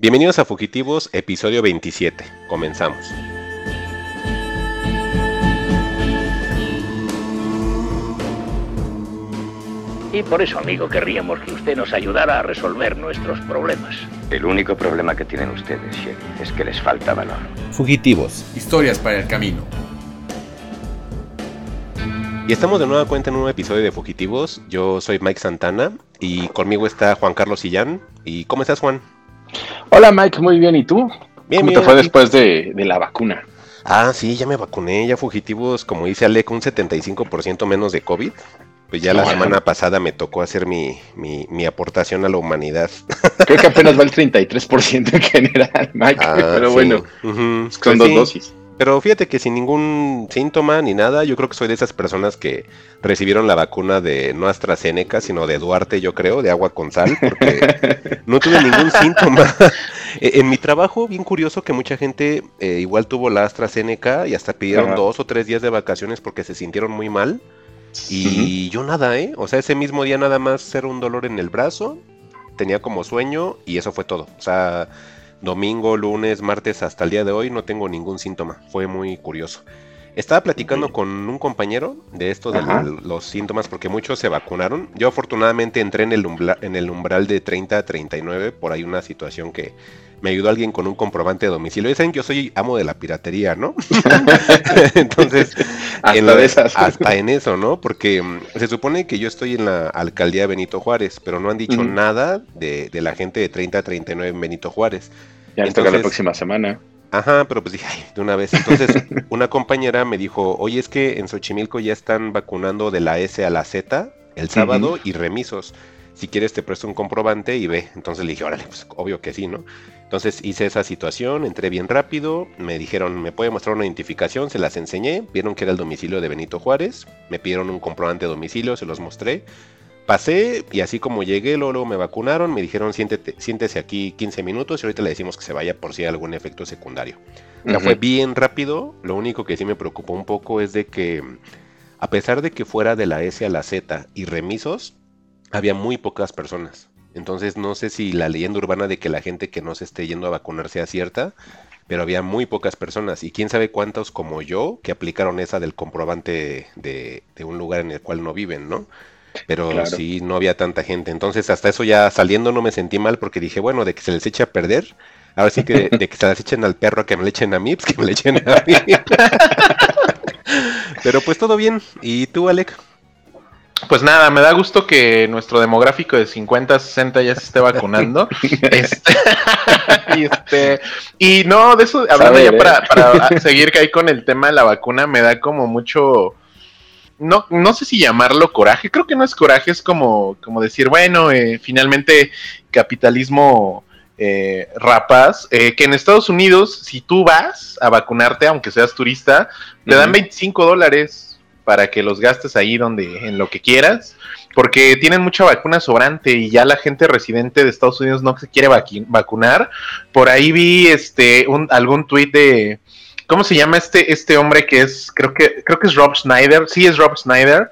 Bienvenidos a Fugitivos, episodio 27. Comenzamos. Y por eso, amigo, querríamos que usted nos ayudara a resolver nuestros problemas. El único problema que tienen ustedes, Sherry, es que les falta valor. Fugitivos. Historias para el camino. Y estamos de nueva cuenta en un nuevo episodio de Fugitivos. Yo soy Mike Santana y conmigo está Juan Carlos Sillán. ¿Y cómo estás, Juan? Hola Mike, muy bien. ¿Y tú? Bien, ¿Cómo bien, te fue aquí. después de, de la vacuna? Ah, sí, ya me vacuné, ya fugitivos, como dice Alec, un 75% menos de COVID. Pues ya la No, semana pasada me tocó hacer mi, mi, mi aportación a la humanidad. Creo que apenas va el 33% en general, Mike. Ah, pero sí. bueno, Ujú, son pues dos sí. dosis. Pero fíjate que sin ningún síntoma ni nada, yo creo que soy de esas personas que recibieron la vacuna de no AstraZeneca, sino de Duarte, yo creo, de agua con sal, porque no tuve ningún síntoma. E- en mi trabajo, bien curioso que mucha gente eh, igual tuvo la AstraZeneca y hasta pidieron Ajá. dos o tres días de vacaciones porque se sintieron muy mal. Y yo nada, ¿eh? O sea, ese mismo día nada más era un dolor en el brazo, tenía como sueño y eso fue todo. O sea, domingo, lunes, martes hasta el día de hoy no tengo ningún síntoma. Fue muy curioso. Estaba platicando con un compañero de esto de Ajá. los síntomas porque muchos se vacunaron. Yo afortunadamente entré en el, umbra- en el umbral de 30 a 39 por ahí una situación que me ayudó alguien con un comprobante de domicilio. Ya saben yo soy amo de la piratería, ¿no? Entonces, Hasta en la- de esas. hasta en eso, ¿no? Porque mm, se supone que yo estoy en la alcaldía de Benito Juárez, pero no han dicho nada de, de la gente de 30 a 39 en Benito Juárez. Ya les toca la próxima semana. Ajá, pero pues dije, ay, de una vez. Entonces, una compañera me dijo, oye, es que en Xochimilco ya están vacunando de la S a la Z el sábado y remisos. Si quieres te presto un comprobante y ve. Entonces le dije, órale, pues obvio que sí, ¿no? Entonces hice esa situación, entré bien rápido, me dijeron, ¿me puede mostrar una identificación? Se las enseñé, vieron que era el domicilio de Benito Juárez, me pidieron un comprobante de domicilio, se los mostré. Pasé y así como llegué, luego, luego me vacunaron, me dijeron siéntete, siéntese aquí 15 minutos y ahorita le decimos que se vaya por si hay algún efecto secundario. Ya fue bien rápido, lo único que sí me preocupó un poco es de que a pesar de que fuera de la S a la Z y remisos, había muy pocas personas. Entonces no sé si la leyenda urbana de que la gente que no se esté yendo a vacunar sea cierta, pero había muy pocas personas y quién sabe cuántos como yo que aplicaron esa del comprobante de, de un lugar en el cual no viven, ¿no? Pero Claro. sí, no había tanta gente. Entonces hasta eso ya saliendo no me sentí mal porque dije, bueno, de que se les eche a perder, ahora sí que de que se las echen al perro que me le echen a mí, pues que me le echen a mí. Pero pues todo bien. ¿Y tú, Alec? Pues nada, me da gusto que nuestro demográfico de 50 a 60 ya se esté vacunando. este, y, este, y no, de eso, hablando Saber, ya ¿eh? para, para seguir ahí con el tema de la vacuna, me da como mucho. No, no sé si llamarlo coraje, creo que no es coraje, es como, como decir, bueno, eh, finalmente capitalismo eh, rapaz, eh, que en Estados Unidos, si tú vas a vacunarte, aunque seas turista, te dan Ujú. 25 dólares para que los gastes ahí donde, en lo que quieras, porque tienen mucha vacuna sobrante y ya la gente residente de Estados Unidos no se quiere vacunar. Por ahí vi este un, algún tuit de ¿cómo se llama este, este hombre que es, creo que, creo que es Rob Schneider, sí es Rob Schneider,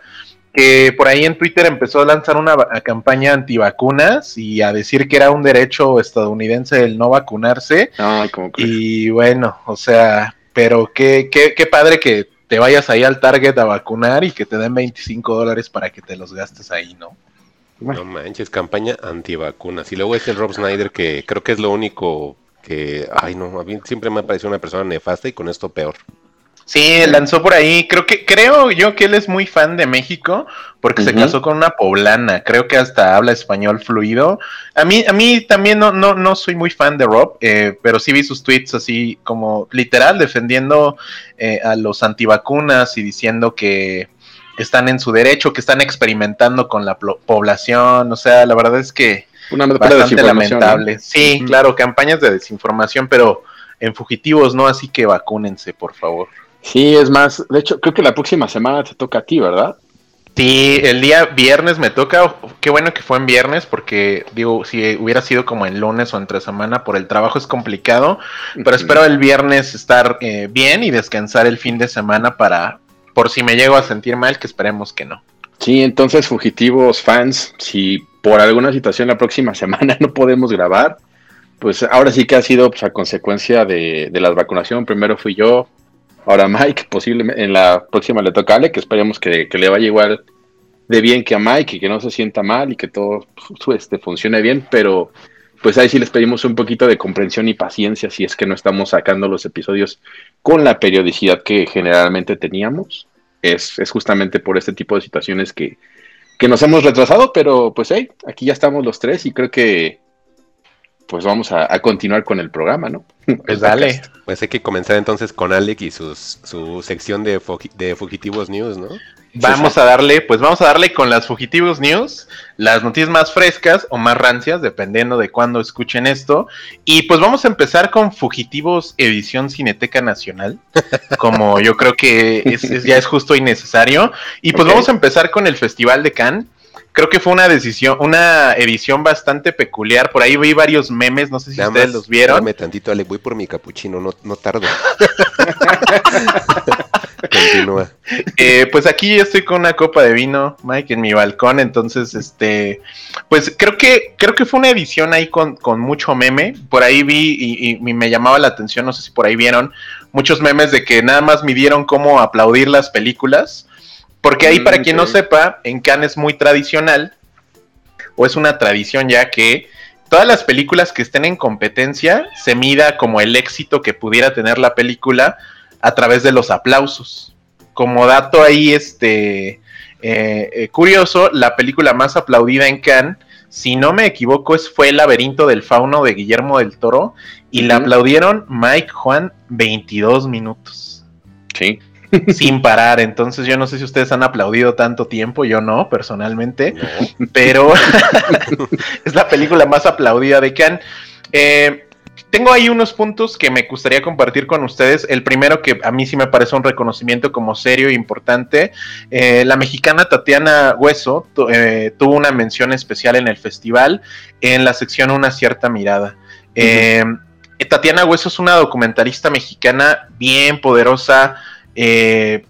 que por ahí en Twitter empezó a lanzar una campaña antivacunas y a decir que era un derecho estadounidense el no vacunarse. Ay, como que- Y bueno, o sea, pero qué, qué, qué padre que te vayas ahí al Target a vacunar y que te den 25 dólares para que te los gastes ahí, ¿no? No manches, campaña antivacunas. Y luego es el Rob Snyder que creo que es lo único que, ay no, a mí siempre me ha parecido una persona nefasta y con esto peor. Sí, lanzó por ahí, creo que, creo yo que él es muy fan de México, porque se casó con una poblana, creo que hasta habla español fluido. A mí, a mí también no, no, no soy muy fan de Rob, eh, pero sí vi sus tweets así como literal defendiendo eh, a los antivacunas y diciendo que están en su derecho, que están experimentando con la población, o sea, la verdad es que Una bastante lamentable. Sí, claro, campañas de desinformación, pero en fugitivos, ¿no? Así que vacúnense, por favor. Sí, es más, de hecho, creo que la próxima semana te toca a ti, ¿verdad? Sí, el día viernes me toca. Qué bueno que fue en viernes, porque digo, si hubiera sido como en lunes o entre semana por el trabajo es complicado. Pero espero el viernes estar eh, bien y descansar el fin de semana para, por si me llego a sentir mal, que esperemos que no. Sí, entonces, fugitivos fans, si por alguna situación la próxima semana no podemos grabar, pues ahora sí que ha sido pues, a consecuencia de, de la vacunación. Primero fui yo, ahora Mike, posiblemente en la próxima le toca a Ale, que esperemos que, que le vaya igual de bien que a Mike y que no se sienta mal y que todo este, funcione bien, pero pues ahí sí les pedimos un poquito de comprensión y paciencia si es que no estamos sacando los episodios con la periodicidad que generalmente teníamos. Es, es justamente por este tipo de situaciones que, que nos hemos retrasado, pero pues hey, aquí ya estamos los tres y creo que pues vamos a, a continuar con el programa, ¿no? Pues dale. Pues hay que comenzar entonces con Alec y sus, su sección de, fugi- de Fugitivos News, ¿no? Vamos a darle, pues vamos a darle con las Fugitivos News, las noticias más frescas o más rancias, dependiendo de cuándo escuchen esto. Y pues vamos a empezar con Fugitivos Edición Cineteca Nacional, como yo creo que es- es- ya es justo y necesario. Y pues vamos a empezar con el Festival de Cannes. Creo que fue una decisión, una edición bastante peculiar. Por ahí vi varios memes, no sé si Nada ustedes más, los vieron. espérame tantito, Alec, voy por mi capuchino, no, no tardo. Continúa. Eh, pues aquí yo estoy con una copa de vino, Mike, en mi balcón, entonces, este, pues creo que creo que fue una edición ahí con, con mucho meme. Por ahí vi y, y me llamaba la atención, no sé si por ahí vieron muchos memes de que nada más midieron cómo aplaudir las películas, porque ahí Mm, para quien no sepa, en Cannes es muy tradicional o es una tradición ya que todas las películas que estén en competencia se mida como el éxito que pudiera tener la película a través de los aplausos. Como dato ahí, este eh, eh, curioso, la película más aplaudida en Cannes, si no me equivoco, es, fue El laberinto del fauno de Guillermo del Toro y la aplaudieron Mike Juan 22 minutos Sí. Sin parar. Entonces yo no sé si ustedes han aplaudido tanto tiempo, yo no, personalmente No. pero es la película más aplaudida de Cannes. Eh, tengo ahí unos puntos que me gustaría compartir con ustedes. El primero que a mí sí me parece un reconocimiento como serio e importante. Eh, la mexicana Tatiana Hueso eh, tuvo una mención especial en el festival en la sección Una cierta mirada. Tatiana Hueso es una documentalista mexicana bien poderosa, eh,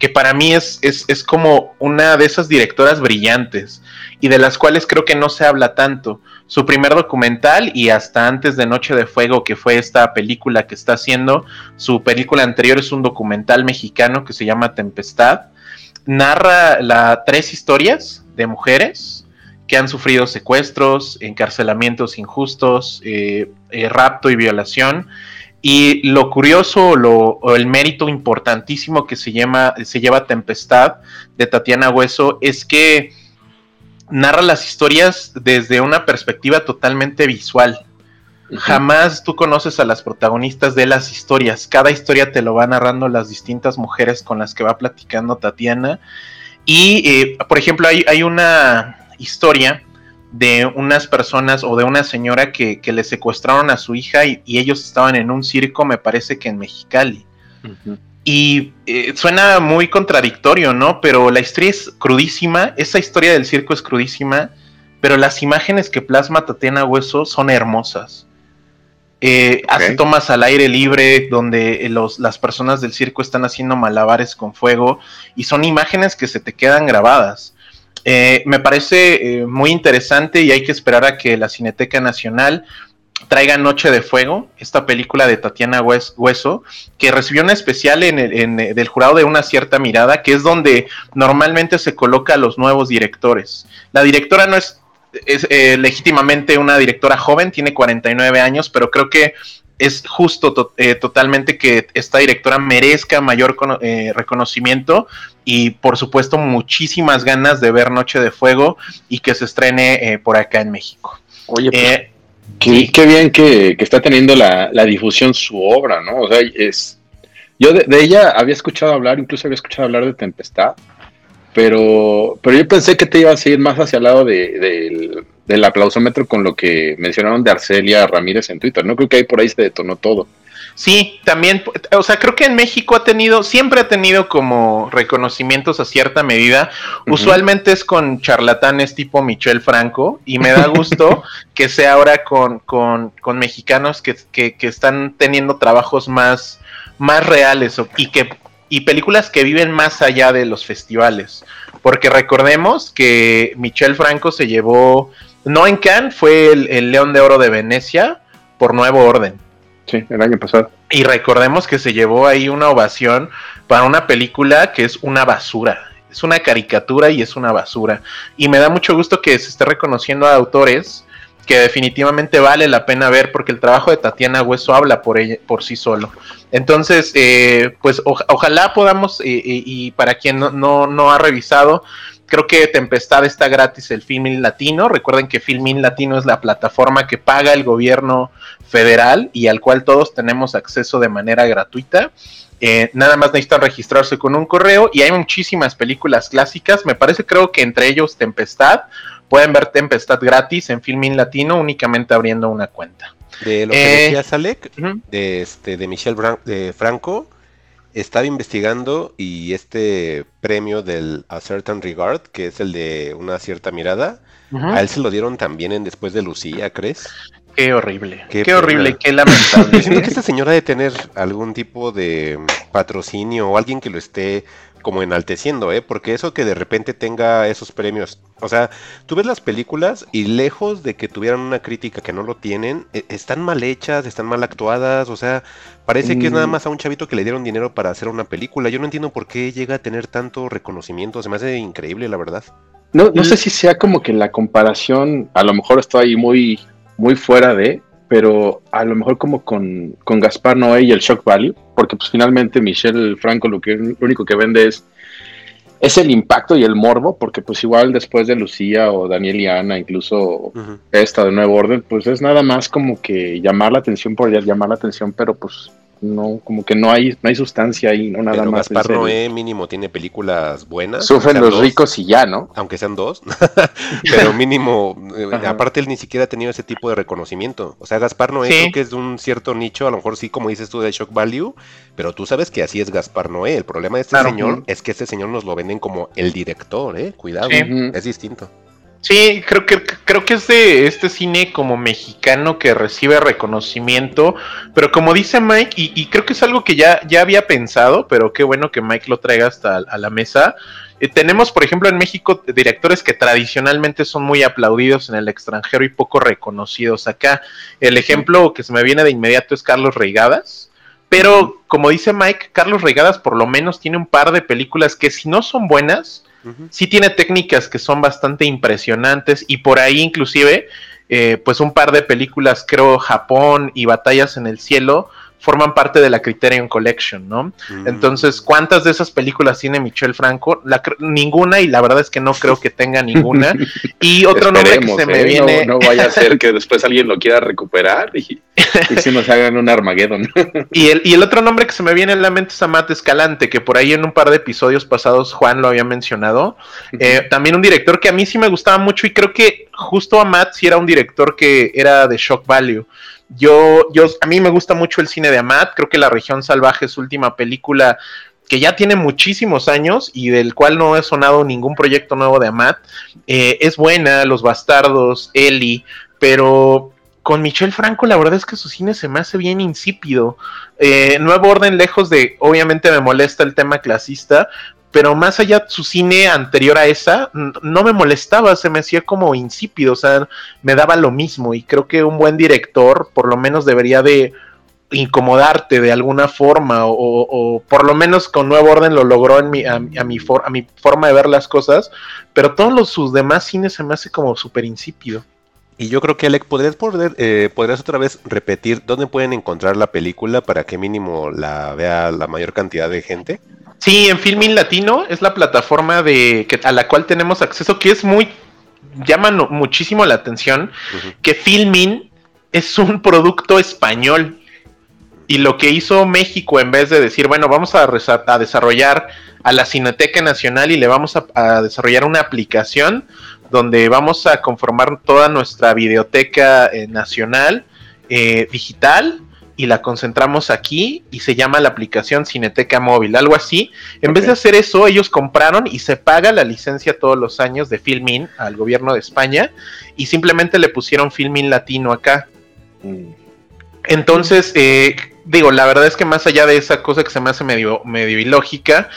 que para mí es, es, es como una de esas directoras brillantes y de las cuales creo que no se habla tanto. Su primer documental y hasta antes de Noche de Fuego, que fue esta película que está haciendo, su película anterior es un documental mexicano que se llama Tempestad. Narra tres historias de mujeres que han sufrido secuestros, encarcelamientos injustos, eh, eh, rapto y violación. Y lo curioso lo, o el mérito importantísimo que se, llama, se lleva Tempestad de Tatiana Hueso es que narra las historias desde una perspectiva totalmente visual. Jamás tú conoces a las protagonistas de las historias. Cada historia te lo va narrando las distintas mujeres con las que va platicando Tatiana. Y, eh, por ejemplo, hay, hay una historia de unas personas o de una señora que, que le secuestraron a su hija y, y ellos estaban en un circo, me parece que en Mexicali. Y eh, suena muy contradictorio, ¿no? Pero la historia es crudísima, esa historia del circo es crudísima, pero las imágenes que plasma Tatiana Hueso son hermosas. Eh. Hace tomas al aire libre donde eh, los, las personas del circo están haciendo malabares con fuego y son imágenes que se te quedan grabadas. Eh, me parece eh, muy interesante y hay que esperar a que la Cineteca Nacional traiga Noche de Fuego, esta película de Tatiana Hues- Hueso, que recibió un especial en el, en, eh, del jurado de una cierta mirada, que es donde normalmente se coloca a los nuevos directores. La directora no es, es eh, legítimamente una directora joven, tiene 49 años, pero creo que es justo to- eh, totalmente que esta directora merezca mayor eh, reconocimiento y por supuesto muchísimas ganas de ver Noche de Fuego y que se estrene eh, por acá en México. Oye, pues, Eh, qué, bien que, que está teniendo la, la difusión su obra, ¿no? O sea, es. Yo de, de ella había escuchado hablar, incluso había escuchado hablar de Tempestad, pero, pero yo pensé que te ibas a ir más hacia el lado de, del, del aplausómetro con lo que mencionaron de Arcelia Ramírez en Twitter, ¿no? Creo que ahí por ahí se detonó todo. Sí, también, o sea, creo que en México ha tenido, siempre ha tenido como reconocimientos a cierta medida. Usualmente es con charlatanes tipo Michel Franco y me da gusto que sea ahora con, con, con mexicanos que, que, que están teniendo trabajos más, más reales y que y películas que viven más allá de los festivales. Porque recordemos que Michel Franco se llevó, no en Cannes, fue el, el León de Oro de Venecia por Nuevo Orden. Sí, el año pasado. Y recordemos que se llevó ahí una ovación para una película que es una basura. Es una caricatura y es una basura. Y me da mucho gusto que se esté reconociendo a autores que definitivamente vale la pena ver porque el trabajo de Tatiana Hueso habla por ella, por sí solo. Entonces, eh, pues ojalá podamos, eh, eh, y para quien no, no, no, ha revisado, creo que Tempestad está gratis el Filmin Latino. Recuerden que Filmin Latino es la plataforma que paga el gobierno federal y al cual todos tenemos acceso de manera gratuita. Eh, nada más necesitan registrarse con un correo y hay muchísimas películas clásicas. Me parece, creo que entre ellos Tempestad. Pueden ver Tempestad gratis en Filmin Latino únicamente abriendo una cuenta. De lo que eh, decía Salek, de, este, de Michel de Franco, estaba investigando y este premio del A Certain Regard, que es el de una cierta mirada, a él se lo dieron también en Después de Lucía, ¿crees? Qué horrible, qué, horrible, qué lamentable. Yo que esta señora debe tener algún tipo de patrocinio o alguien que lo esté como enalteciendo, ¿eh? Porque eso que de repente tenga esos premios, o sea, tú ves las películas y lejos de que tuvieran una crítica que no lo tienen, e, están mal hechas, están mal actuadas, o sea, parece que es nada mm. más a un chavito que le dieron dinero para hacer una película. Yo no entiendo por qué llega a tener tanto reconocimiento, se me hace increíble, la verdad. No, no sé si sea como que la comparación, a lo mejor estoy ahí muy muy fuera de, pero a lo mejor como con, con Gaspar Noé y el Shock Value, porque pues finalmente Michelle Franco lo, que, lo único que vende es, es el impacto y el morbo, porque pues igual después de Lucía o Daniel y Ana, incluso esta de Nuevo Orden, pues es nada más como que llamar la atención por llamar la atención, pero pues no, como que no hay, no hay sustancia ahí, no nada más. Gaspar Noé mínimo tiene películas buenas. Sufren los ricos y ya, ¿no? Aunque sean dos, pero mínimo, eh, aparte él ni siquiera ha tenido ese tipo de reconocimiento. O sea, Gaspar Noé creo que es de un cierto nicho, a lo mejor sí, como dices tú, de shock value, pero tú sabes que así es Gaspar Noé. El problema de este señor es que este señor nos lo venden como el director, ¿eh? Cuidado, es distinto. Sí, creo que, creo que es de este cine como mexicano que recibe reconocimiento, pero como dice Mike, y, creo que es algo que ya, ya había pensado, pero qué bueno que Mike lo traiga hasta a la mesa. Eh, tenemos, por ejemplo, en México directores que tradicionalmente son muy aplaudidos en el extranjero y poco reconocidos acá. El ejemplo que se me viene de inmediato es Carlos Reigadas. Pero, como dice Mike, Carlos Reigadas por lo menos tiene un par de películas que si no son buenas, Sí tiene técnicas que son bastante impresionantes y por ahí inclusive, eh, pues un par de películas, creo, Japón y Batallas en el Cielo, forman parte de la Criterion Collection, ¿no? Mm. Entonces, ¿cuántas de esas películas tiene Michel Franco? ninguna, y la verdad es que no creo que tenga ninguna. Y otro nombre que se me ¿eh? viene. No, vaya a ser que después alguien lo quiera recuperar y, y si nos hagan un Armageddon. y, el, y el otro nombre que se me viene en la mente es Amat Escalante, que por ahí en un par de episodios pasados Juan lo había mencionado. Eh, también un director que a mí sí me gustaba mucho y creo que justo Amat sí era un director que era de shock value. Yo, yo, a mí me gusta mucho el cine de Amat, creo que La región salvaje es su última película que ya tiene muchísimos años y del cual no he sonado ningún proyecto nuevo de Amat. Eh, es buena, Los Bastardos, Eli, pero con Michel Franco la verdad es que su cine se me hace bien insípido. Eh, Nuevo Orden, lejos de, obviamente me molesta el tema clasista, pero más allá su cine anterior a esa, no me molestaba, se me hacía como insípido, o sea, me daba lo mismo y creo que un buen director por lo menos debería de incomodarte de alguna forma o, por lo menos con Nuevo Orden lo logró en mi, a, mi a mi forma de ver las cosas, pero todos los, sus demás cines se me hace como súper insípido. Y yo creo que Alec, ¿podrías, poder, eh, ¿podrías otra vez repetir dónde pueden encontrar la película para que mínimo la vea la mayor cantidad de gente? Sí, en Filmin Latino es la plataforma de que, a la cual tenemos acceso, que es muy llama muchísimo la atención que Filmin es un producto español. Y lo que hizo México en vez de decir, bueno, vamos a, a desarrollar a la Cineteca Nacional y le vamos a, desarrollar una aplicación donde vamos a conformar toda nuestra videoteca eh, nacional eh, digital y la concentramos aquí y se llama la aplicación Cineteca Móvil, algo así. En vez de hacer eso, ellos compraron y se paga la licencia todos los años de Filmin al gobierno de España y simplemente le pusieron Filmin Latino acá. Mm. Entonces, eh, digo, la verdad es que más allá de esa cosa que se me hace medio, medio ilógica,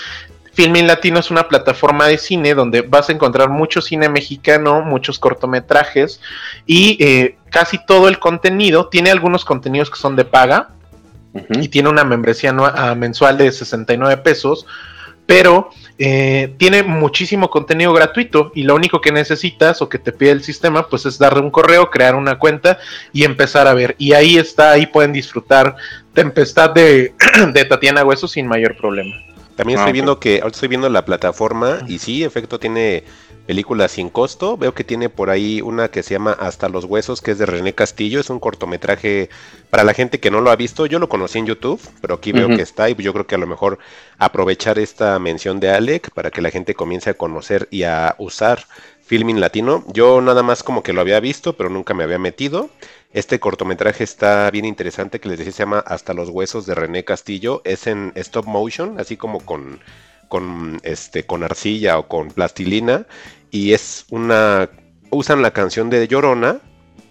Filmin Latino es una plataforma de cine donde vas a encontrar mucho cine mexicano, muchos cortometrajes y eh, casi todo el contenido. Tiene algunos contenidos que son de paga y tiene una membresía ah, mensual de 69 pesos, pero eh, tiene muchísimo contenido gratuito y lo único que necesitas o que te pide el sistema pues es darle un correo, crear una cuenta y empezar a ver. Y ahí está, ahí pueden disfrutar Tempestad de, de Tatiana Hueso sin mayor problema. También Ah, estoy ok. viendo que ahorita estoy viendo la plataforma y sí, efecto tiene películas sin costo. Veo que tiene por ahí una que se llama Hasta los huesos, que es de René Castillo. Es un cortometraje para la gente que no lo ha visto. Yo lo conocí en YouTube, pero aquí veo que está y yo creo que a lo mejor aprovechar esta mención de Alec para que la gente comience a conocer y a usar Filming Latino. Yo nada más como que lo había visto, pero nunca me había metido. Este cortometraje está bien interesante, que les decía, se llama Hasta los huesos de René Castillo. Es en stop motion, así como con, con, este, con arcilla o con plastilina. Y es una... Usan la canción de Llorona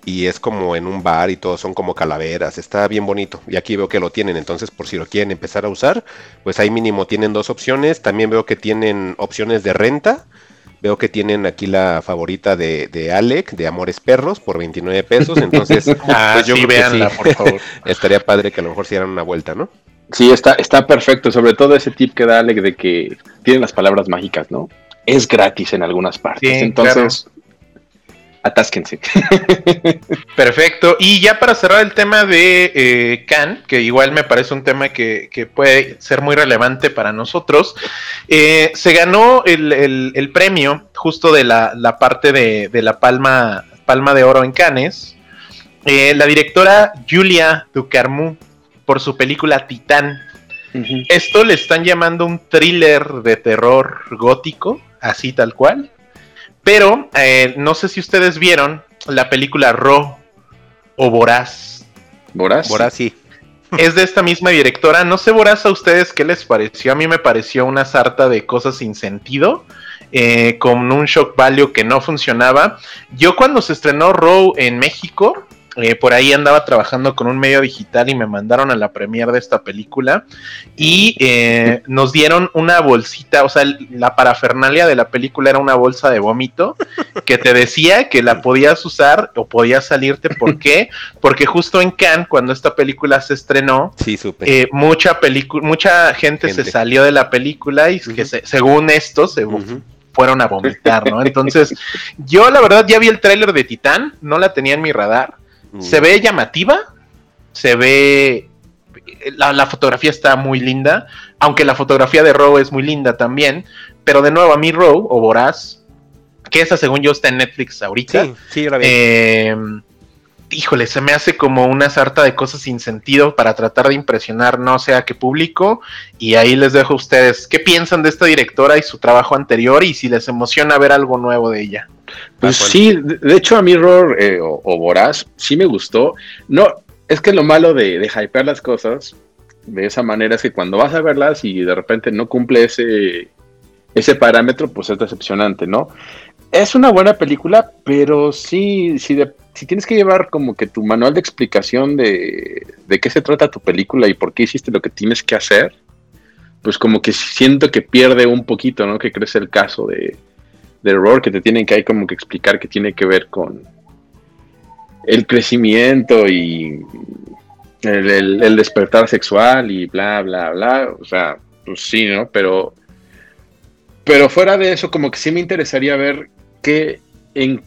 y es como en un bar y todo, son como calaveras, está bien bonito. Y aquí veo que lo tienen, entonces por si lo quieren empezar a usar, pues ahí mínimo tienen dos opciones. También veo que tienen opciones de renta. Veo que tienen aquí la favorita de, de Alec, de Amores Perros, por 29 pesos. Entonces, Ah, pues yo sí, véanla, por favor. estaría padre que a lo mejor se dieran una vuelta, ¿no? Sí, está, está perfecto. Sobre todo ese tip que da Alec de que tiene las palabras mágicas, ¿no? Es gratis en algunas partes. Sí, Entonces, atásquense. Perfecto. Y ya para cerrar el tema de eh, Khan, que igual me parece un tema que, que puede ser muy relevante para nosotros, eh, se ganó el, el- el premio justo de la, la parte de, de la palma, palma de oro en Cannes. eh, la directora Julia Ducarmu por su película Titán. Esto le están llamando un thriller de terror gótico, así tal cual. Pero eh, no sé si ustedes vieron la película Ro o Voraz. ¿Voraz? Ahora sí. Es de esta misma directora. No sé, Voraz, a ustedes qué les pareció. A mí me pareció una sarta de cosas sin sentido. eh, con un shock value que no funcionaba. Yo cuando se estrenó Row en México, eh, por ahí andaba trabajando con un medio digital y me mandaron a la premiere de esta película y eh, nos dieron una bolsita, o sea, la parafernalia de la película era una bolsa de vómito que te decía que la podías usar o podías salirte. ¿Por qué? Porque justo en Cannes, cuando esta película se estrenó, Sí, eh, mucha película, mucha gente, Gente. se salió de la película y que se- según esto se fueron a vomitar, ¿no? Entonces, yo la verdad ya vi el tráiler de Titán, no la tenía en mi radar. Mm. Se ve llamativa, se ve la, la fotografía está muy linda, aunque la fotografía de Row es muy linda también, pero de nuevo a mí Row o Voraz, que esa según yo está en Netflix ahorita, Sí, sí, yo la vi. eh, híjole, se me hace como una sarta de cosas sin sentido para tratar de impresionar no sé a qué público. Y ahí les dejo a ustedes qué piensan de esta directora y su trabajo anterior y si les emociona ver algo nuevo de ella. Pues Ah, sí, de, hecho a Mirror eh, o, o Voraz sí me gustó. No, es que lo malo de, de hypear las cosas de esa manera es que cuando vas a verlas y de repente no cumple ese, ese parámetro, pues es decepcionante, ¿no? Es una buena película, pero sí, de- si tienes que llevar como que tu manual de explicación de, de qué se trata tu película y por qué hiciste lo que tienes que hacer, pues como que siento que pierde un poquito, ¿no? Que crece el caso de, de error que te tienen que ahí como que explicar que tiene que ver con el crecimiento y el, despertar sexual y bla, bla, bla. O sea, pues sí, ¿no? Pero, pero fuera de eso, como que sí me interesaría ver qué, en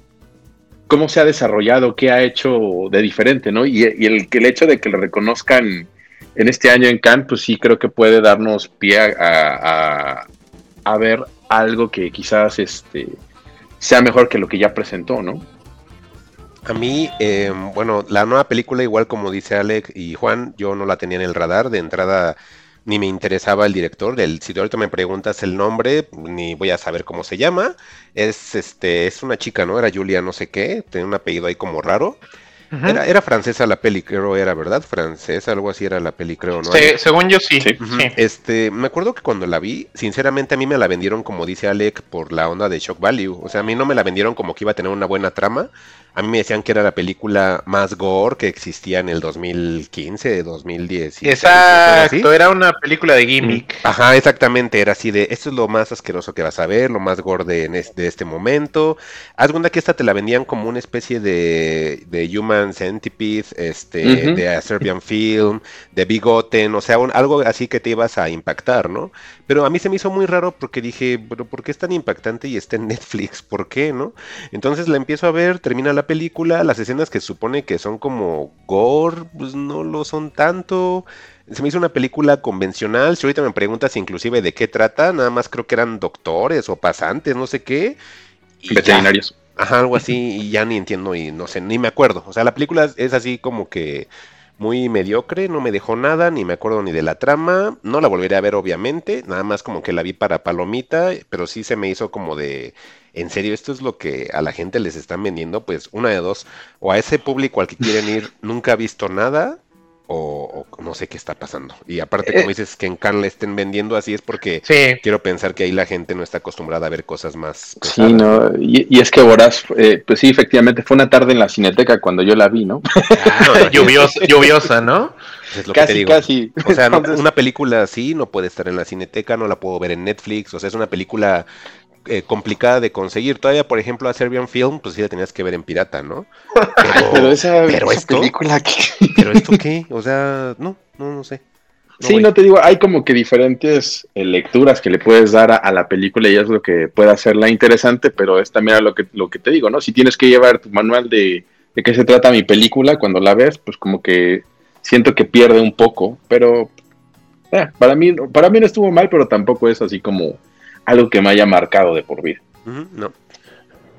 cómo se ha desarrollado, qué ha hecho de diferente, ¿no? Y, y el, el hecho de que le reconozcan en este año en Cannes, pues sí creo que puede darnos pie a- a ver algo que quizás este, sea mejor que lo que ya presentó, ¿no? A mí, eh, bueno, la nueva película, igual como dice Alec y Juan, yo no la tenía en el radar. De entrada, ni me interesaba el director. El, si ahorita me preguntas el nombre, ni voy a saber cómo se llama. Es este, es una chica, ¿no? Era Julia, no sé qué. Tiene un apellido ahí como raro. Era, era francesa la peli, creo, era, ¿verdad? Francesa, algo así era la peli, creo, ¿no? Se- según yo sí. Sí. Este, me acuerdo que cuando la vi, sinceramente a mí me la vendieron como dice Alec por la onda de shock value. O sea, a mí no me la vendieron como que iba a tener una buena trama. A mí me decían que era la película más gore que existía en el 2015, 2010. Exacto, era una película de gimmick. Ajá, exactamente, era así de, esto es lo más asqueroso que vas a ver, lo más gore de, de este momento. Haz cuenta que esta te la vendían como una especie de, de Human Centipede, este, de a Serbian Film, de Bigoten, o sea, algo así que te ibas a impactar, ¿no? Pero a mí se me hizo muy raro porque dije, pero ¿por qué es tan impactante y está en Netflix? ¿Por qué, no? Entonces la empiezo a ver, termina la película, las escenas que supone que son como gore, pues no lo son tanto. Se me hizo una película convencional. Si ahorita me preguntas inclusive de qué trata, nada más creo que eran doctores o pasantes, no sé qué. Veterinarios. Ajá, algo así, y ya ni entiendo y no sé, ni me acuerdo. O sea, la película es así como que muy mediocre, no me dejó nada, ni me acuerdo ni de la trama. No la volveré a ver, obviamente, nada más como que la vi para palomita, pero sí se me hizo como de, en serio, esto es lo que a la gente les están vendiendo, pues una de dos, o a ese público al que quieren ir nunca ha visto nada, o, no sé qué está pasando. Y aparte, como eh, dices, que en Cannes le estén vendiendo así es porque quiero pensar que ahí la gente no está acostumbrada a ver cosas más. Sí, no, y, es que Boraz, eh, pues sí, efectivamente, fue una tarde en la cineteca cuando yo la vi, ¿no? Lluviosa, lluviosa, ¿no? Es lo casi, que te digo. casi. O sea, una película así no puede estar en la cineteca, no la puedo ver en Netflix, o sea, es una película eh, complicada de conseguir. Todavía, por ejemplo, a Serbian Film, pues sí la tenías que ver en pirata, ¿no? Pero, esa, película ¿Pero esto qué? O sea, no, no, no sé. sí, no te digo, hay como que diferentes eh, lecturas que le puedes dar a, la película y es lo que puede hacerla interesante, pero es también lo que, lo que te digo, ¿no? Si tienes que llevar tu manual de, de qué se trata mi película cuando la ves, pues como que siento que pierde un poco, pero eh, para, mí, para mí no estuvo mal, pero tampoco es así como algo que me haya marcado de por vida. no.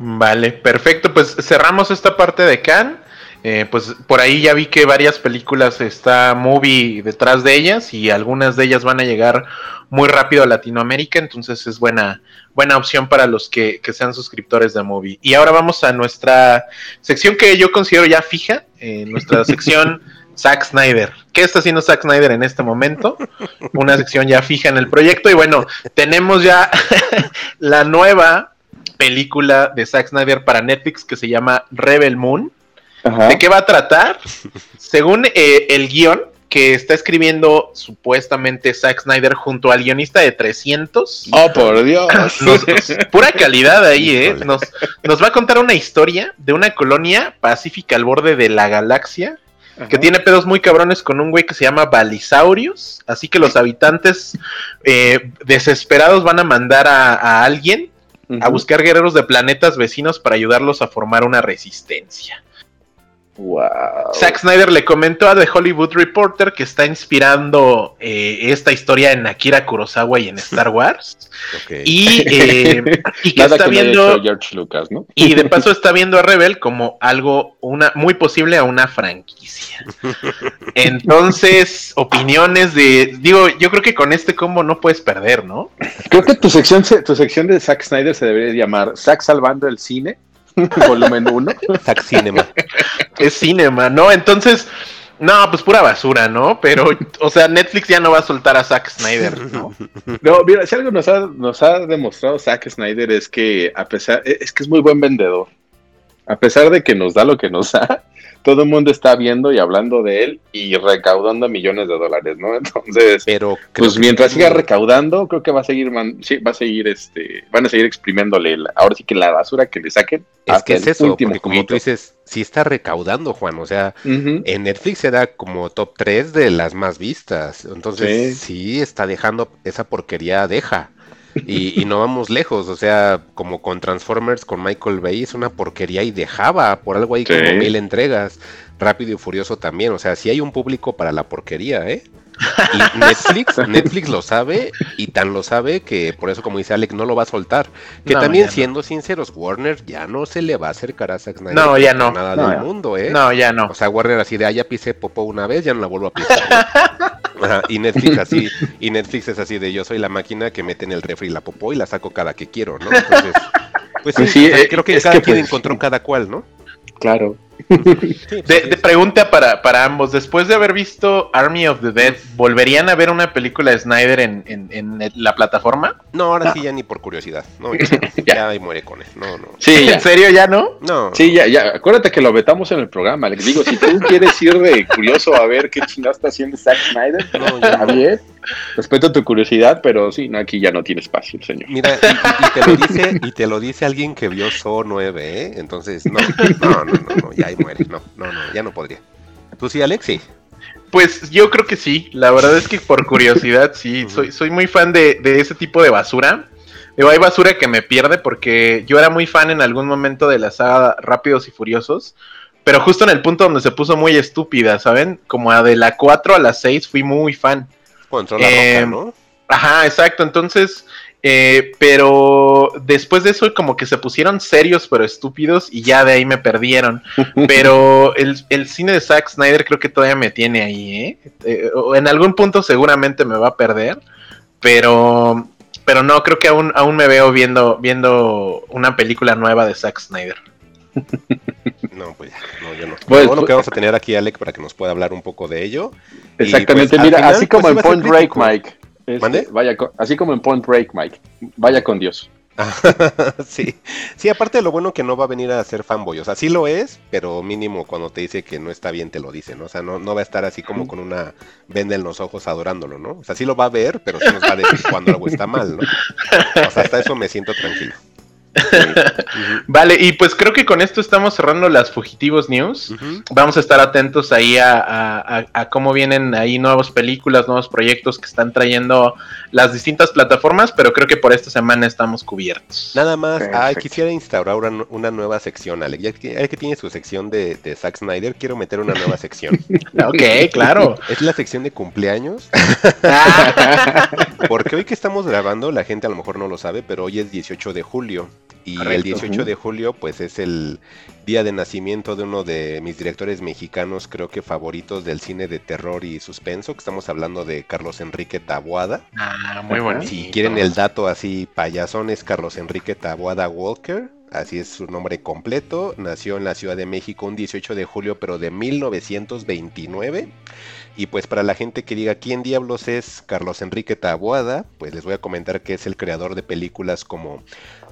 Vale, perfecto. Pues cerramos esta parte de Cannes. Eh, pues por ahí ya vi que varias películas está Movie detrás de ellas y algunas de ellas van a llegar muy rápido a Latinoamérica, entonces es buena, buena opción para los que, sean suscriptores de Movie. Y ahora vamos a nuestra sección que yo considero ya fija, eh, nuestra sección Zack Snyder. ¿Qué está haciendo Zack Snyder en este momento? Una sección ya fija en el proyecto. Y bueno, tenemos ya la nueva película de Zack Snyder para Netflix que se llama Rebel Moon. ¿De qué va a tratar? Según eh, el guion que está escribiendo supuestamente Zack Snyder junto al guionista de 300. Oh, por Dios. pura calidad ahí, ¿eh? Nos, nos va a contar una historia de una colonia pacífica al borde de la galaxia que tiene pedos muy cabrones con un güey que se llama Balisaurius. Así que los habitantes eh, desesperados van a mandar a, alguien a buscar guerreros de planetas vecinos para ayudarlos a formar una resistencia. Wow. Zack Snyder le comentó a The Hollywood Reporter que está inspirando eh, esta historia en Akira Kurosawa y en Star Wars. Y, eh, que está viendo. George Lucas, ¿no? y de paso está viendo a Rebel como algo una, muy posible a una franquicia. Entonces, opiniones de. Digo, yo creo que con este combo no puedes perder, ¿no? Creo que tu sección, tu sección de Zack Snyder se debería llamar Zack salvando el cine volumen 1. Zack Cinema. Es cinema, ¿no? Entonces, no, pues pura basura, ¿no? Pero, o sea, Netflix ya no va a soltar a Zack Snyder, ¿no? No, mira, si algo nos ha, nos ha demostrado Zack Snyder es que, a pesar, es que es muy buen vendedor. A pesar de que nos da lo que nos da, todo el mundo está viendo y hablando de él y recaudando millones de dólares, ¿no? Entonces, pero pues mientras siga recaudando, creo que va a seguir, sí, va a seguir, este, van a seguir exprimiéndole, ahora sí que la basura que le saquen. Es que es eso, porque como tú dices, sí está recaudando, Juan, o sea, en Netflix era como top 3 de las más vistas, entonces sí está dejando, esa porquería deja. Y, no vamos lejos, o sea, como con Transformers, con Michael Bay, es una porquería y dejaba por algo ahí como mil entregas. Rápido y Furioso también, o sea, si hay un público para la porquería, ¿eh? Y Netflix, Netflix lo sabe y tan lo sabe que por eso, como dice Alex, no lo va a soltar. Que también, siendo sinceros, Warner ya no se le va a acercar a Zack Snyder. No, ya no. Nada del mundo, ¿eh? No, ya no. O sea, Warner así de, ah, ya pisé popó una vez, ya no la vuelvo a pisar. y Netflix así, y Netflix es así de, yo soy la máquina que mete en el refri la popó y la saco cada que quiero, ¿no? Entonces, pues sí, pues eh, creo que cada quien pues, encontró cada cual, ¿no? Claro. Sí, De, de pregunta para, para ambos. Después de haber visto Army of the Dead, ¿volverían a ver una película de Snyder en, en- la plataforma? No, ahora sí ya ni por curiosidad. No, ya, ya ahí muere con él. No, no. Sí. ¿En serio ya no? No. Sí, ya, ya. Acuérdate que lo vetamos en el programa. Les digo, si tú quieres ir de curioso a ver qué chingada está haciendo Zack Snyder, No, ya está bien. Respeto tu curiosidad, pero sí, no, aquí ya no tiene espacio el señor. Mira, y, y- y te lo dice, y te lo dice alguien que vio So 9, ¿eh? Entonces, no, no, no, no, no, ya ahí muere. No, no, no, ya no podría. ¿Tú sí, Alexi? Pues yo creo que sí. La verdad es que por curiosidad sí. Soy, soy muy fan de, de ese tipo de basura. Digo, hay basura que me pierde porque yo era muy fan en algún momento de la saga Rápidos y Furiosos. Pero justo en el punto donde se puso muy estúpida, ¿saben? Como a de la 4 a la 6 fui muy fan. Cuando entró la Eh, roca, ¿no? Ajá, exacto. Entonces, eh, pero después de eso como que se pusieron serios pero estúpidos y ya de ahí me perdieron. Pero el, el cine de Zack Snyder creo que todavía me tiene ahí, ¿eh? Eh, o en algún punto seguramente me va a perder, pero, pero no, creo que aún, aún me veo viendo, viendo una película nueva de Zack Snyder. No, pues ya, no, yo no. Pues, bueno, que pues- vamos a tener aquí a Alec para que nos pueda hablar un poco de ello. Exactamente, pues, mira, final, así como pues, en Point Break. Mike. Este, ¿Mande? vaya con- así como en Point Break, Mike. Vaya con Dios. sí, sí, aparte de lo bueno que no va a venir a ser fanboy, o sea, sí lo es, pero mínimo cuando te dice que no está bien te lo dice, ¿no? O sea, no, no va a estar así como con una venda en los ojos adorándolo, ¿no? O sea, sí lo va a ver, pero sí nos va a decir cuando algo está mal, ¿no? O sea, hasta eso me siento tranquilo. Vale, y pues creo que con esto estamos cerrando las Fugitivos News. Vamos a estar atentos ahí a, a- a- a cómo vienen ahí nuevas películas, nuevos proyectos que están trayendo las distintas plataformas, pero creo que por esta semana estamos cubiertos. Nada más, ay, Perfecto. quisiera instaurar una, una nueva sección. Ya que, ya que tiene su sección de, de Zack Snyder, quiero meter una nueva sección. Ok, claro. Es la sección de cumpleaños. Porque hoy que estamos grabando, la gente a lo mejor no lo sabe, pero hoy es 18 de julio. Y el Correcto. 18 Ujú. de julio, pues es el día de nacimiento de uno de mis directores mexicanos, creo que favoritos del cine de terror y suspenso, que estamos hablando de Carlos Enrique Taboada. Ah, muy bonito. Si quieren el dato así payasón, es Carlos Enrique Taboada Walker. Así es su nombre completo. Nació en la Ciudad de México un 18 de julio, pero de 1929. Y pues para la gente que diga quién diablos es Carlos Enrique Taboada, pues les voy a comentar que es el creador de películas como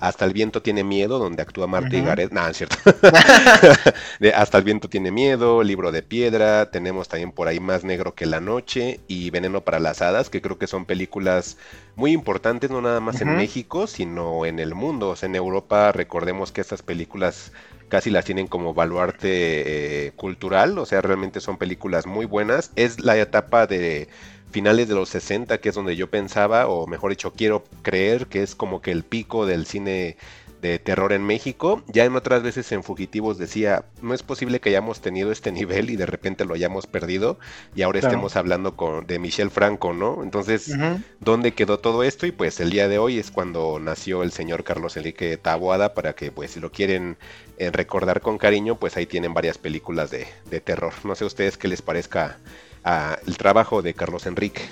Hasta el viento tiene miedo, donde actúa Marta Ujú. Gareth. No, es cierto. de Hasta el viento tiene miedo, Libro de piedra, tenemos también por ahí Más negro que la noche y Veneno para las hadas, que creo que son películas muy importantes, no nada más en. México, sino en el mundo. O sea, en Europa recordemos que estas películas casi las tienen como baluarte eh, cultural, o sea, realmente son películas muy buenas. Es la etapa de finales de los 60, que es donde yo pensaba, o mejor dicho, quiero creer que es como que el pico del cine de terror en México. Ya en otras veces en Fugitivos decía, no es posible que hayamos tenido este nivel y de repente lo hayamos perdido y ahora Claro. estemos hablando con, de Michel Franco, ¿no? Entonces. ¿dónde quedó todo esto? Y pues el día de hoy es cuando nació el señor Carlos Enrique Taboada para que pues si lo quieren eh, recordar con cariño, pues ahí tienen varias películas de, de terror. No sé a ustedes qué les parezca ah, el trabajo de Carlos Enrique.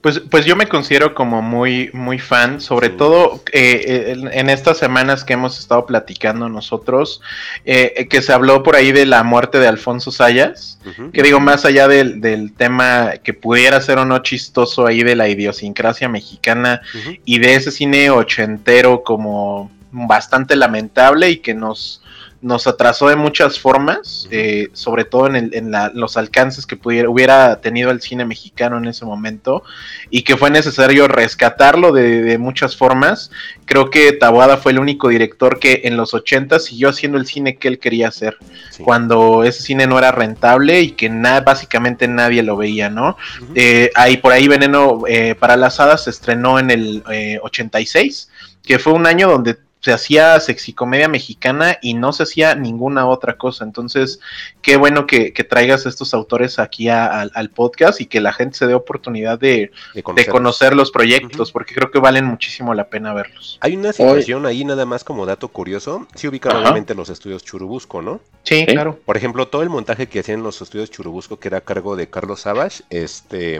Pues, pues yo me considero como muy, muy fan, sobre Sí. todo eh, en, en estas semanas que hemos estado platicando nosotros, eh, eh, que se habló por ahí de la muerte de Alfonso Sayas, que digo, más allá del, del tema que pudiera ser o no chistoso ahí de la idiosincrasia mexicana y de ese cine ochentero como bastante lamentable y que nos, nos atrasó de muchas formas, eh, sobre todo en, el- en la- los alcances que pudiera, hubiera tenido el cine mexicano en ese momento y que fue necesario rescatarlo de, de muchas formas. Creo que Taboada fue el único director que en los 80 siguió haciendo el cine que él quería hacer Sí. cuando ese cine no era rentable y que na- básicamente nadie lo veía, ¿no? Eh, ahí por ahí Veneno eh, para las Hadas se estrenó en el eh, 86, que fue un año donde se hacía sexicomedia mexicana y no se hacía ninguna otra cosa. Entonces, qué bueno que, que traigas estos autores aquí a- al- al podcast y que la gente se dé oportunidad de, de conocer los proyectos, porque creo que valen muchísimo la pena verlos. Hay una situación ahí nada más como dato curioso. Sí ubican Ajá. obviamente los estudios Churubusco, ¿no? Sí, Sí. claro. Por ejemplo, todo el montaje que hacían los estudios Churubusco, que era a cargo de Carlos Savage, este,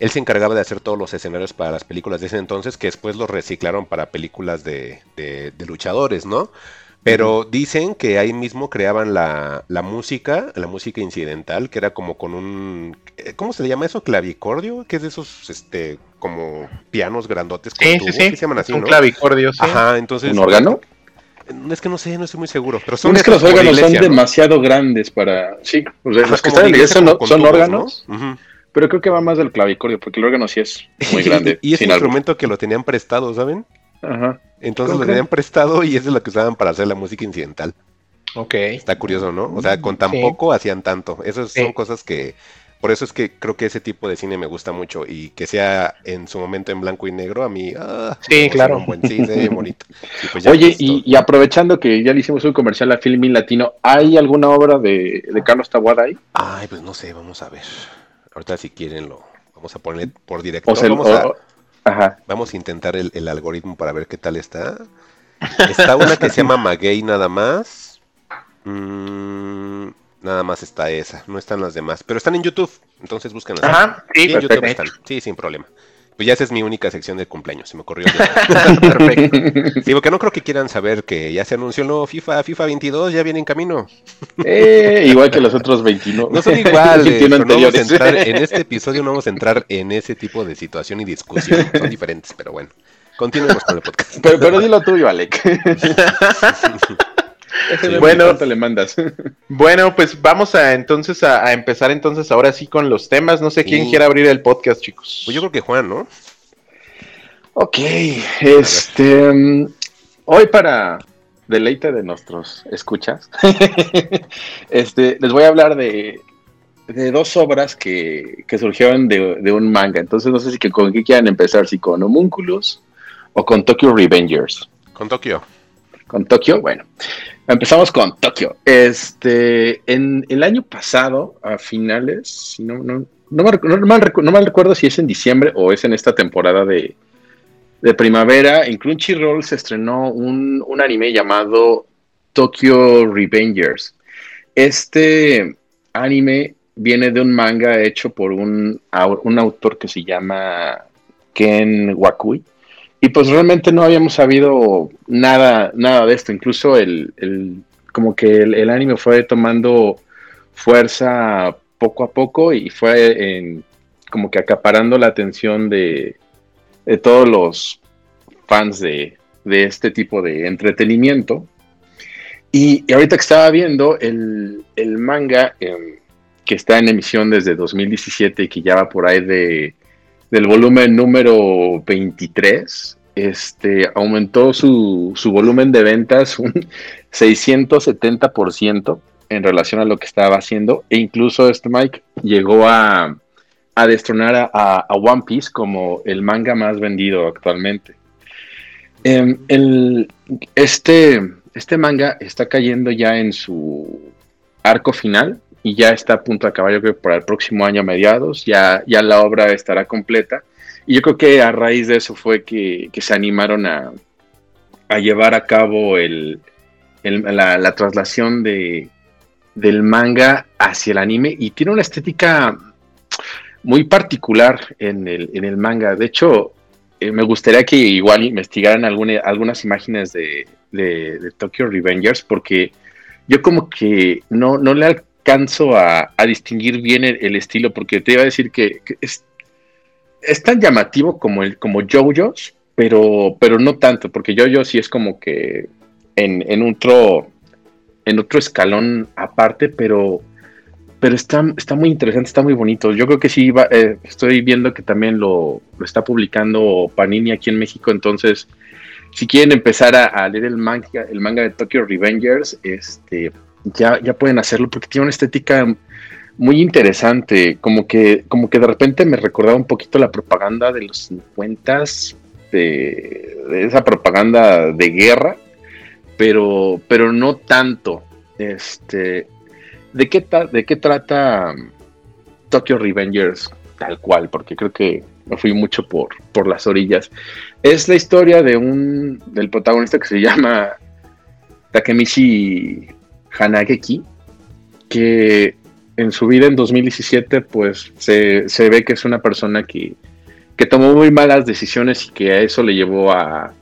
él se encargaba de hacer todos los escenarios para las películas de ese entonces, que después los reciclaron para películas de, de- de luchadores, ¿no? Pero dicen que ahí mismo creaban la, la música, la música incidental, que era como con un, eh, ¿cómo se le llama eso? Clavicordio, que es de esos, este, como pianos grandotes con Sí, tubo, sí, sí. que se llaman así, un ¿no? clavicordio, sí. Ajá, entonces. ¿Un órgano? Es que no sé, no estoy muy seguro. Pero son Son es que los órganos son ¿no? demasiado grandes para. Sí, o sea, Ajá, los que están en la iglesia, son, tubos, órganos, ¿no? Pero creo que va más del clavicordio, porque el órgano sí es muy grande. y ese sin algo. instrumento que lo tenían prestado, ¿saben? Ajá. Entonces ¿Cómo lo tenían prestado y eso es lo que usaban para hacer la música incidental. Ok. Está curioso, ¿no? O sea, con tan Sí. poco hacían tanto. Esas son Sí. cosas que. Por eso es que creo que ese tipo de cine me gusta mucho y que sea en su momento en blanco y negro, a mí. Ah, Sí, claro. un buen, ve bonito. Y pues Oye, y, y aprovechando que ya le hicimos un comercial a Filmin Latino, ¿hay alguna obra de, de Carlos Taboada ahí? Ay, pues no sé, vamos a ver. Ahorita si quieren lo vamos a poner por directo. O sea, vamos, o- a, ajá. vamos a intentar el, el algoritmo para ver qué tal está. Está una que se llama Maguey nada más. Mm, nada más está esa, no están las demás. Pero están en YouTube, entonces búsquenlas. Ajá, sí, Sí, en YouTube están. Sí, sin problema. Pues ya esa es mi única sección de cumpleaños, se me ocurrió. Perfecto. Sí, porque no creo que quieran saber que ya se anunció el nuevo FIFA, FIFA 22, ya viene en camino. Eh, igual que los otros 21. No son iguales. 21 pero no vamos a entrar, en este episodio no vamos a entrar en ese tipo de situación y discusión. Son diferentes, pero bueno. Continuemos con el podcast. Pero, pero dilo tuyo, Alec. Sí. Bueno. ¿cuánto le mandas? Bueno, pues vamos a entonces a, a empezar entonces ahora sí con los temas. No sé quién Sí. quiere abrir el podcast, chicos. Pues yo creo que Juan, ¿no? Ok, este. mm, Hoy para deleite de nuestros escuchas, este, les voy a hablar de, de dos obras que, que surgieron de, de un manga. Entonces no sé si que con qué quieran empezar, si con Homunculus o con Tokyo Revengers. Con Tokio. Con Tokio, bueno, empezamos con Tokio. Este, en el año pasado, a finales, si no, no, no, me recu- no mal no mal recuerdo si es en diciembre o es en esta temporada de, de primavera, en Crunchyroll se estrenó un, un anime llamado Tokyo Revengers. Este anime viene de un manga hecho por un, un autor que se llama Ken Wakui. Y pues realmente no habíamos sabido nada, nada de esto. Incluso el, el- como que el, anime fue tomando fuerza poco a poco y fue como que acaparando la atención de, de todos los fans de, de este tipo de entretenimiento. Y, y ahorita que estaba viendo el, el manga em, que está en emisión desde 2017 y que ya va por ahí de, del volumen número 23, este, aumentó su, su volumen de ventas un 670% en relación a lo que estaba haciendo. E incluso este Mike llegó a, a destronar a, a- One Piece como el manga más vendido actualmente. Em, el- este, este manga está cayendo ya en su arco final y ya está a punto de acabar, yo creo que para el próximo año a mediados, ya, ya la obra estará completa. Y yo creo que a raíz de eso fue que, que se animaron a, a llevar a cabo el, la, la traslación de, del manga hacia el anime y tiene una estética muy particular en el, en el manga. De hecho, eh, me gustaría que igual investigaran alguna- algunas imágenes de, de, de Tokyo Revengers porque yo como que no, no le alcanzo a, distinguir bien el, estilo porque te iba a decir que, que es, es tan llamativo como el como JoJo's, pero, pero no tanto, porque JoJo sí es como que en, en otro en otro escalón aparte, pero pero está, está muy interesante, está muy bonito. Yo creo que sí, va- eh, estoy viendo que también lo, lo está publicando Panini aquí en México, entonces si quieren empezar a, a leer el manga, el manga de Tokyo Revengers, este, ya, ya pueden hacerlo porque tiene una estética muy interesante, como que, como que de repente me recordaba un poquito la propaganda de los 50 de, esa propaganda de guerra, pero, pero no tanto. Este, ¿de qué, de qué trata Tokyo Revengers tal cual? Porque creo que me fui mucho por, por las orillas. Es la historia de un del protagonista que se llama Takemichi Hanageki, que en su vida en 2017 pues se, se ve que es una persona que, que tomó muy malas decisiones y que a eso le llevó a,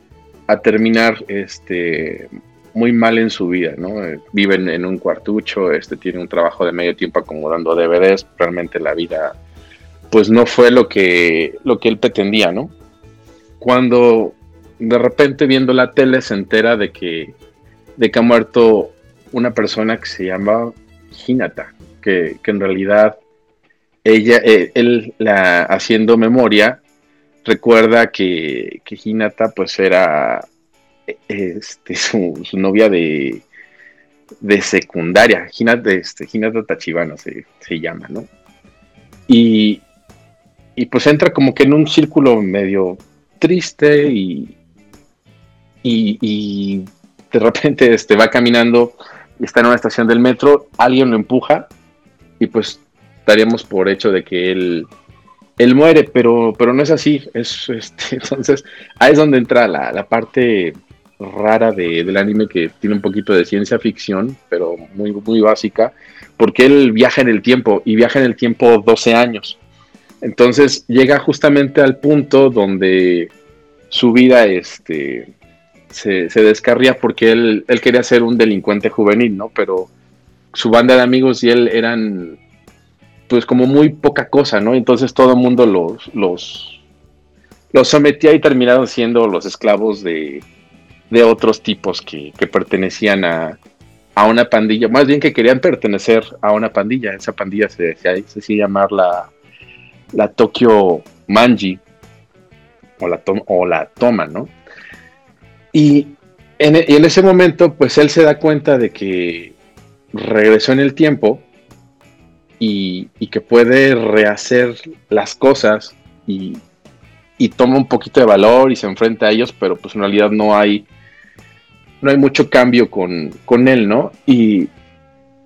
a terminar este, muy mal en su vida, ¿no? Eh, viven en un cuartucho, este tiene un trabajo de medio tiempo acomodando DVDs, realmente la vida pues no fue lo que lo que él pretendía, ¿no? Cuando de repente viendo la tele se entera de que de que ha muerto una persona que se llama Hinata, que, que en realidad ella, eh, él la, haciendo memoria, recuerda que, que Hinata pues era este, su, novia de, de secundaria, Hinata, este, Hinata Tachibana se, se llama, ¿no? Y, y pues entra como que en un círculo medio triste y, y, y, de repente este, va caminando y está en una estación del metro, alguien lo empuja y pues daríamos por hecho de que él, él muere, pero, pero no es así. Es, este, entonces, ahí es donde entra la, la parte rara de, del anime que tiene un poquito de ciencia ficción, pero muy, muy básica, porque él viaja en el tiempo y viaja en el tiempo 12 años. Entonces llega justamente al punto donde su vida este, se, descarría porque él, él, quería ser un delincuente juvenil, ¿no? Pero su banda de amigos y él eran pues como muy poca cosa, ¿no? Entonces todo el mundo los, los, sometía y terminaron siendo los esclavos de, de otros tipos que, que pertenecían a, a, una pandilla, más bien que querían pertenecer a una pandilla. Esa pandilla se decía, se decía llamar la, la Tokyo Manji o la, o la Toma, ¿no? Y en, y en ese momento, pues él se da cuenta de que regresó en el tiempo y, y, que puede rehacer las cosas y, y, toma un poquito de valor y se enfrenta a ellos, pero pues en realidad no hay, no hay mucho cambio con, con él, ¿no? Y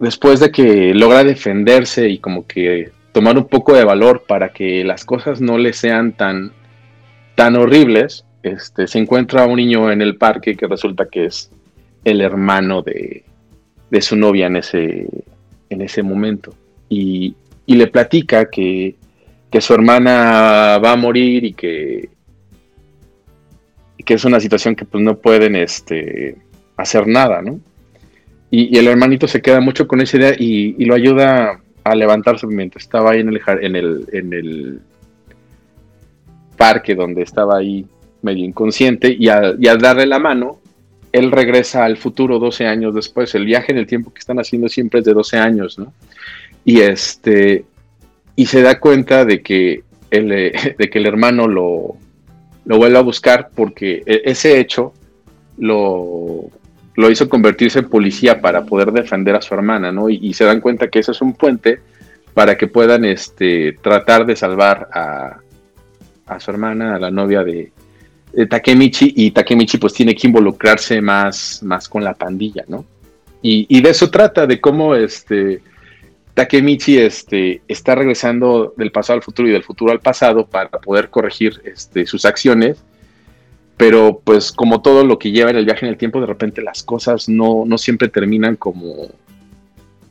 después de que logra defenderse y como que tomar un poco de valor para que las cosas no le sean tan, tan horribles, este, se encuentra un niño en el parque que resulta que es el hermano de, de su novia en ese, en ese momento y, le platica que, su hermana va a morir y que, que es una situación que pues no pueden este, hacer nada, ¿no? Y, el hermanito se queda mucho con esa idea y, lo ayuda a levantarse mientras estaba ahí en el parque donde estaba ahí medio inconsciente y al, y darle la mano, él regresa al futuro 12 años después. El viaje en el tiempo que están haciendo siempre es de 12 años, ¿no? y este y se da cuenta de que el, de que el hermano lo, lo vuelve a buscar porque e, ese hecho lo, lo, hizo convertirse en policía para poder defender a su hermana, ¿no? Y, se dan cuenta que ese es un puente para que puedan este, tratar de salvar a, a su hermana, a la novia de, de, Takemichi, y Takemichi pues tiene que involucrarse más, más con la pandilla, ¿no? Y, y de eso trata, de cómo este, Takemichi este, está regresando del pasado al futuro y del futuro al pasado para poder corregir este, sus acciones, pero pues como todo lo que lleva en el viaje en el tiempo, de repente las cosas no, no siempre terminan como,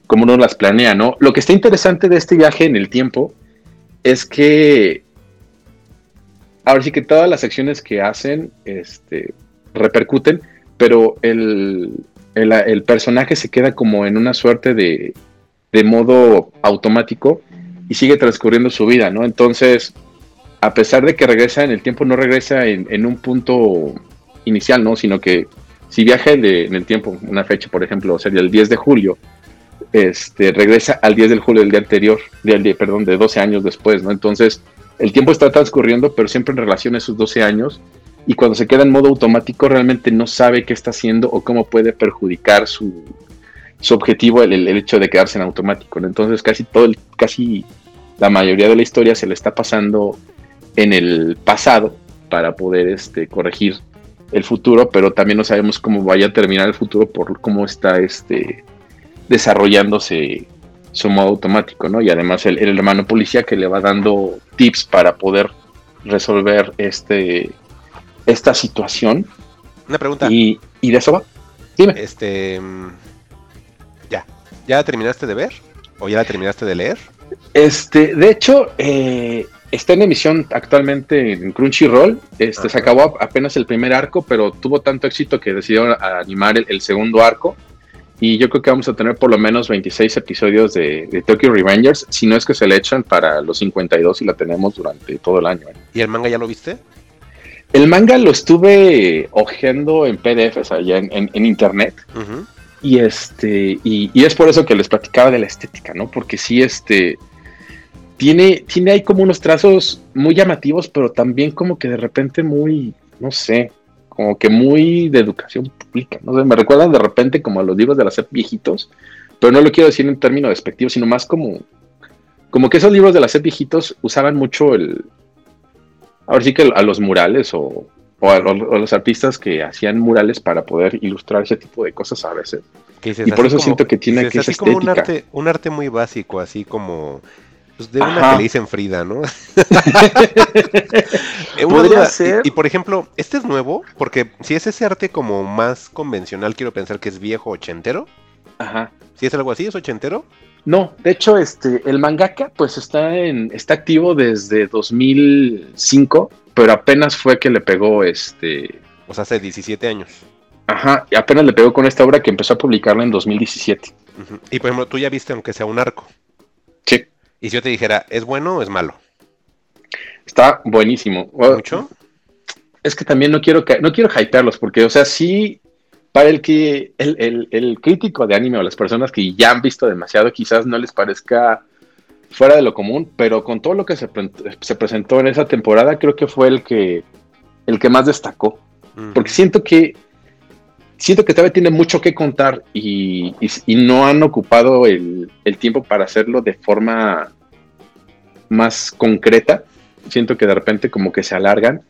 como uno las planea, ¿no? Lo que está interesante de este viaje en el tiempo es que ahora sí que todas las acciones que hacen este, repercuten, pero el, el personaje se queda como en una suerte de de modo automático y sigue transcurriendo su vida, ¿no? Entonces, a pesar de que regresa en el tiempo, no regresa en, un punto inicial, ¿no? Sino que si viaja en el tiempo, una fecha, por ejemplo, sería el 10 de julio, este, regresa al 10 de julio del día anterior, del día, perdón, de 12 años después, ¿no? Entonces, el tiempo está transcurriendo, pero siempre en relación a esos 12 años, y cuando se queda en modo automático, realmente no sabe qué está haciendo o cómo puede perjudicar su, su objetivo el, el, hecho de quedarse en automático. Entonces casi todo el, casi la mayoría de la historia se le está pasando en el pasado para poder este, corregir el futuro, pero también no sabemos cómo vaya a terminar el futuro por cómo está este, desarrollándose su modo automático, ¿no? Y además el, el, hermano policía que le va dando tips para poder resolver este esta situación. Una pregunta. Y, y de eso va. Dime. Este ¿Ya la terminaste de ver? ¿O ya la terminaste de leer? Este, de hecho, eh, está en emisión actualmente en Crunchyroll. Este, se acabó apenas el primer arco, pero tuvo tanto éxito que decidieron animar el, segundo arco. Y yo creo que vamos a tener por lo menos 26 episodios de, Tokyo Revengers, si no es que se le echan para los 52 y la tenemos durante todo el año. ¿eh? ¿Y el manga ya lo viste? El manga lo estuve hojeando en PDF, o sea, en, en, internet. Y este, y, y, es por eso que les platicaba de la estética, ¿no? Porque sí, este, tiene, tiene ahí como unos trazos muy llamativos, pero también como que de repente muy, no sé, como que muy de educación pública, no sé, me recuerdan de repente como a los libros de la SEP viejitos, pero no lo quiero decir en término despectivo, sino más como, como que esos libros de la SEP viejitos usaban mucho el, ahora sí que a los murales o, o a, los artistas que hacían murales para poder ilustrar ese tipo de cosas a veces. y por eso siento que tiene que ser como un arte, un arte muy básico, así como pues, de una que le dicen Frida, ¿no? Eh, Podría ser. Y, por ejemplo, este es nuevo, porque si es ese arte como más convencional, quiero pensar que es viejo ochentero. Ajá. Si es algo así, ¿es ochentero? No, de hecho, este, el mangaka, pues está en, está activo desde 2005, pero apenas fue que le pegó este. O sea, hace 17 años. Ajá, y apenas le pegó con esta obra que empezó a publicarla en 2017. Y por ejemplo, tú ya viste, aunque sea un arco. Sí. Y si yo te dijera, ¿es bueno o es malo? Está buenísimo. ¿Mucho? Es que también no quiero, no quiero hypearlos, porque, o sea, sí, para el que el, crítico de anime o las personas que ya han visto demasiado, quizás no les parezca fuera de lo común, pero con todo lo que se, presentó en esa temporada, creo que fue el que, el que más destacó. Porque siento que siento que todavía tiene mucho que contar y, no han ocupado el, tiempo para hacerlo de forma más concreta. Siento que de repente como que se alargan,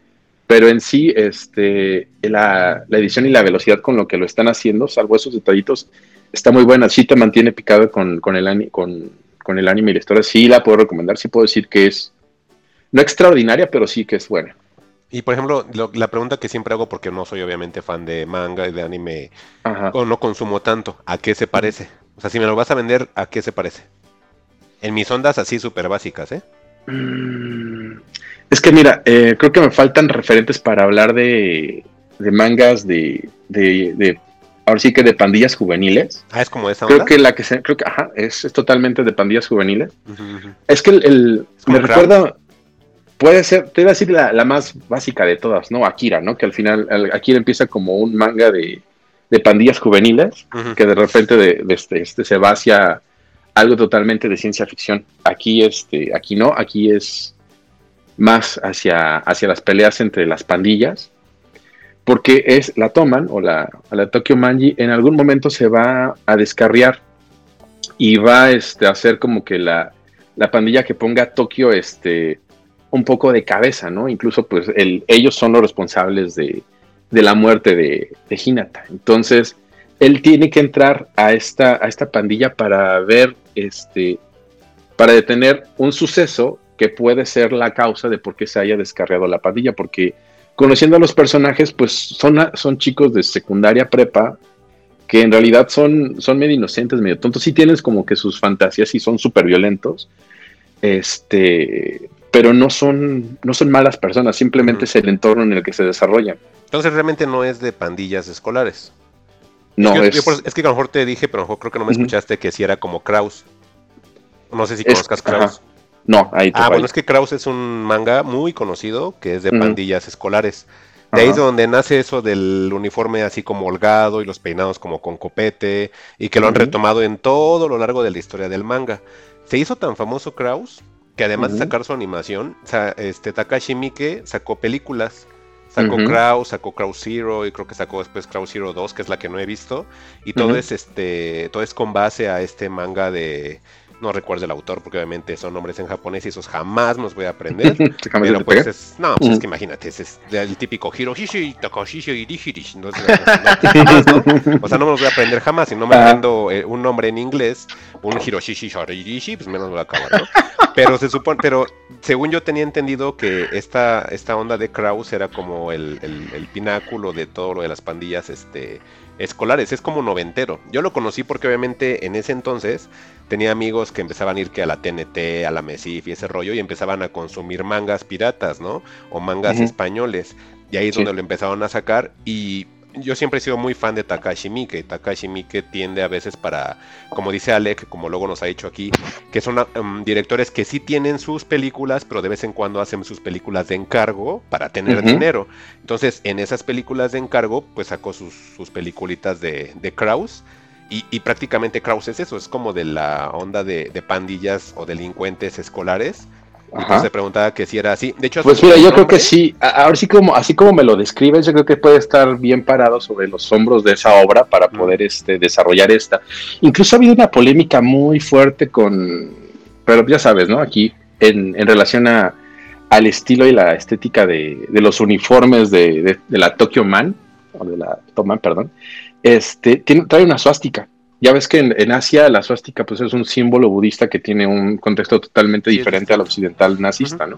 pero en sí este, la, edición y la velocidad con lo que lo están haciendo, salvo esos detallitos, está muy buena. Sí te mantiene picado con, el, con, con el anime y la historia. Sí la puedo recomendar, sí puedo decir que es, no extraordinaria, pero sí que es buena. Y por ejemplo, la pregunta que siempre hago, porque no soy obviamente fan de manga y de anime, o no consumo tanto, ¿a qué se parece? O sea, si me lo vas a vender, ¿a qué se parece? En mis ondas así súper básicas, ¿eh? Mm, es que mira, eh, creo que me faltan referentes para hablar de, de mangas de, de, ahora sí que de pandillas juveniles. Ah, es como esa onda. Creo que la que se, creo que, ajá, es, totalmente de pandillas juveniles. Es que el, me recuerda, puede ser, te iba a decir la, más básica de todas, ¿no? Akira, ¿no? Que al final, Akira empieza como un manga de, pandillas juveniles, que de repente de, este, este, se va hacia algo totalmente de ciencia ficción. Aquí, este, aquí no, aquí es más hacia, hacia las peleas entre las pandillas, porque es, la toman, o la, la Tokyo Manji, en algún momento se va a descarriar y va este, a hacer como que la, la pandilla que ponga Tokio, este, un poco de cabeza, ¿no? Incluso pues el, ellos son los responsables de, la muerte de, de, Hinata. Entonces, él tiene que entrar a esta, pandilla para ver, este, para detener un suceso que puede ser la causa de por qué se haya descarriado la pandilla, porque conociendo a los personajes, pues son, son chicos de secundaria prepa que en realidad son, son medio inocentes, medio tontos, sí tienes como que sus fantasías y son súper violentos, este, pero no son, no son malas personas, simplemente es el entorno en el que se desarrollan. Entonces realmente no es de pandillas escolares. No, es, es... que a lo mejor te dije, pero a lo mejor creo que no me escuchaste que si era como Kraus. No sé si conozcas Kraus. No, ahí te Ah, bueno, es que Kraus es un manga muy conocido que es de pandillas escolares. De ahí es donde nace eso del uniforme así como holgado y los peinados como con copete y que lo han retomado en todo lo largo de la historia del manga. Se hizo tan famoso Kraus que además de sacar su animación, este Takashi Miike sacó películas. Sacó Kraus, sacó Kraus Zero y creo que sacó después Kraus Zero 2, que es la que no he visto. Y todo es este, todo es con base a este manga de no recuerdo el autor porque obviamente son nombres en japonés y esos jamás nos voy a aprender. pero pues es, no, pues es que imagínate, es, el típico Hiroshi Takashi Irihirishi. No, no, O sea, no me los voy a aprender jamás. Si no me aprendo eh, un nombre en inglés, un Hiroshi Shorishi, pues menos me voy a acabar, ¿no? Pero se supone, pero según yo tenía entendido que esta, esta onda de Kraus era como el, el, el pináculo de todo lo de las pandillas este, escolares, es como noventero. Yo lo conocí porque obviamente en ese entonces tenía amigos que empezaban a ir que a la TNT, a la Mesif y ese rollo y empezaban a consumir mangas piratas, ¿no? O mangas españoles. Y ahí es donde lo empezaron a sacar y yo siempre he sido muy fan de Takashi Miike. Takashi Miike tiende a veces para, como dice Alec, como luego nos ha dicho aquí, que son um, directores que sí tienen sus películas, pero de vez en cuando hacen sus películas de encargo para tener dinero. Entonces, en esas películas de encargo, pues sacó sus, sus peliculitas de, de Kraus. Y, prácticamente Kraus es eso, es como de la onda de, de pandillas o delincuentes escolares y se preguntaba que si era así. De hecho, pues mira, yo creo que sí. Ahora sí como así como me lo describes, yo creo que puede estar bien parado sobre los hombros de esa obra para poder este, desarrollar esta. Incluso ha habido una polémica muy fuerte con, pero ya sabes, ¿no? Aquí en, en relación a, al estilo y la estética de, de los uniformes de, de, la Tokyo Man, o de la Toman, perdón, este, tiene, trae una suástica. Ya ves que en, Asia la suástica pues es un símbolo budista que tiene un contexto totalmente diferente al occidental nazista, ¿no?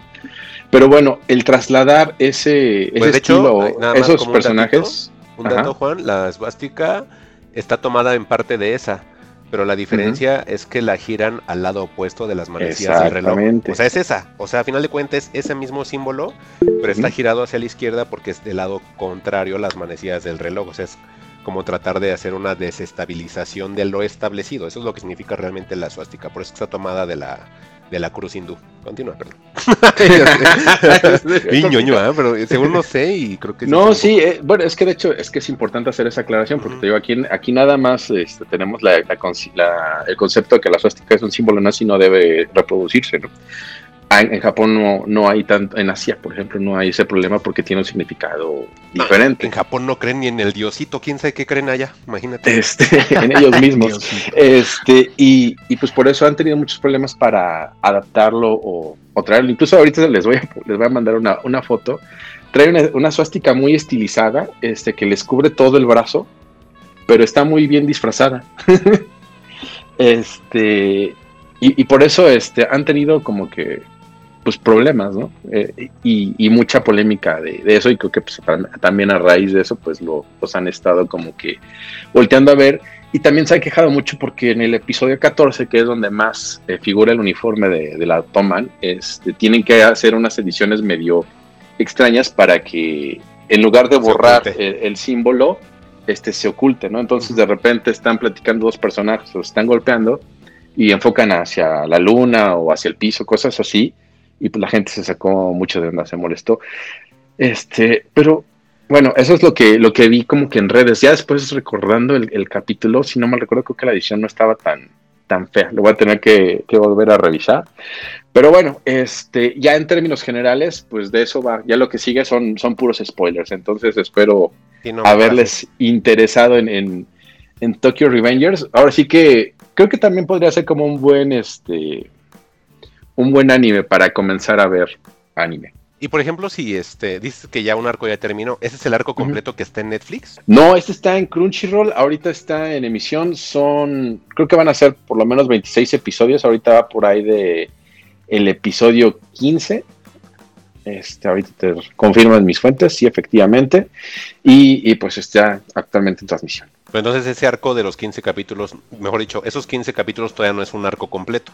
Pero bueno, el trasladar ese, ese pues, estilo, esos personajes... Un dato, Juan, la suástica está tomada en parte de esa, pero la diferencia es que la giran al lado opuesto de las manecillas del reloj. O sea, es esa. O sea, a final de cuentas es ese mismo símbolo, pero está girado hacia la izquierda porque es del lado contrario a las manecillas del reloj. O sea, es como tratar de hacer una desestabilización de lo establecido. Eso es lo que significa realmente la suástica. Por eso está tomada de la, de la cruz hindú. Continúa, perdón. Ñoño, ¿eh? pero según no sé y creo que... No, sí, eh, bueno, es que de hecho es que es importante hacer esa aclaración porque te digo, aquí, aquí nada más este, tenemos la, el concepto de que la suástica es un símbolo nazi y no debe reproducirse, ¿no? En, Japón no, no hay tanto, en Asia, por ejemplo, no hay ese problema porque tiene un significado diferente. en Japón no creen ni en el diosito, quién sabe qué creen allá, imagínate. Este, en ellos mismos. este, y, y, pues por eso han tenido muchos problemas para adaptarlo o, traerlo. Incluso ahorita les voy a, les voy a mandar una, una foto. Trae una, una suástica muy estilizada, este, que les cubre todo el brazo, pero está muy bien disfrazada. este, y, y, por eso este, han tenido como que pues problemas, ¿no? Eh, y, mucha polémica de, eso y creo que pues, también a raíz de eso pues lo, los han estado como que volteando a ver y también se ha quejado mucho porque en el episodio 14 que es donde más eh, figura el uniforme de, la Toman, este, tienen que hacer unas ediciones medio extrañas para que en lugar de borrar el, símbolo este se oculte, ¿no? Entonces de repente están platicando dos personajes, o están golpeando y enfocan hacia la luna o hacia el piso, cosas así y pues la gente se sacó mucho de onda, se molestó. Este, pero bueno, eso es lo que, lo que vi como que en redes. Ya después recordando el, capítulo, si no mal recuerdo, creo que la edición no estaba tan, tan fea. Lo voy a tener que, volver a revisar. Pero bueno, este, ya en términos generales, pues de eso va. Ya lo que sigue son, son puros spoilers. Entonces espero haberles interesado en, en, en Tokyo Revengers. Ahora sí que creo que también podría ser como un buen este un buen anime para comenzar a ver anime. Y por ejemplo, si este dices que ya un arco ya terminó, ¿ese es el arco completo que está en Netflix? No, este está en Crunchyroll, ahorita está en emisión, son, creo que van a ser por lo menos 26 episodios, ahorita va por ahí de el episodio 15. Este, ahorita te confirman mis fuentes, sí, efectivamente. Y, y pues está actualmente en transmisión. entonces ese arco de los 15 capítulos, mejor dicho, esos 15 capítulos todavía no es un arco completo.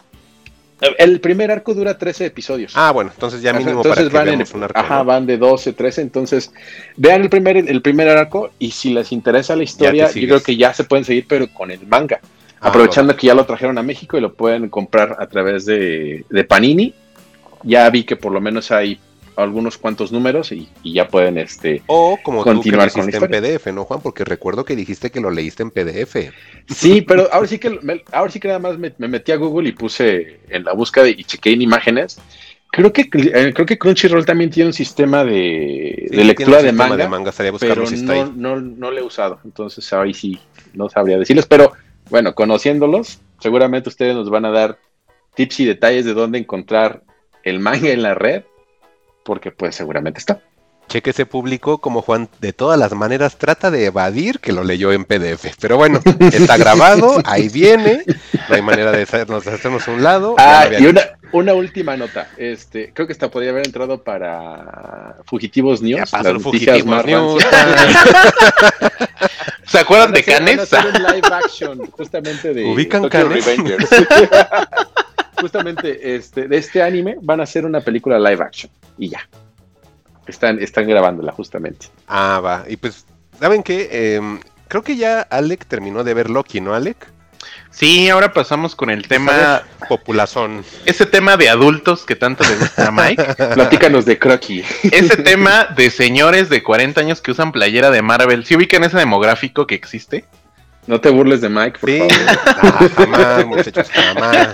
El primer arco dura 13 episodios. Ah, bueno, entonces ya mínimo entonces para van un arco. Ajá, van de 12, 13. Entonces, vean el primer, el primer arco y si les interesa la historia, yo creo que ya se pueden seguir, pero con el manga. Ah, aprovechando que ya lo trajeron a México y lo pueden comprar a través de, de Panini. Ya vi que por lo menos hay algunos cuantos números y, ya pueden este o como continuar tú que en PDF, ¿no, Juan? Porque recuerdo que dijiste que lo leíste en PDF. Sí, pero ahora sí que ahora sí que nada más me, metí a Google y puse en la búsqueda y chequé en imágenes. Creo que eh, creo que Crunchyroll también tiene un sistema de, lectura de manga, pero no, no, no lo he usado. Entonces ahí sí no sabría decirles, pero bueno, conociéndolos, seguramente ustedes nos van a dar tips y detalles de dónde encontrar el manga en la red porque pues seguramente está. cheque ese público como Juan de todas las maneras trata de evadir que lo leyó en PDF. Pero bueno, está grabado, ahí viene, no hay manera de hacernos, hacernos a un lado. Ah, y una, una última nota. Este, creo que hasta podría haber entrado para Fugitivos News. Ya pasó Fugitivos News. rancias. ¿Se acuerdan de hacer- van a Canes? hacer un live action justamente de ¿Ubican Tokyo? Revengers. justamente este, de este anime van a hacer una película live action y ya. Están, están grabándola justamente. Ah, va. Y pues, ¿saben qué? Em, creo que ya Alec terminó de ver Loki, ¿no, Alec? Sí, ahora pasamos con el tema. Populazón. ese tema de adultos que tanto le gusta a Mike. Platícanos de Crocky. ese tema de señores de 40 años que usan playera de Marvel. ¿Sí ubican ese demográfico que existe? No te burles de Mike, por Sí. favor. Ah, jamás, muchachos, jamás.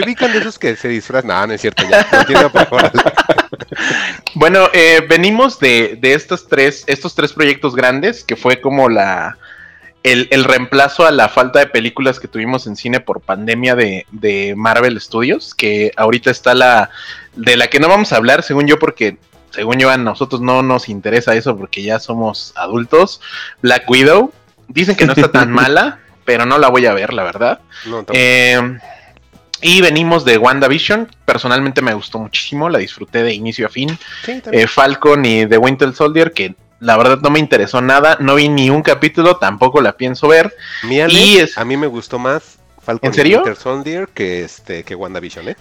¿Se ubican de esos que se disfrazan? No, no es cierto, ya. Por. Bueno, eh, venimos de, de estos tres, estos tres proyectos grandes, que fue como la el, el reemplazo a la falta de películas que tuvimos en cine por pandemia de, de Marvel Studios, que ahorita está la de la que no vamos a hablar, según yo, porque según yo a nosotros no nos interesa eso porque ya somos adultos. Black Widow, dicen que no está tan mala, pero no la voy a ver, la verdad. No. Eh, y venimos de WandaVision. Personalmente me gustó muchísimo, la disfruté de inicio a fin. Sí. Eh, Falcon y The Winter Soldier, que la verdad no me interesó nada. No vi ni un capítulo, tampoco la pienso ver. Y es- a mí me gustó más Falcon ¿En serio? y Winter Soldier que, este, que WandaVision, ¿eh?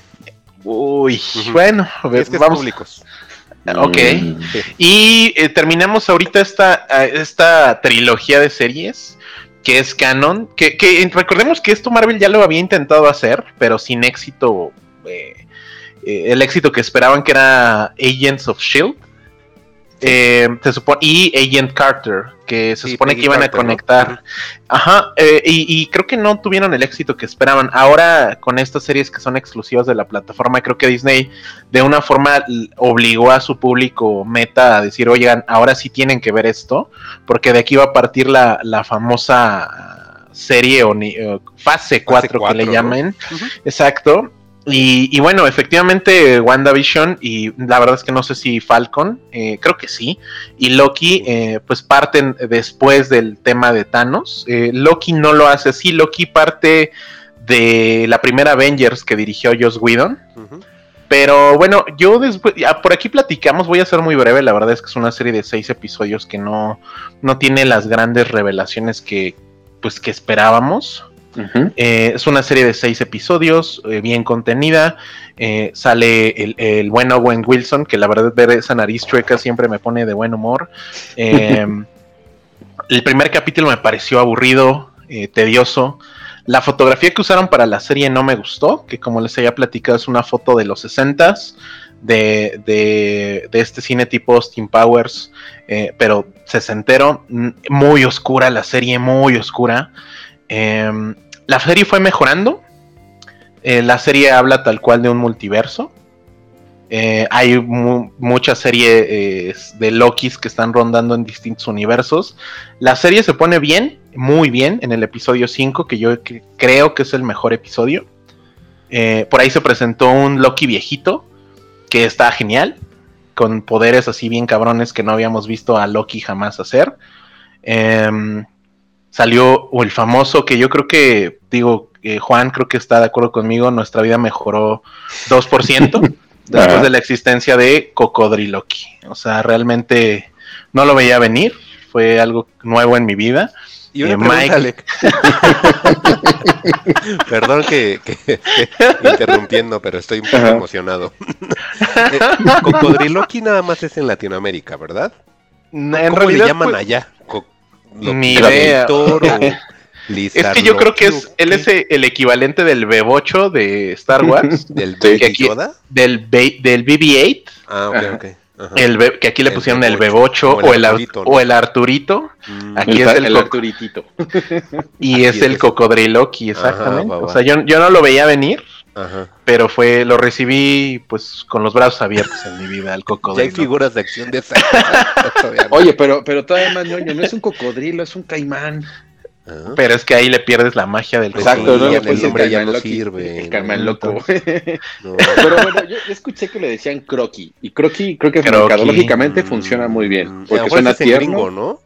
Uy, bueno, es que es vamos. públicos. Ok. Mm. Y eh, terminamos ahorita esta, eh, esta trilogía de series que es canon. Que, recordemos que esto Marvel ya lo había intentado hacer, pero sin éxito. eh, eh, el éxito que esperaban que era Agents of Shield. Eh, se supone, y Agent Carter, que se Sí, supone Peggy que iban Carter, a ¿no? conectar. Ajá, eh, y, y creo que no tuvieron el éxito que esperaban. Ahora, con estas series que son exclusivas de la plataforma, creo que Disney de una forma obligó a su público meta a decir, oigan, ahora sí tienen que ver esto, porque de aquí va a partir la, la famosa serie o ni- fase 4 que le. Ujú. Exacto. Y, y bueno, efectivamente WandaVision y la verdad es que no sé si Falcon, eh, creo que sí, y Loki eh, pues parten después del tema de Thanos. Eh, Loki no lo hace así, Loki parte de la primera Avengers que dirigió Joss Whedon. Pero bueno, yo después, ya por aquí platicamos, voy a ser muy breve, la verdad es que es una serie de seis episodios que no, no tiene las grandes revelaciones que, pues, que esperábamos. Eh, es una serie de seis episodios, eh, bien contenida. Eh, sale el, el buen Owen Wilson, que la verdad ver esa nariz chueca siempre me pone de buen humor. Eh, el primer capítulo me pareció aburrido, tedioso. La fotografía que usaron para la serie no me gustó, que como les había platicado es una foto de los 60s, de, de, de este cine tipo Austin Powers, eh, pero sesentero, mm, muy oscura la serie, muy oscura. Eh, la serie fue mejorando. Eh, la serie habla tal cual de un multiverso. Eh, hay mu- muchas series de Lokis que están rondando en distintos universos. La serie se pone bien, muy bien, en el episodio 5, que yo cre- creo que es el mejor episodio. Eh, por ahí se presentó un Loki viejito, que está genial, con poderes así bien cabrones que no habíamos visto a Loki jamás hacer. Em, salió el famoso que yo creo que, digo, eh, Juan creo que está de acuerdo conmigo, nuestra vida mejoró 2% después Ajá. de la existencia de Cocodriloqui. O sea, realmente no lo veía venir, fue algo nuevo en mi vida. Y una Eh, pregunta, Mike. Alec. Perdón que, que- que interrumpiendo, pero estoy un poco Ajá. emocionado. Eh, Cocodriloqui nada más es en Latinoamérica, ¿verdad? En ¿Cómo realidad, le llaman pues, allá? Ni idea. Es que yo creo que es, él es el equivalente del Bebocho de Star Wars, del Sí. Baby aquí- Yoda. del, be- del BB-8, Ah, ok, Ajá. ok. Ajá. el que aquí le El pusieron el Bebocho, Bebocho o o el el, Ar- Arturito, ¿no? o el Arturito, Mm, Aquí el, es el el Arturitito. y Aquí es es el. Cocodriloqui, exactamente. va, va. O sea, yo, yo no lo veía venir, Ajá. pero fue, lo recibí pues con los brazos abiertos en mi vida, el Ya hay cocodrilo. figuras de acción de esa. Oye, pero, pero todavía más ñoño, no es un cocodrilo, es un caimán. Ah. Pero es que ahí le pierdes la magia del Exacto, no le el nombre ya no Loki, sirve, El Carmen ¿no? Loco. No. Pero bueno, yo, yo escuché que le decían croqui. Y croqui creo que mercadológicamente funciona muy bien. Mm, Porque suena tierno. gringo, ¿no?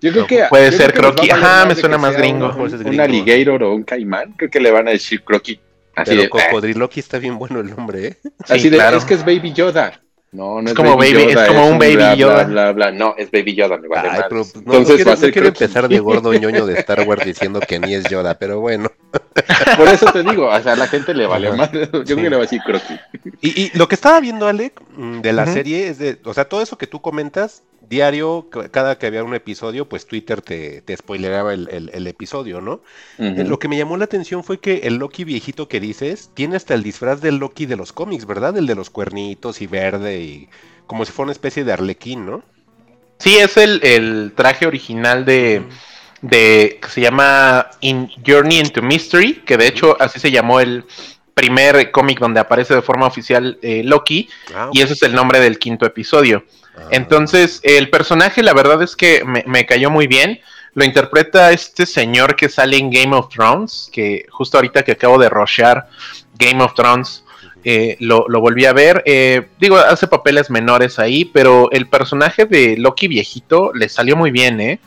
Yo creo No, que. puede yo ser creo que croqui. Ajá, me suena más gringo. Un, Pues un alligator o un caimán. Creo que le van a decir croqui. Así Pero de. "Ah". Cocodriloqui está bien bueno el nombre, ¿eh? Sí, Así de, claro. es que es Baby Yoda. No, no Es es, como Baby Yoda. es como un Baby bla, Yoda. Bla, bla, bla. No, es Baby Yoda, me vale Ay, madres. pero no, Entonces no quiero, va a ser no quiero empezar de gordo ñoño de Star Wars diciendo que ni es Yoda, pero bueno. Por eso te digo, o sea, a la gente le vale más. Yo creo que le va a decir croqui. Y, y lo que estaba viendo, Alec, mm, de la serie es de, o sea, todo eso que tú comentas, diario, cada que había un episodio, pues Twitter te, te spoileraba el, el- el episodio, ¿no? Ujú. Lo que me llamó la atención fue que el Loki viejito que dices tiene hasta el disfraz del Loki de los cómics, ¿verdad? El de los cuernitos y verde y como si fuera una especie de arlequín, ¿no? Sí, es el, el traje original de, de que se llama In Journey into Mystery, que de hecho así se llamó el primer cómic donde aparece de forma oficial eh, Loki, Ah, y ese es el nombre del quinto episodio. ah. Entonces, el personaje, la verdad es que me, me cayó muy bien. Lo interpreta este señor que sale en Game of Thrones, que justo ahorita que acabo de rushear Game of Thrones, eh, lo, lo volví a ver. Eh, digo, hace papeles menores ahí, pero el personaje de Loki viejito le salió muy bien. Eh,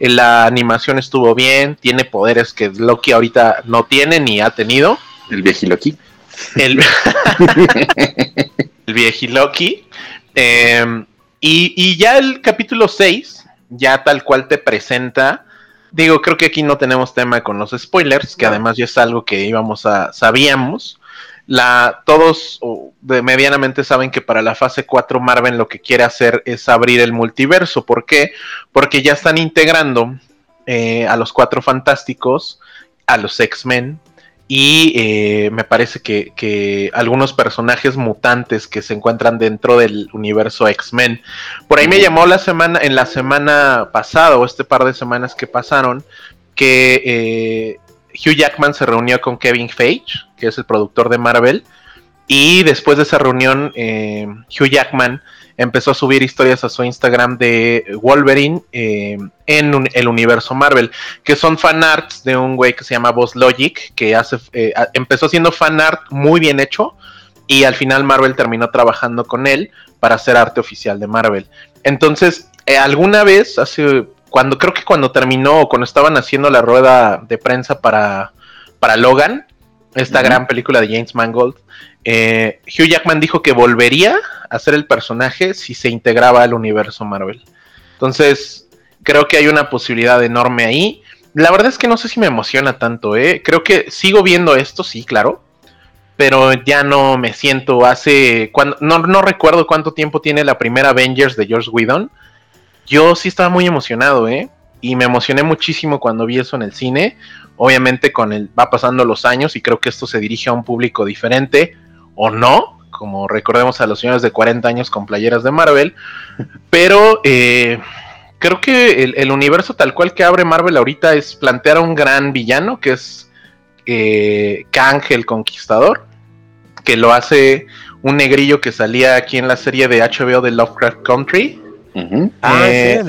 La animación estuvo bien, tiene poderes que Loki ahorita no tiene ni ha tenido. El viejiloqui. El, el viejiloqui. Eh, y, y ya el capítulo 6, ya tal cual te presenta. Digo, creo que aquí no tenemos tema con los spoilers, que No. además ya es algo que íbamos a. sabíamos. La, todos de- medianamente saben que para la fase 4 Marvel lo que quiere hacer es abrir el multiverso. ¿Por qué? Porque ya están integrando eh, a los cuatro fantásticos, a los X-Men, y eh, me parece que, que algunos personajes mutantes que se encuentran dentro del universo X-Men. Por ahí me llamó la semana, en la semana pasada, o este par de semanas que pasaron, que eh, Hugh Jackman se reunió con Kevin Feige, que es el productor de Marvel, y después de esa reunión, eh, Hugh Jackman empezó a subir historias a su Instagram de Wolverine eh, en el universo Marvel que son fanarts de un güey que se llama Boss Logic, que hace, eh, empezó haciendo fanart muy bien hecho y al final Marvel terminó trabajando con él para hacer arte oficial de Marvel. Entonces, eh, alguna vez, hace, cuando creo que cuando terminó, cuando estaban haciendo la rueda de prensa para, para Logan, esta gran película de James Mangold, eh, Hugh Jackman dijo que volvería a ser el personaje si se integraba al universo Marvel. Entonces, creo que hay una posibilidad enorme ahí. La verdad es que no sé si me emociona tanto, ¿eh? Creo que sigo viendo esto, sí, claro. Pero ya no me siento hace. Cuando, no, no recuerdo cuánto tiempo tiene la primera Avengers de George Whedon. Yo sí estaba muy emocionado, ¿eh? Y me emocioné muchísimo cuando vi eso en el cine. Obviamente con el va pasando los años y creo que esto se dirige a un público diferente o no, como recordemos a los señores de 40 años con playeras de Marvel, pero eh, creo que el, el universo tal cual que abre Marvel ahorita es plantear a un gran villano que es eh, Kang el Conquistador, que lo hace un negrillo que salía aquí en la serie de HBO de Lovecraft Country. Ah, Eh.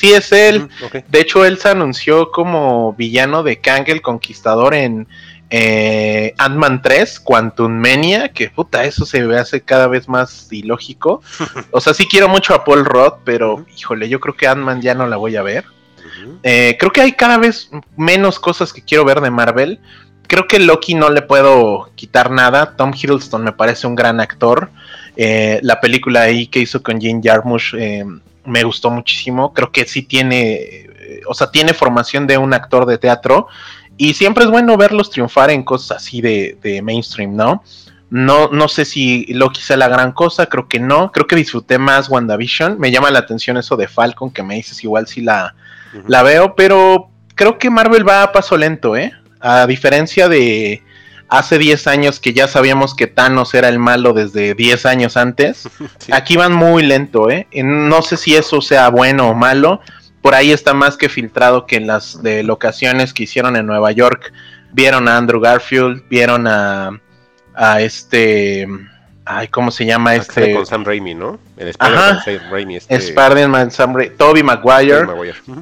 Sí, es él. Mm. De hecho, él se anunció como villano de Kang el Conquistador en eh, Ant-Man 3, Quantum Mania, que puta, eso se me hace cada vez más ilógico. O sea, sí quiero mucho a Paul Roth, pero híjole, yo creo que Ant-Man ya no la voy a ver. Eh, creo que hay cada vez menos cosas que quiero ver de Marvel. Creo que Loki no le puedo quitar nada. Tom Hiddleston me parece un gran actor. Eh, la película ahí que hizo con Jane Jarmusch eh, me gustó muchísimo. Creo que sí tiene, eh, o sea, tiene formación de un actor de teatro. Y siempre es bueno verlos triunfar en cosas así de, de mainstream, ¿no? No, no sé si Loki sea la gran cosa, creo que no. Creo que disfruté más WandaVision. Me llama la atención eso de Falcon, que me dices igual si la, la veo, pero creo que Marvel va a paso lento, ¿eh? A diferencia de hace 10 años que ya sabíamos que Thanos era el malo desde 10 años antes, Sí. aquí van muy lento, ¿eh? No sé si eso sea bueno o malo, por ahí está más que filtrado que en las de locaciones que hicieron en Nueva York, vieron a Andrew Garfield, vieron a, a este, ay, ¿cómo se llama Ah, este? con Sam Raimi, ¿no? El. Spider-Man Sam Raimi. Este, Spider-Man, Sam Ra- Tobey Maguire.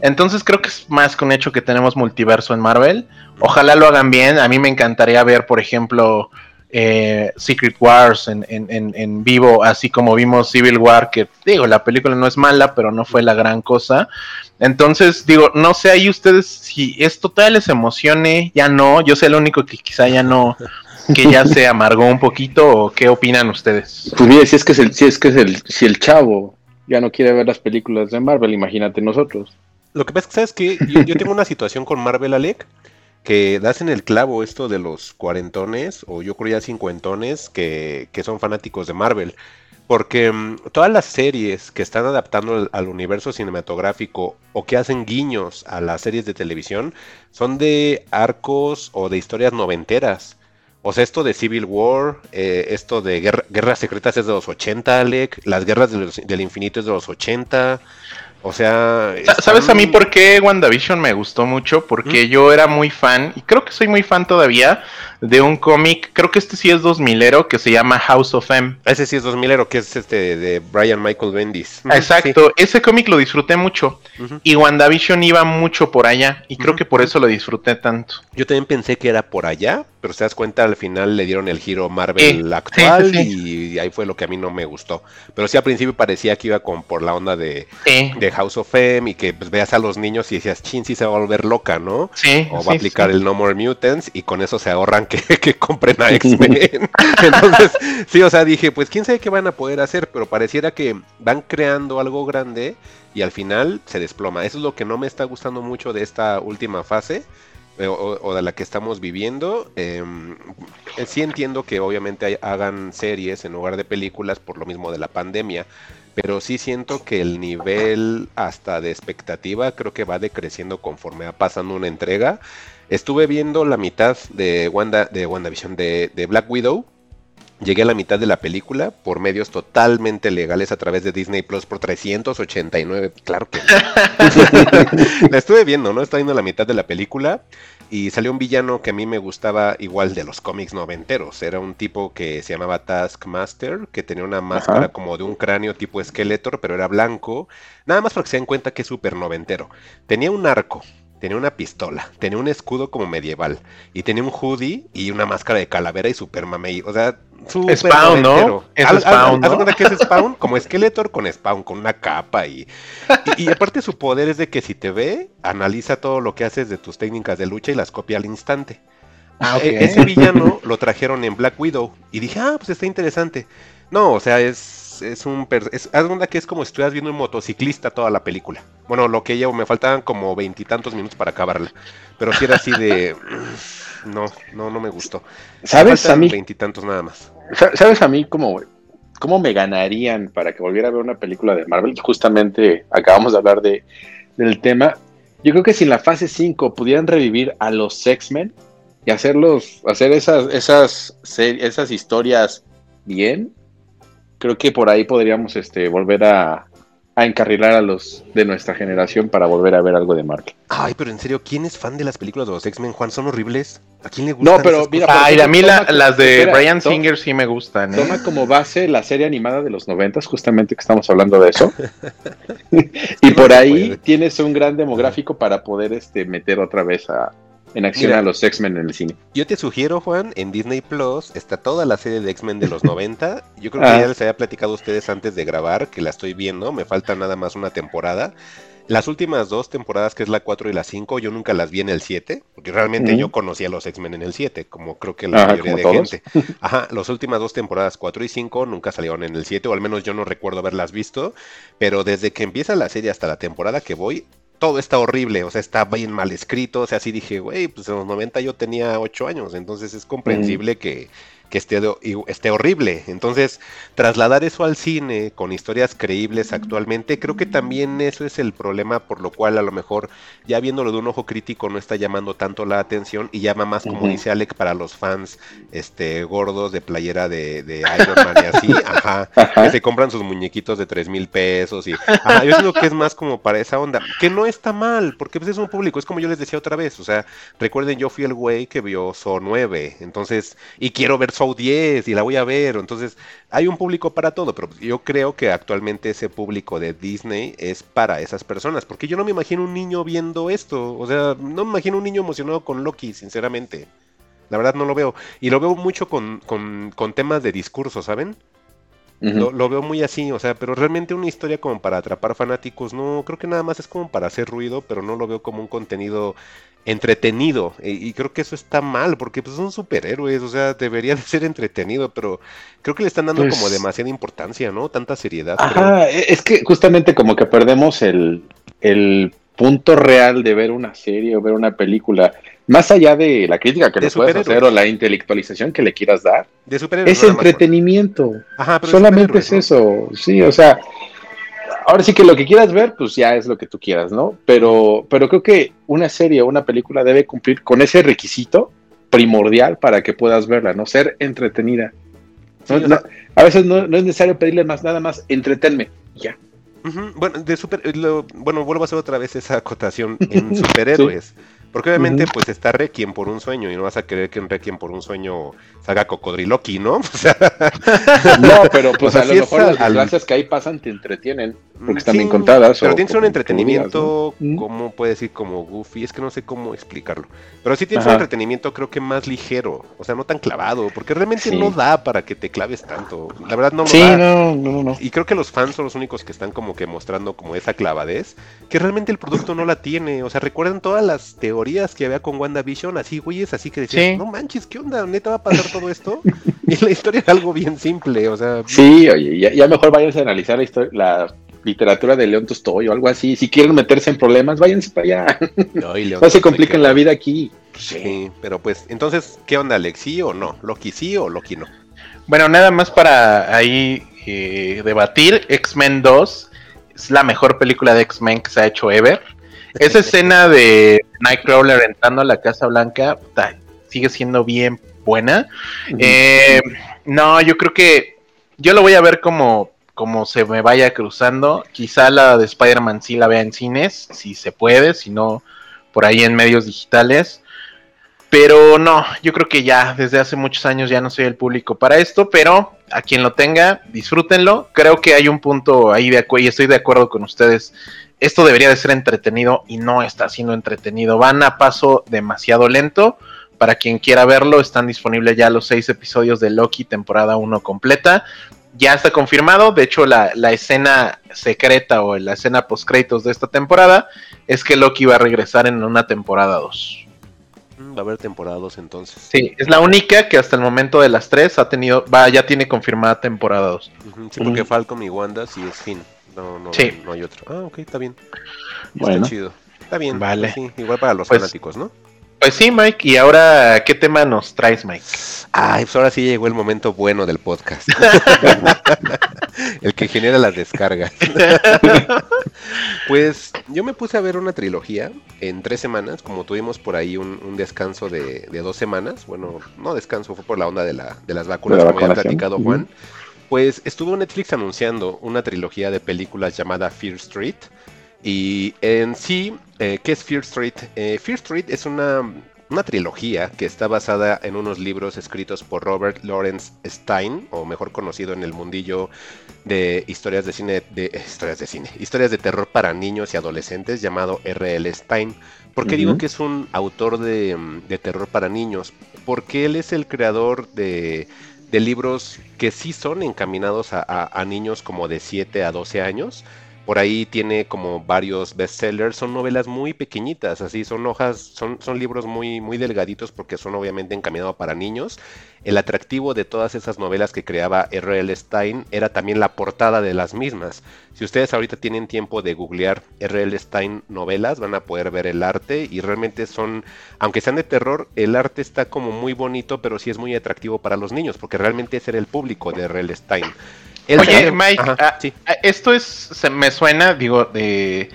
Entonces creo que es más que un hecho que tenemos multiverso en Marvel. Ojalá lo hagan bien. A mí me encantaría ver, por ejemplo, eh, Secret Wars en, en- en- en vivo, así como vimos Civil War, que digo, la película no es mala, pero no fue la gran cosa. Entonces, digo, no sé ahí ustedes si esto todavía les emocione, ya no. Yo sé el único que quizá ya no, que ya se amargó un poquito, o qué opinan ustedes. Pues mire, si es que es el, si es que es el, si el chavo ya no quiere ver las películas de Marvel, imagínate nosotros. Lo que pasa es que, ¿sabes qué? Yo, yo tengo una situación con Marvel, Alec, que das en el clavo esto de los cuarentones, o yo creo ya cincuentones, que, que son fanáticos de Marvel. Porque mm, todas las series que están adaptando al, al universo cinematográfico o que hacen guiños a las series de televisión son de arcos o de historias noventeras. O sea, esto de Civil War, eh, esto de guerra- Guerras Secretas es de los 80, Alec, las Guerras del Infinito es de los 80. O sea... Sa- ¿Sabes a mí por qué WandaVision me gustó mucho? Porque yo era muy fan, y creo que soy muy fan todavía, de un cómic, creo que este sí es 2000ero, que se llama House of M. Ese sí es 2000 que es este de Brian Michael Bendis. Exacto, ese cómic lo disfruté mucho, y WandaVision iba mucho por allá, y creo que por eso lo disfruté tanto. Yo también pensé que era por allá, pero te das cuenta, al final le dieron el giro Marvel Eh, actual sí, sí, y ahí fue lo que a mí no me gustó. Pero sí al principio parecía que iba con por la onda de House of M y que pues, veas a los niños y decías, chin, sí se va a volver loca, ¿no? sí. O va sí, a aplicar sí. el No More Mutants y con eso se ahorran que, que compren a X-Men. Entonces, sí, o sea, dije, pues quién sabe qué van a poder hacer, pero pareciera que van creando algo grande y al final se desploma. Eso es lo que no me está gustando mucho de esta última fase. eh, O, o de la que estamos viviendo, Em, eh, sí entiendo que obviamente hay- hagan series en lugar de películas por lo mismo de la pandemia, pero sí siento que el nivel hasta de expectativa creo que va decreciendo conforme va pasando una entrega. Estuve viendo la mitad de Wanda, de WandaVision, de, de Black Widow. Llegué a la mitad de la película por medios totalmente legales a través de Disney Plus por 389. Claro que no. la estuve viendo, ¿no? Estaba viendo la mitad de la película y salió un villano que a mí me gustaba igual de los cómics noventeros. Era un tipo que se llamaba Taskmaster, que tenía una máscara Ajá. como de un cráneo tipo Skeletor, pero era blanco. Nada más para que se den cuenta que es súper noventero. Tenía un arco, tenía una pistola, tenía un escudo como medieval, y tenía un hoodie y una máscara de calavera y super mamey. O sea, súper Spawn, ¿no? Es Haz- haz- Spawn, haz ¿no? cuenta que es Spawn, como Skeletor con Spawn, con una capa y, y, y aparte su poder es de que si te ve, analiza todo lo que haces de tus técnicas de lucha y las copia al instante. Ah. E- Ese villano lo trajeron en Black Widow y dije, ah, pues está interesante. No, o sea, es, es un... per- Es, haz cuenta que es como si estuvieras viendo un motociclista toda la película. Bueno, lo que llevo, me faltaban como veintitantos minutos para acabarla. Pero si era así de... No, no, no me gustó. ¿Sabes a mí? Veintitantos nada más. Sa- ¿Sabes a mí cómo, cómo me ganarían para que volviera a ver una película de Marvel? Justamente acabamos de hablar de, del tema. Yo creo que si en la fase 5 pudieran revivir a los X-Men y hacerlos, hacer esas, esas, esas historias bien, creo que por ahí podríamos este, volver a, a encarrilar a los de nuestra generación para volver a ver algo de Marvel. Ay, pero en serio, ¿quién es fan de las películas de los X-Men, Juan? ¿Son horribles? ¿A quién le gustan No, pero esas mira, Ay, a mí la- las de espera, Brian Singer sí me gustan. ¿eh? Toma como base la serie animada de los noventas, justamente que estamos hablando de eso. y por ahí tienes un gran demográfico para poder este meter otra vez a, en acción Mira. a los X-Men en el cine. Yo te sugiero, Juan, en Disney Plus está toda la serie de X-Men de los 90. Yo creo que Ah. ya les había platicado a ustedes antes de grabar que la estoy viendo. Me falta nada más una temporada. Las últimas dos temporadas, que es la 4 y la 5, yo nunca las vi en el 7, porque realmente yo conocía a los X-Men en el 7, como creo que la Ajá, mayoría de todos. gente. Ajá, las últimas dos temporadas, 4 y 5, nunca salieron en el 7, o al menos yo no recuerdo haberlas visto, pero desde que empieza la serie hasta la temporada que voy, todo está horrible, o sea, está bien mal escrito, o sea, así dije, güey, pues en los 90 yo tenía 8 años, entonces es comprensible que, que esté, esté horrible. Entonces, trasladar eso al cine con historias creíbles actualmente, creo que también eso es el problema por lo cual a lo mejor ya viéndolo de un ojo crítico no está llamando tanto la atención y llama más, como dice Alec, para los fans este gordos de playera de, de Iron Man y así, ajá, que se compran sus muñequitos de tres mil pesos y ajá, yo siento que es más como para esa onda, que no está mal, porque pues es un público, es como yo les decía otra vez, o sea, recuerden yo fui el güey que vio So 9, entonces, y quiero ver Soul 10 y la voy a ver. Entonces, hay un público para todo, pero yo creo que actualmente ese público de Disney es para esas personas, porque yo no me imagino un niño viendo esto, o sea, no me imagino un niño emocionado con Loki, sinceramente. La verdad no lo veo. Y lo veo mucho con, con, con temas de discurso, ¿saben? lo, lo, veo muy así, o sea, pero realmente una historia como para atrapar fanáticos, no, creo que nada más es como para hacer ruido, pero no lo veo como un contenido entretenido. Y, creo que eso está mal, porque pues, son superhéroes, o sea, debería de ser entretenido, pero creo que le están dando como pues demasiada importancia, ¿no? Tanta seriedad. Ajá, e, es que justamente como que perdemos el, el punto real de ver una serie o ver una película más allá de la crítica que le puedes hacer o la intelectualización que le quieras dar, es entretenimiento. Solamente es eso. Sí, o sea, ahora sí que lo que quieras ver, pues ya es lo que tú quieras, ¿no? Pero, pero creo que una serie o una película debe cumplir con ese requisito primordial para que puedas verla, ¿no? Ser entretenida. a veces no, es necesario pedirle más, nada más, entretenme, ya. Bueno, de super, bueno, vuelvo a hacer otra vez esa acotación en superhéroes. Porque obviamente, pues está Requiem por un sueño y no vas a querer que en Requiem por un sueño salga Cocodriloqui, ¿no? no, pero pues a lo mejor las desgracias que ahí pasan te entretienen, porque están bien contadas. Pero tienes un entretenimiento, ¿cómo puede decir? Como goofy, es que no sé cómo explicarlo. Pero sí tienes un entretenimiento, creo que más ligero, o sea, no tan clavado, porque realmente no da para que te claves tanto. La verdad no lo sí, No, no, no. Y creo que los fans son los únicos que están como que mostrando como esa clavadez, que realmente el producto no la tiene. O sea, recuerdan todas las teorías que había con WandaVision, así, güeyes, así que decían, no manches, ¿qué onda? ¿Neta va a pasar todo esto? y la historia es algo bien simple, o sea. Sí, oye, ya, mejor váyanse a analizar la, historia, la literatura de León Tolstoy o algo así. Si quieren meterse en problemas, váyanse para allá. No, se compliquen la vida aquí. Sí, pero pues, entonces, ¿qué onda, Alex? ¿Sí o no? ¿Loki sí o Loki no? Bueno, nada más para ahí eh, debatir. X-Men 2 es la mejor película de X-Men que se ha hecho ever. Esa escena de Nightcrawler entrando a la Casa Blanca sigue siendo bien buena. Eh, no, yo creo que yo lo voy a ver como, como se me vaya cruzando. Quizá la de Spider-Man sí la vea en cines, si se puede, si no, por ahí en medios digitales. Pero no, yo creo que ya desde hace muchos años ya no soy el público para esto, pero a quien lo tenga, disfrútenlo. Creo que hay un punto ahí de acuerdo y estoy de acuerdo con ustedes. Esto debería de ser entretenido y no está siendo entretenido. Van a paso demasiado lento. Para quien quiera verlo, están disponibles ya los seis episodios de Loki, temporada 1 completa. Ya está confirmado, de hecho la, escena secreta o la escena post créditos de esta temporada es que Loki va a regresar en una temporada 2. Mm, va a haber temporada 2 entonces. Sí, es la única que hasta el momento de las tres ha tenido, va, ya tiene confirmada temporada 2. Sí, porque Falcon y Wanda sí es fin. No, no, no hay otro. Ah, ok, está bien. Bueno. Está chido. Está bien. Vale. Pues igual para los pues fanáticos, ¿no? Pues sí, Mike. ¿Y ahora qué tema nos traes, Mike? Ay, pues ahora sí llegó el momento bueno del podcast. el que genera las descargas. pues yo me puse a ver una trilogía en tres semanas, como tuvimos por ahí un, descanso de, dos semanas. Bueno, no descanso, fue por la onda de, la, de las vacunas, como ya ha platicado Juan. Pues estuvo Netflix anunciando una trilogía de películas llamada Fear Street y en sí, eh, ¿qué es Fear Street? Eh, Fear Street es una, trilogía que está basada en unos libros escritos por Robert Lawrence Stein, o mejor conocido en el mundillo de historias de cine, de historias de cine, historias de terror para niños y adolescentes, llamado R.L. Stein. ¿Por qué digo que es un autor de, terror para niños? Porque él es el creador de, libros que sí son encaminados a, a niños como de 7 a 12 años por ahí tiene como varios bestsellers, son novelas muy pequeñitas, así son hojas, son, son libros muy, muy delgaditos porque son obviamente encaminados para niños. El atractivo de todas esas novelas que creaba R.L. Stein era también la portada de las mismas. Si ustedes ahorita tienen tiempo de googlear R.L. Stein novelas, van a poder ver el arte y realmente son, aunque sean de terror, el arte está como muy bonito, pero sí es muy atractivo para los niños porque realmente ese era el público de R.L. Stein. Oye, Mike, ah, esto es, se me suena, digo, de...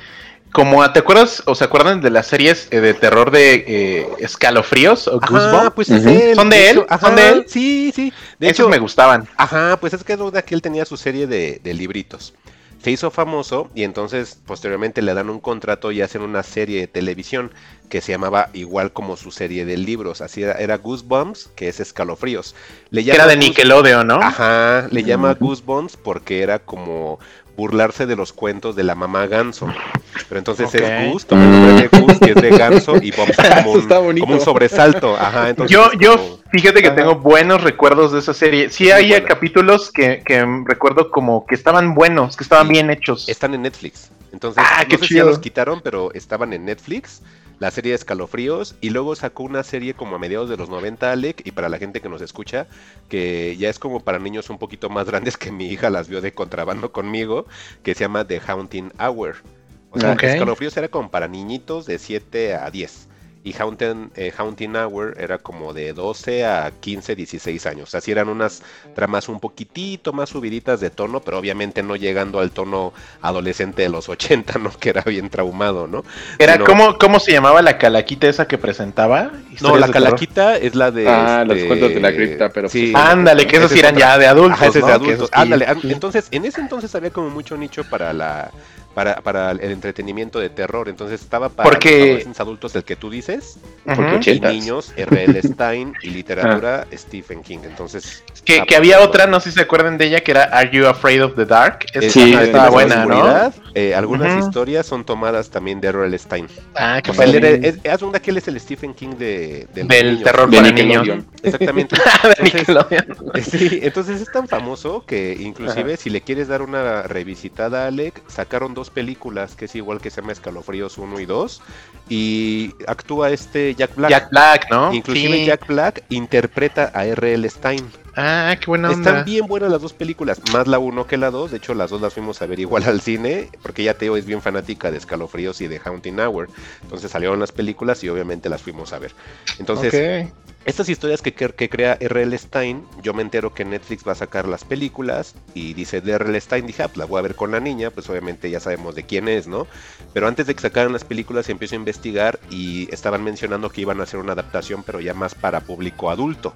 Como, ¿te acuerdas o se acuerdan de las series eh, de terror de eh, escalofríos o Goosebumps? pues ¿Son de él? ¿Son de él? Sí, sí. De hecho, me gustaban. Ajá, pues es que que él tenía su serie de, de libritos se hizo famoso y entonces posteriormente le dan un contrato y hacen una serie de televisión. que se llamaba igual como su serie de libros. Así era, era Goosebumps, que es escalofríos. Le llama era de Nickelodeon, ¿no? Ajá, le llama Goosebumps porque era como burlarse de los cuentos de la mamá ganso. Pero entonces es Goose, toma el nombre de Goose, que es de ganso, y Bumps como un, como un sobresalto. Ajá, entonces yo, yo fíjate que tengo buenos recuerdos de esa serie. Sí, hay capítulos que, que, recuerdo como que estaban buenos, que estaban bien hechos. Están en Netflix. Entonces, ah, no sé si ya los quitaron, pero estaban en Netflix la serie de Escalofríos y luego sacó una serie como a mediados de los 90 Alec y para la gente que nos escucha que ya es como para niños un poquito más grandes que mi hija las vio de contrabando conmigo que se llama The Haunting Hour. O sea, Escalofríos era como para niñitos de 7 a 10 y Haunting, eh, Haunting Hour era como de 12 a 15, 16 años. Así eran unas tramas un poquitito más subiditas de tono, pero obviamente no llegando al tono adolescente de los 80, ¿no? Que era bien traumado, ¿no? Era ¿cómo, ¿Cómo se llamaba la calaquita esa que presentaba? No, la calaquita es la de... Ah, los este, cuentos de la cripta, pero... Sí, pues, ándale, que esos eran ya de adultos, es de adultos. Ándale, entonces, en ese entonces había como mucho nicho para la para, para el entretenimiento de terror. Entonces estaba para Porque... los adultos el que tú dices, y niños, R.L. Stein y literatura ah. Stephen King. Entonces que, que había otra, no sé si se acuerdan de ella, que era Are You Afraid of the Dark? sí, estaba buena, ¿no? Eh, algunas historias son tomadas también de R.L. Stein. Ah, que fue. Es, es, una que él es el Stephen King de, del terror para niños. Exactamente. entonces, sí, entonces es tan famoso que inclusive si le quieres dar una revisitada a Alec, sacaron dos películas que es igual que se llama Escalofríos 1 y 2 y actúa este Jack Black. Jack Black, ¿no? Inclusive Jack Black interpreta a R.L. Stein. Ah, qué buena onda. Están bien buenas las dos películas, más la uno que la dos. De hecho, las dos las fuimos a ver igual al cine, porque ya Teo es bien fanática de Escalofríos y de Haunting Hour. Entonces salieron las películas y obviamente las fuimos a ver. Entonces, estas historias que, crea R.L. Stein, yo me entero que Netflix va a sacar las películas y dice de R.L. Stein, dije, ah, pues la voy a ver con la niña, pues obviamente ya sabemos de quién es, ¿no? Pero antes de que sacaran las películas empiezo a investigar y estaban mencionando que iban a hacer una adaptación, pero ya más para público adulto.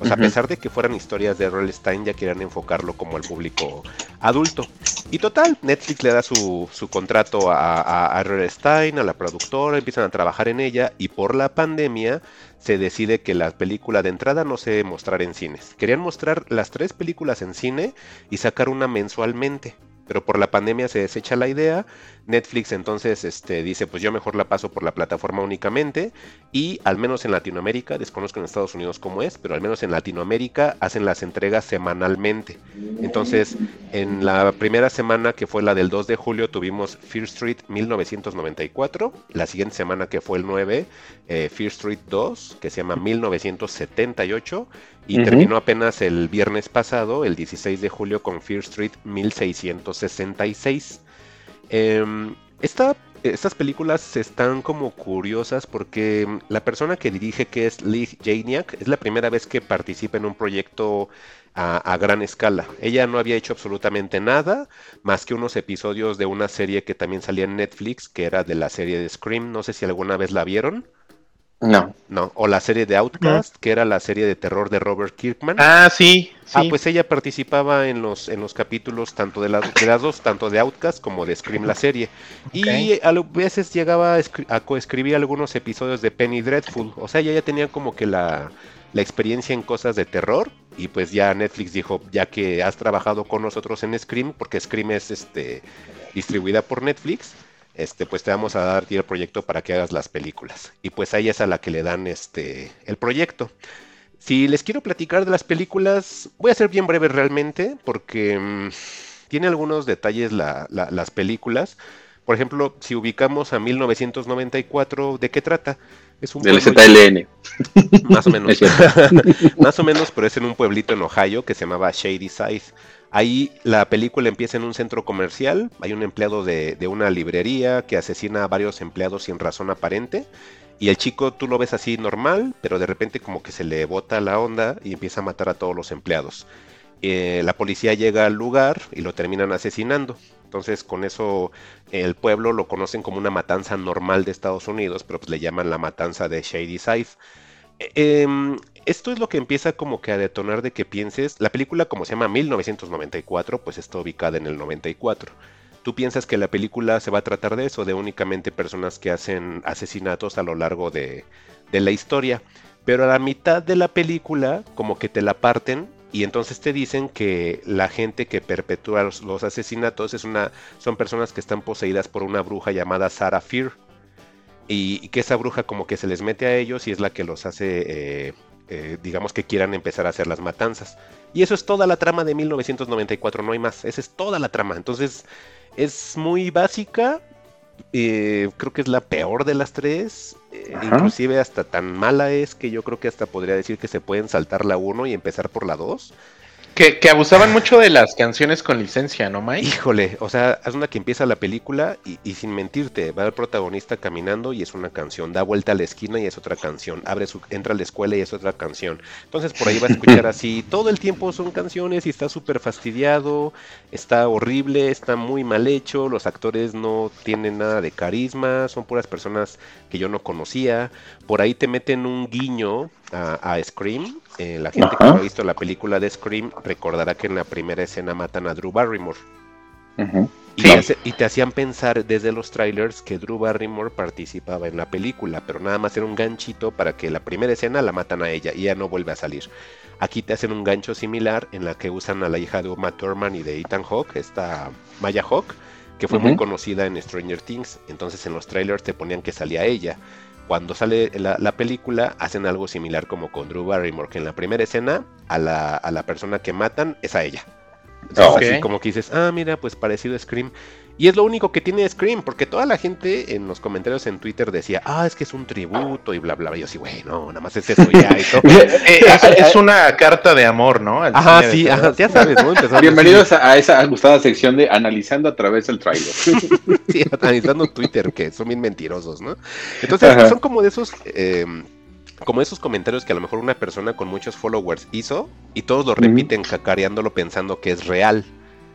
O sea, a pesar de que fueran historias de R.L. Stein, ya querían enfocarlo como al público adulto. Y total, Netflix le da su, su contrato a, a R.L. Stein, a la productora, empiezan a trabajar en ella y por la pandemia se decide que la película de entrada no se mostrar en cines. Querían mostrar las tres películas en cine y sacar una mensualmente pero por la pandemia se desecha la idea. Netflix entonces este, dice, pues yo mejor la paso por la plataforma únicamente y al menos en Latinoamérica, desconozco en Estados Unidos cómo es, pero al menos en Latinoamérica hacen las entregas semanalmente. Entonces, en la primera semana que fue la del 2 de julio tuvimos Fear Street 1994, la siguiente semana que fue el 9, eh, Fear Street 2, que se llama 1978 y terminó apenas el viernes pasado, el 16 de julio, con Fear Street 1666. Em, estas películas están como curiosas porque la persona que dirige, que es Lee Janiak, es la primera vez que participa en un proyecto a, a, gran escala. Ella no había hecho absolutamente nada más que unos episodios de una serie que también salía en Netflix, que era de la serie de Scream. No sé si alguna vez la vieron. No. No, o la serie de Outcast, que era la serie de terror de Robert Kirkman. Ah, sí, Ah, pues ella participaba en los, en los capítulos tanto de, de las dos, tanto de Outcast como de Scream la serie. Y a veces llegaba a, coescribir algunos episodios de Penny Dreadful. O sea, ella ya tenía como que la, la experiencia en cosas de terror. Y pues ya Netflix dijo, ya que has trabajado con nosotros en Scream, porque Scream es este distribuida por Netflix este, pues te vamos a dar el proyecto para que hagas las películas. Y pues ahí es a la que le dan este, el proyecto. Si les quiero platicar de las películas, voy a ser bien breve realmente, porque mm, tiene algunos detalles las películas. Por ejemplo, si ubicamos a 1994, ¿de qué trata? Es un Del ZLN. Más o menos. Más o menos, pero es en un pueblito en Ohio que se llamaba Shady Side. Ahí la película empieza en un centro comercial, hay un empleado de, una librería que asesina a varios empleados sin razón aparente y el chico tú lo ves así normal, pero de repente como que se le bota la onda y empieza a matar a todos los empleados. Eh, la policía llega al lugar y lo terminan asesinando. Entonces con eso el pueblo lo conocen como una matanza normal de Estados Unidos, pero pues le llaman la matanza de Shady Side. Eh, em, esto es lo que empieza como que a detonar de que pienses, la película como se llama 1994, pues está ubicada en el 94. tú piensas que la película se va a tratar de eso, de únicamente personas que hacen asesinatos a lo largo de, de la historia. Pero a la mitad de la película, como que te la parten y entonces te dicen que la gente que perpetúa los, los, asesinatos es una, son personas que están poseídas por una bruja llamada Sarah Fear. Y, que esa bruja como que se les mete a ellos y es la que los hace, eh, eh, digamos que quieran empezar a hacer las matanzas. Y eso es toda la trama de 1994, no hay más. Esa es toda la trama. Entonces es muy básica. Eh, creo que es la peor de las tres. Eh, inclusive hasta tan mala es que yo creo que hasta podría decir que se pueden saltar la 1 y empezar por la 2. Que, abusaban mucho de las canciones con licencia, ¿no, Mike? Híjole, o sea, es una que empieza la película y, sin mentirte, va el protagonista caminando y es una canción, da vuelta a la esquina y es otra canción, abre su, entra a la escuela y es otra canción. Entonces por ahí va a escuchar así, todo el tiempo son canciones y está súper fastidiado, está horrible, está muy mal hecho, los actores no tienen nada de carisma, son puras personas que yo no conocía. Por ahí te meten un guiño a Scream. Eh, la gente Ajá. que no ha visto la película de Scream recordará que en la primera escena matan a Drew Barrymore. Y, te hace, y, te hacían pensar desde los trailers que Drew Barrymore participaba en la película, pero nada más era un ganchito para que la primera escena la matan a ella y ya no vuelve a salir. Aquí te hacen un gancho similar en la que usan a la hija de Uma Thurman y de Ethan Hawke, esta Maya Hawke, que fue uh -huh. muy conocida en Stranger Things. Entonces en los trailers te ponían que salía ella cuando sale la, la, película hacen algo similar como con Drew Barrymore, que en la primera escena a la, a la persona que matan es a ella. Entonces, okay. así como que dices, ah, mira, pues parecido a Scream. Y es lo único que tiene Scream, porque toda la gente en los comentarios en Twitter decía, ah, es que es un tributo y bla, bla, bla. Y yo sí, güey, no, nada más es eso ya y todo. eh, es, es, una carta de amor, ¿no? Al ajá, sí, ajá, ya sabes, ¿no? Empezamos Bienvenidos a, a, esa gustada sección de analizando a través del trailer. sí, analizando Twitter, que son bien mentirosos, ¿no? Entonces, ajá. son como de esos... Eh, como esos comentarios que a lo mejor una persona con muchos followers hizo y todos lo repiten cacareándolo pensando que es real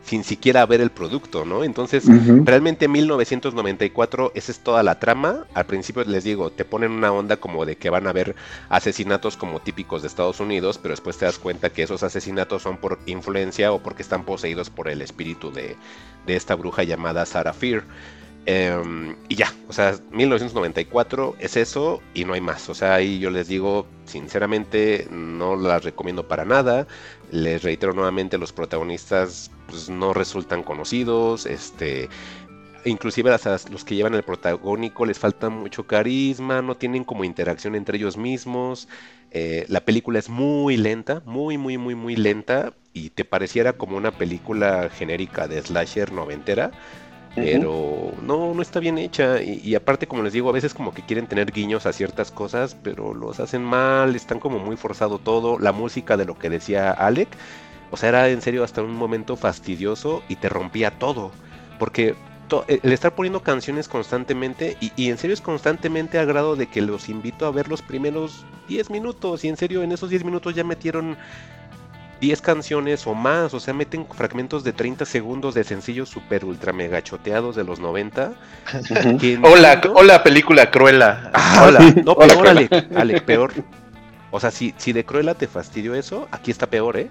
sin siquiera ver el producto, ¿no? Entonces, uh -huh. realmente 1994, esa es toda la trama. Al principio les digo, te ponen una onda como de que van a haber asesinatos como típicos de Estados Unidos, pero después te das cuenta que esos asesinatos son por influencia o porque están poseídos por el espíritu de, de esta bruja llamada Sarah Fear. Um, y ya, o sea, 1994 es eso y no hay más. O sea, ahí yo les digo, sinceramente, no las recomiendo para nada. Les reitero nuevamente, los protagonistas pues, no resultan conocidos. Este, inclusive las, los que llevan el protagónico les falta mucho carisma, no tienen como interacción entre ellos mismos. Eh, la película es muy lenta, muy, muy, muy, muy lenta. Y te pareciera como una película genérica de slasher noventera pero no, no está bien hecha. Y, aparte, como les digo, a veces como que quieren tener guiños a ciertas cosas, pero los hacen mal, están como muy forzado todo. La música de lo que decía Alec, o sea, era en serio hasta un momento fastidioso y te rompía todo. Porque el estar poniendo canciones constantemente, y, y en serio es constantemente a grado de que los invito a ver los primeros 10 minutos. Y en serio, en esos 10 minutos ya metieron 10 canciones o más, o sea, meten fragmentos de 30 segundos de sencillos super ultra mega choteados de los 90. hola, hola película Cruella. Ah, hola, no, hola, peor, Alec, Alec, peor. O sea, si, si de Cruella te fastidió eso, aquí está peor, ¿eh?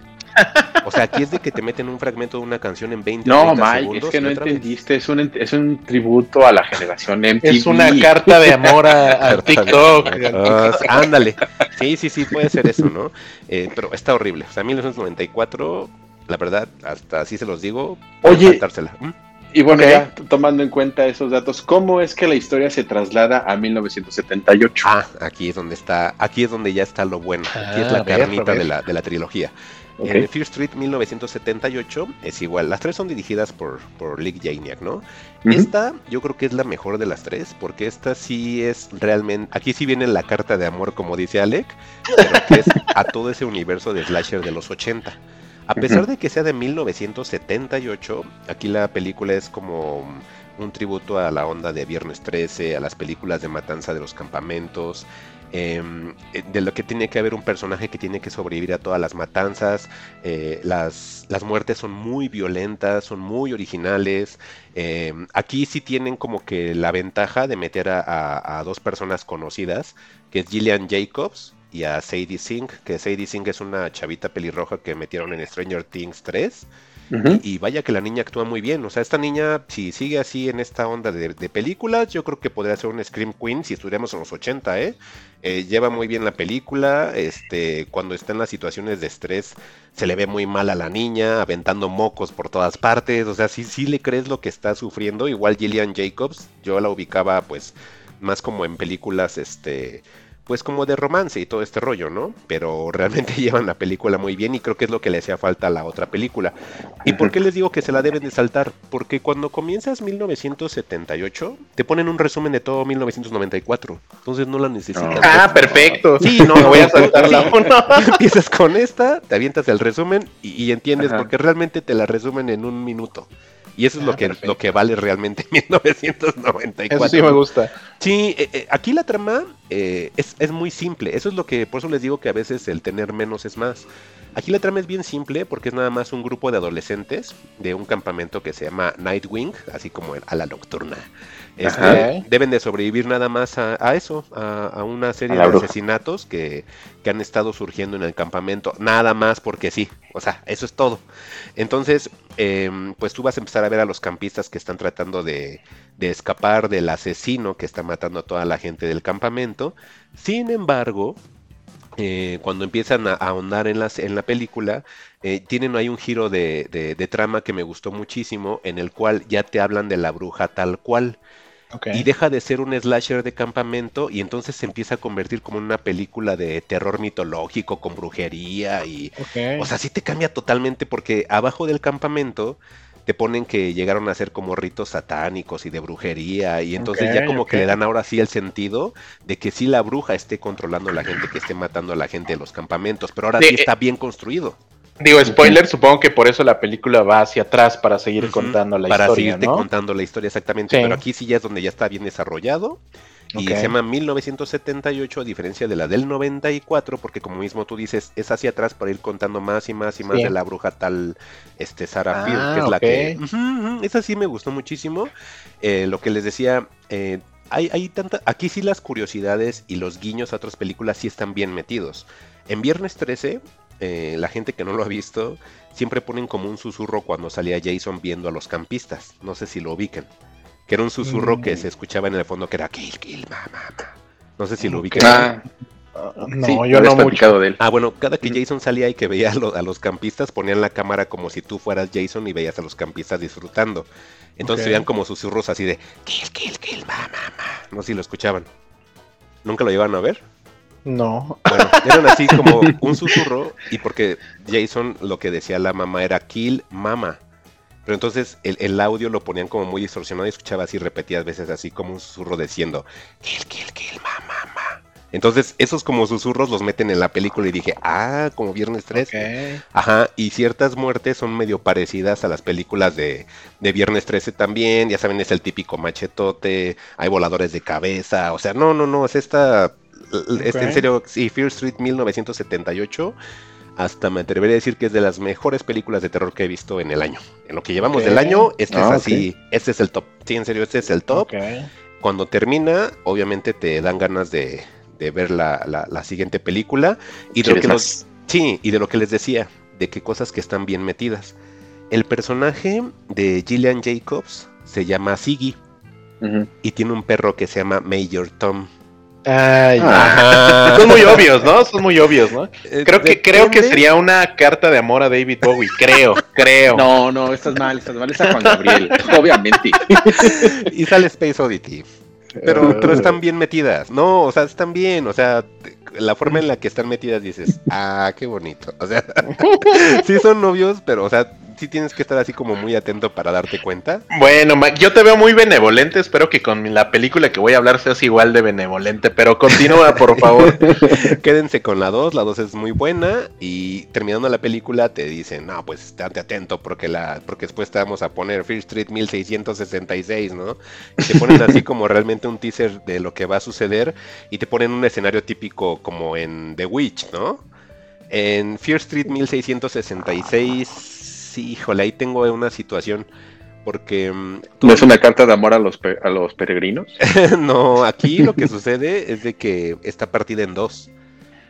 O sea, aquí es de que te meten un fragmento de una canción en 20 No, Mike, segundos es que no entendiste. Es un, es un tributo a la generación MTV. Es una carta de amor a, a TikTok. Uh, ándale. Sí, sí, sí, puede ser eso, ¿no? Eh, pero está horrible. O sea, 1994, la verdad, hasta así se los digo. Oye. ¿Mm? Y bueno, okay. ya tomando en cuenta esos datos, ¿cómo es que la historia se traslada a 1978? Ah, aquí es donde está, aquí es donde ya está lo bueno. Aquí ah, es la carnita de la, de la trilogía. Okay. En Fear Street 1978 es igual. Las tres son dirigidas por, por Lick Janiak, ¿no? Uh -huh. Esta yo creo que es la mejor de las tres, porque esta sí es realmente... Aquí sí viene la carta de amor, como dice Alec, pero que es a todo ese universo de slasher de los 80. A pesar uh -huh. de que sea de 1978, aquí la película es como un tributo a la onda de Viernes 13, a las películas de matanza de los campamentos, eh, de lo que tiene que haber un personaje que tiene que sobrevivir a todas las matanzas. Eh, las, las, muertes son muy violentas, son muy originales. Eh, aquí sí tienen como que la ventaja de meter a, a, a, dos personas conocidas, que es Gillian Jacobs y a Sadie Sink, que Sadie Sink es una chavita pelirroja que metieron en Stranger Things 3. Ujú. y, y vaya que la niña actúa muy bien. O sea, esta niña, si sigue así en esta onda de, de películas, yo creo que podría ser un Scream Queen si estuviéramos en los 80, ¿eh? Eh, lleva muy bien la película, este, cuando está en las situaciones de estrés se le ve muy mal a la niña, aventando mocos por todas partes, o sea, sí, sí le crees lo que está sufriendo, igual Gillian Jacobs, yo la ubicaba pues más como en películas, este, pues como de romance y todo este rollo, ¿no? Pero realmente llevan la película muy bien y creo que es lo que le hacía falta a la otra película. ¿Y por qué les digo que se la deben de saltar? Porque cuando comienzas 1978, te ponen un resumen de todo 1994, entonces no la necesitas. Ah, perfecto. Sí, no, no, voy a saltar la sí. Empiezas con esta, te avientas el resumen y, y entiendes Ajá. porque realmente te la resumen en un minuto. Y eso es Ah, lo, que, perfecto. lo que vale realmente 1994. Eso sí me gusta. Sí, eh, eh, aquí la trama eh, es, es muy simple. Eso es lo que, por eso les digo que a veces el tener menos es más. Aquí la trama es bien simple porque es nada más un grupo de adolescentes de un campamento que se llama Nightwing, así como a la nocturna. Este, deben de sobrevivir nada más a, a eso, a, a una serie A de bruja. asesinatos que, que han estado surgiendo en el campamento. Nada más porque sí. O sea, eso es todo. Entonces, em, pues tú vas a empezar a ver a los campistas que están tratando de, escapar del asesino que está matando a toda la gente del campamento. Sin embargo, eh, cuando empiezan a, ahondar en, la película, eh, tienen ahí un giro de trama que me gustó muchísimo, en el cual ya te hablan de la bruja tal cual. Y deja de ser un slasher de campamento y entonces se empieza a convertir como en una película de terror mitológico con brujería y... O sea, sí te cambia totalmente porque abajo del campamento te ponen que llegaron a ser como ritos satánicos y de brujería y entonces ya como que le dan ahora sí el sentido de que sí la bruja esté controlando a la gente que esté matando a la gente de los campamentos, pero ahora De- sí está bien construido. Digo, spoiler, supongo que por eso la película va hacia atrás para seguir contando la para historia, seguirte ¿no? contando la historia exactamente, Sí. pero aquí sí ya es donde ya está bien desarrollado. Y se llama 1978 a diferencia de la del 94 porque como mismo tú dices es hacia atrás para ir contando más y más y más Sí. de la bruja tal este Sarah Ah, Field, que es la que esa sí me gustó muchísimo Eh, lo que les decía eh, hay, hay tanta aquí sí las curiosidades y los guiños a otras películas sí están bien metidos en Viernes 13 eh, la gente que no lo ha visto siempre ponen como un susurro cuando salía Jason viendo a los campistas no sé si lo ubican que era un susurro que Mm. se escuchaba en el fondo que era kill, kill, ma, ma, ma. No sé si lo ubican. Ah, No, sí, yo no mucho. de él. Ah, bueno, cada que Jason salía y que veía a, lo- a los campistas, ponían la cámara como si tú fueras Jason y veías a los campistas disfrutando. Entonces veían como susurros así de kill, kill, kill, ma, ma, ma. No sé si lo escuchaban. ¿Nunca lo llevan a ver? No. Bueno, eran así como un susurro y porque Jason lo que decía la mamá era kill mama. Pero entonces el, el audio lo ponían como muy distorsionado y escuchaba así repetidas veces así como un susurro diciendo kill, kill, kill, mama, mama. Entonces esos como susurros los meten en la película y dije, ah, como Viernes 3. Ok. Ajá, y ciertas muertes son medio parecidas a las películas de, de Viernes 13 también, ya saben, es el típico machetote, hay voladores de cabeza, o sea, no, no, no, es esta, es en Ok. serio, sí, Fear Street 1978, hasta me atrevería a decir que es de las mejores películas de terror que he visto en el año. En lo que llevamos del año, este Ah, es así, este es el top, sí, en serio, este es el top. Cuando termina, obviamente te dan ganas de, de ver la, la- la siguiente película y de lo ¿Quieres que los- Sí, y de lo que les decía, de qué cosas que están bien metidas. El personaje de Gillian Jacobs se llama Siggy y tiene un perro que se llama Major Tom. Ay. Son muy obvios, ¿no? Son muy obvios, ¿no? Eh, Creo que, creo que sería una carta de amor a David Bowie. Creo, creo. No, no, estás mal, estás mal. Está Juan Gabriel, obviamente. Y sale Space Oddity. Pero, pero están bien metidas. No, o sea, están bien. O sea, la forma en la que están metidas dices, ah, qué bonito. O sea, sí son novios, pero, o sea, sí tienes que estar así como muy atento para darte cuenta. Bueno, Mac, yo te veo muy benevolente. Espero que con la película que voy a hablar seas igual de benevolente. Pero continúa, por favor. Quédense con la 2, la 2 es muy buena y terminando la película te dicen, no, pues estate atento porque la porque después te vamos a poner Fear Street 1666, ¿no? Y te ponen así como realmente un teaser de lo que va a suceder y te ponen un escenario típico como en The Witch, ¿no? En Fear Street 1666, sí, híjole, ahí tengo una situación porque mm, ¿No es una carta de amor a los, pe- a los peregrinos? no, aquí lo que sucede es de que está partida en dos.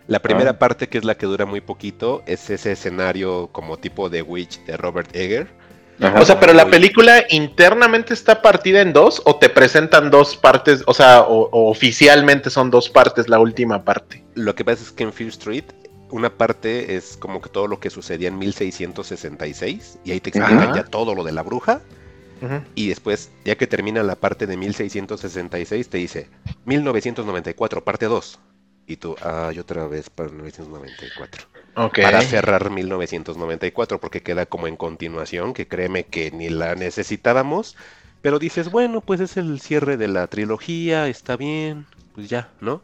La primera Ah. parte, que es la que dura muy poquito, es ese escenario como tipo de Witch de Robert Egger. Ajá. O sea, pero la película internamente está partida en dos o te presentan dos partes, o sea, o, o oficialmente son dos partes la última parte. Lo que pasa es que en Fear Street, una parte es como que todo lo que sucedía en 1666, y ahí te explican Ajá. ya todo lo de la bruja. Y después, ya que termina la parte de 1666, te dice 1994, parte 2. Y tú, ay, otra vez para 1994. Ok. Para cerrar 1994, porque queda como en continuación, que créeme que ni la necesitábamos. Pero dices, bueno, pues es el cierre de la trilogía, está bien, pues ya, ¿no?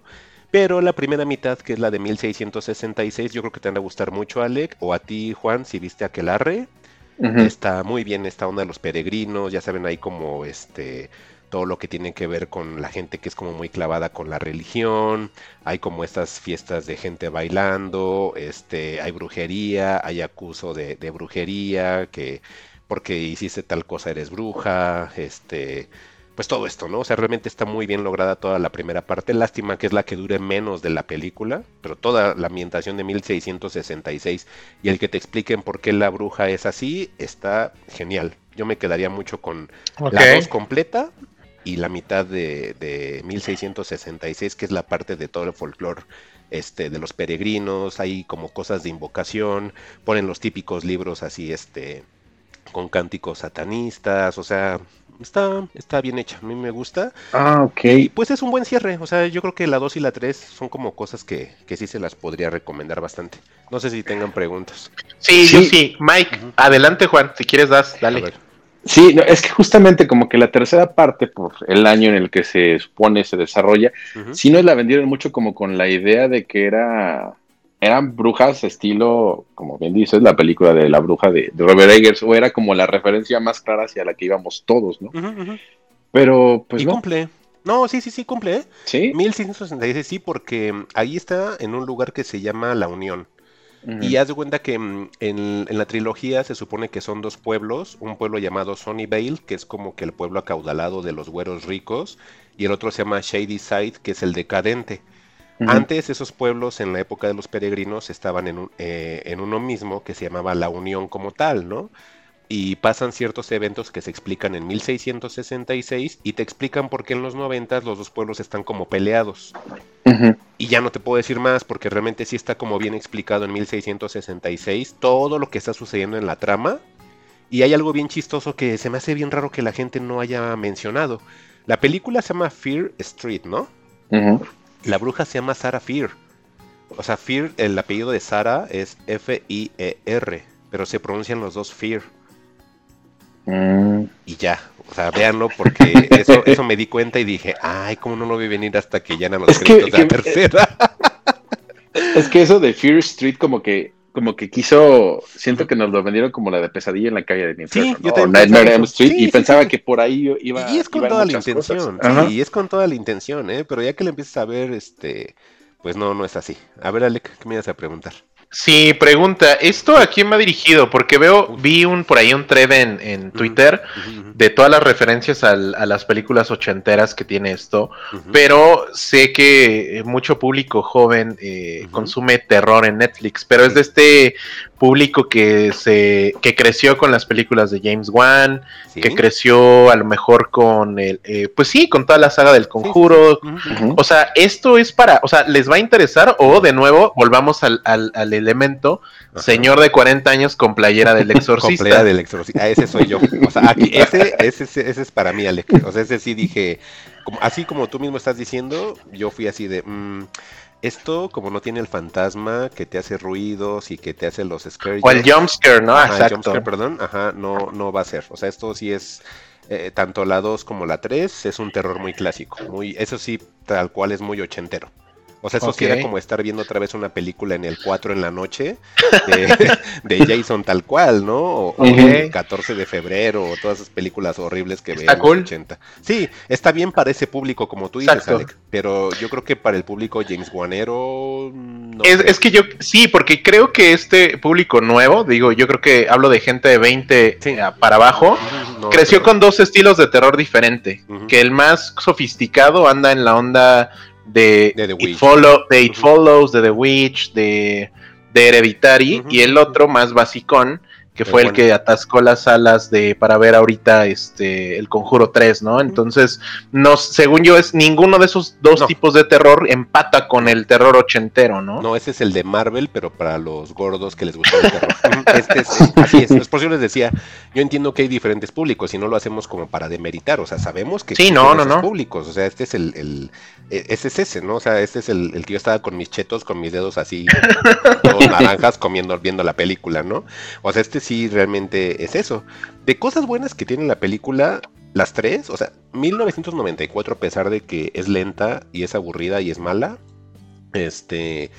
Pero la primera mitad, que es la de 1666, yo creo que te van a gustar mucho, Alec, o a ti, Juan, si viste Aquelarre. Ujú. Está muy bien esta onda de los peregrinos, ya saben ahí como este todo lo que tiene que ver con la gente que es como muy clavada con la religión, hay como estas fiestas de gente bailando, este, hay brujería, hay acuso de, de brujería, que porque hiciste tal cosa eres bruja, este, pues todo esto, ¿no? O sea, realmente está muy bien lograda toda la primera parte, lástima que es la que dure menos de la película, pero toda la ambientación de 1666 y el que te expliquen por qué la bruja es así, está genial. Yo me quedaría mucho con la 2 completa y la mitad de, de 1666, que es la parte de todo el folclore este, de los peregrinos, hay como cosas de invocación, ponen los típicos libros así, este, con cánticos satanistas, o sea, está, está bien hecha, a mí me gusta. Ah, ok. Y pues es un buen cierre, o sea, yo creo que la 2 y la 3 son como cosas que, que sí se las podría recomendar bastante. No sé si tengan preguntas. Sí, Sí. yo sí. Mike, adelante, Juan. Si quieres, das, dale. Sí, no, es que justamente como que la tercera parte, por el año en el que se supone se desarrolla, Ujú. sí nos la vendieron mucho como con la idea de que era eran brujas estilo, como bien dices, la película de la bruja de, de Robert Eggers, o era como la referencia más clara hacia la que íbamos todos, ¿no? Pero pues y no, cumple. No, sí, sí, sí, cumple, ¿eh? sí. 1666 sí, porque mm, ahí está en un lugar que se llama La Unión. Ujú. Y haz de cuenta que mm, en, en la trilogía se supone que son dos pueblos, un pueblo llamado Sunnyvale, que es como que el pueblo acaudalado de los güeros ricos, y el otro se llama Shady Side, que es el decadente. Antes esos pueblos en la época de los peregrinos estaban en, un- eh, en uno mismo que se llamaba La Unión como tal, ¿no? Y pasan ciertos eventos que se explican en 1666 y te explican por qué en los 90 los dos pueblos están como peleados. Y ya no te puedo decir más porque realmente sí está como bien explicado en 1666 todo lo que está sucediendo en la trama. Y hay algo bien chistoso que se me hace bien raro que la gente no haya mencionado. La película se llama Fear Street, ¿no? Ujú. La bruja se llama Sarah Fear. O sea, Fear, el apellido de Sarah es F-I-E-R, pero se pronuncian los dos Fear. Mm. Y ya, o sea, véanlo porque eso, eso me di cuenta y dije, ay, cómo no lo vi venir hasta que llenan los Es que- créditos de la que- tercera. Es que eso de Fear Street como que como que quiso, siento que nos lo vendieron como la de pesadilla en la calle del infierno, yo ¿no? también O Nightmare on. Street Sí, y sí, pensaba que por ahí iba Y es con toda la intención, sí, es con toda la intención, ¿eh? Pero ya que le empiezas a ver, este, pues no, no es así. A ver, Alec, ¿qué me ibas a preguntar? Sí, pregunta, ¿esto a quién va dirigido? Porque veo, vi un por ahí un thread en, en Twitter de todas las referencias al- a las películas ochenteras que tiene esto, pero sé que eh, mucho público joven eh, consume terror en Netflix, pero es de este público que se que creció con las películas de James Wan, Sí. que creció a lo mejor con el, eh, pues sí, con toda la saga del Conjuro. O sea, esto es para, o sea, ¿les va a interesar? O de nuevo, volvamos al, al- al elemento, Ajá. señor de 40 años con playera del Con exorcista. del exorcista. Ah, ese soy yo. O sea, aquí, ese, ese, ese, ese es para mí, Alec. O sea, ese sí dije, como, así como tú mismo estás diciendo, yo fui así de, mm, esto como no tiene el fantasma que te hace ruidos y que te hace los scares. O el jumpscare, ¿no? Ajá, el Exacto. jumpscare, perdón, ajá, no, no va a ser. O sea, esto sí es, eh, tanto la 2 como la 3, es un terror muy clásico. Muy, eso sí, tal cual es muy ochentero. O sea, eso sí Ok. era como estar viendo otra vez una película en el 4 en la noche de, de Jason tal cual, ¿no? O, o Ujú. el 14 de febrero, o todas esas películas horribles que veían en cool. los 80. Sí, está bien para ese público, como tú dices, Exacto. Alec, pero yo creo que para el público James Wanero, no Es, que yo, sí, porque creo que este público nuevo, digo, yo creo que hablo de gente de 20 Sí. eh, para abajo, No creció con dos estilos de terror diferente. Que el más sofisticado anda en la onda de, De The It, Witch. Follow- de It Ujú. Follows, de The Witch, de, de Hereditary, y el otro más basicón, que fue el que atascó las salas de para ver ahorita este el Conjuro 3, ¿no? Entonces, no, según yo, es ninguno de esos dos No. tipos de terror empata con el terror ochentero, ¿no? No, ese es el de Marvel, pero para los gordos que les gusta el terror. Este es, así es, es por eso les decía, yo entiendo que hay diferentes públicos y no lo hacemos como para demeritar, o sea, sabemos que Sí, no, no, esos no. públicos, o sea, este es el, el- e- ese es ese, ¿no? O sea, este es el, el que yo estaba con mis chetos, con mis dedos así, todos naranjas, comiendo, viendo la película, ¿no? O sea, este sí realmente es eso. De cosas buenas que tiene la película, las tres, o sea, 1994, a pesar de que es lenta y es aburrida y es mala, este,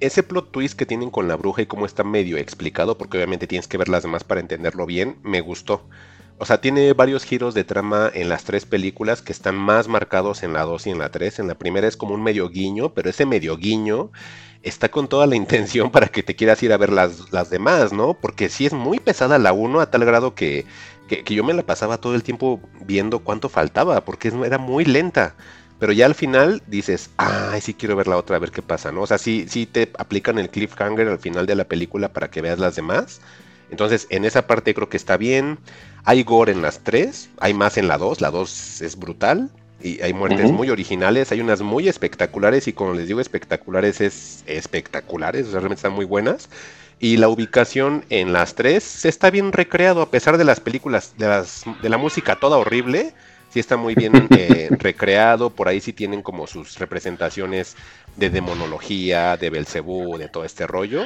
ese plot twist que tienen con la bruja y cómo está medio explicado, porque obviamente tienes que ver las demás para entenderlo bien, me gustó. O sea, tiene varios giros de trama en las tres películas que están más marcados en la 2 y en la 3. En la primera es como un medio guiño, pero ese medio guiño está con toda la intención para que te quieras ir a ver las, las demás, ¿no? Porque sí es muy pesada la 1 a tal grado que, que, yo me la pasaba todo el tiempo viendo cuánto faltaba, porque era muy lenta. Pero ya al final dices, ay, sí quiero ver la otra, a ver qué pasa, ¿no? O sea, sí, sí te aplican el cliffhanger al final de la película para que veas las demás. Entonces, en esa parte creo que está bien. Hay gore en las tres, hay más en la 2, la 2 es brutal. Y hay muertes muy originales, hay unas muy espectaculares y como les digo espectaculares es espectaculares, o sea, realmente están muy buenas. Y la ubicación en las tres está bien recreado, a pesar de las películas, de, las, de la música toda horrible, sí está muy bien eh, recreado, por ahí sí tienen como sus representaciones de demonología, de Belcebú, de todo este rollo.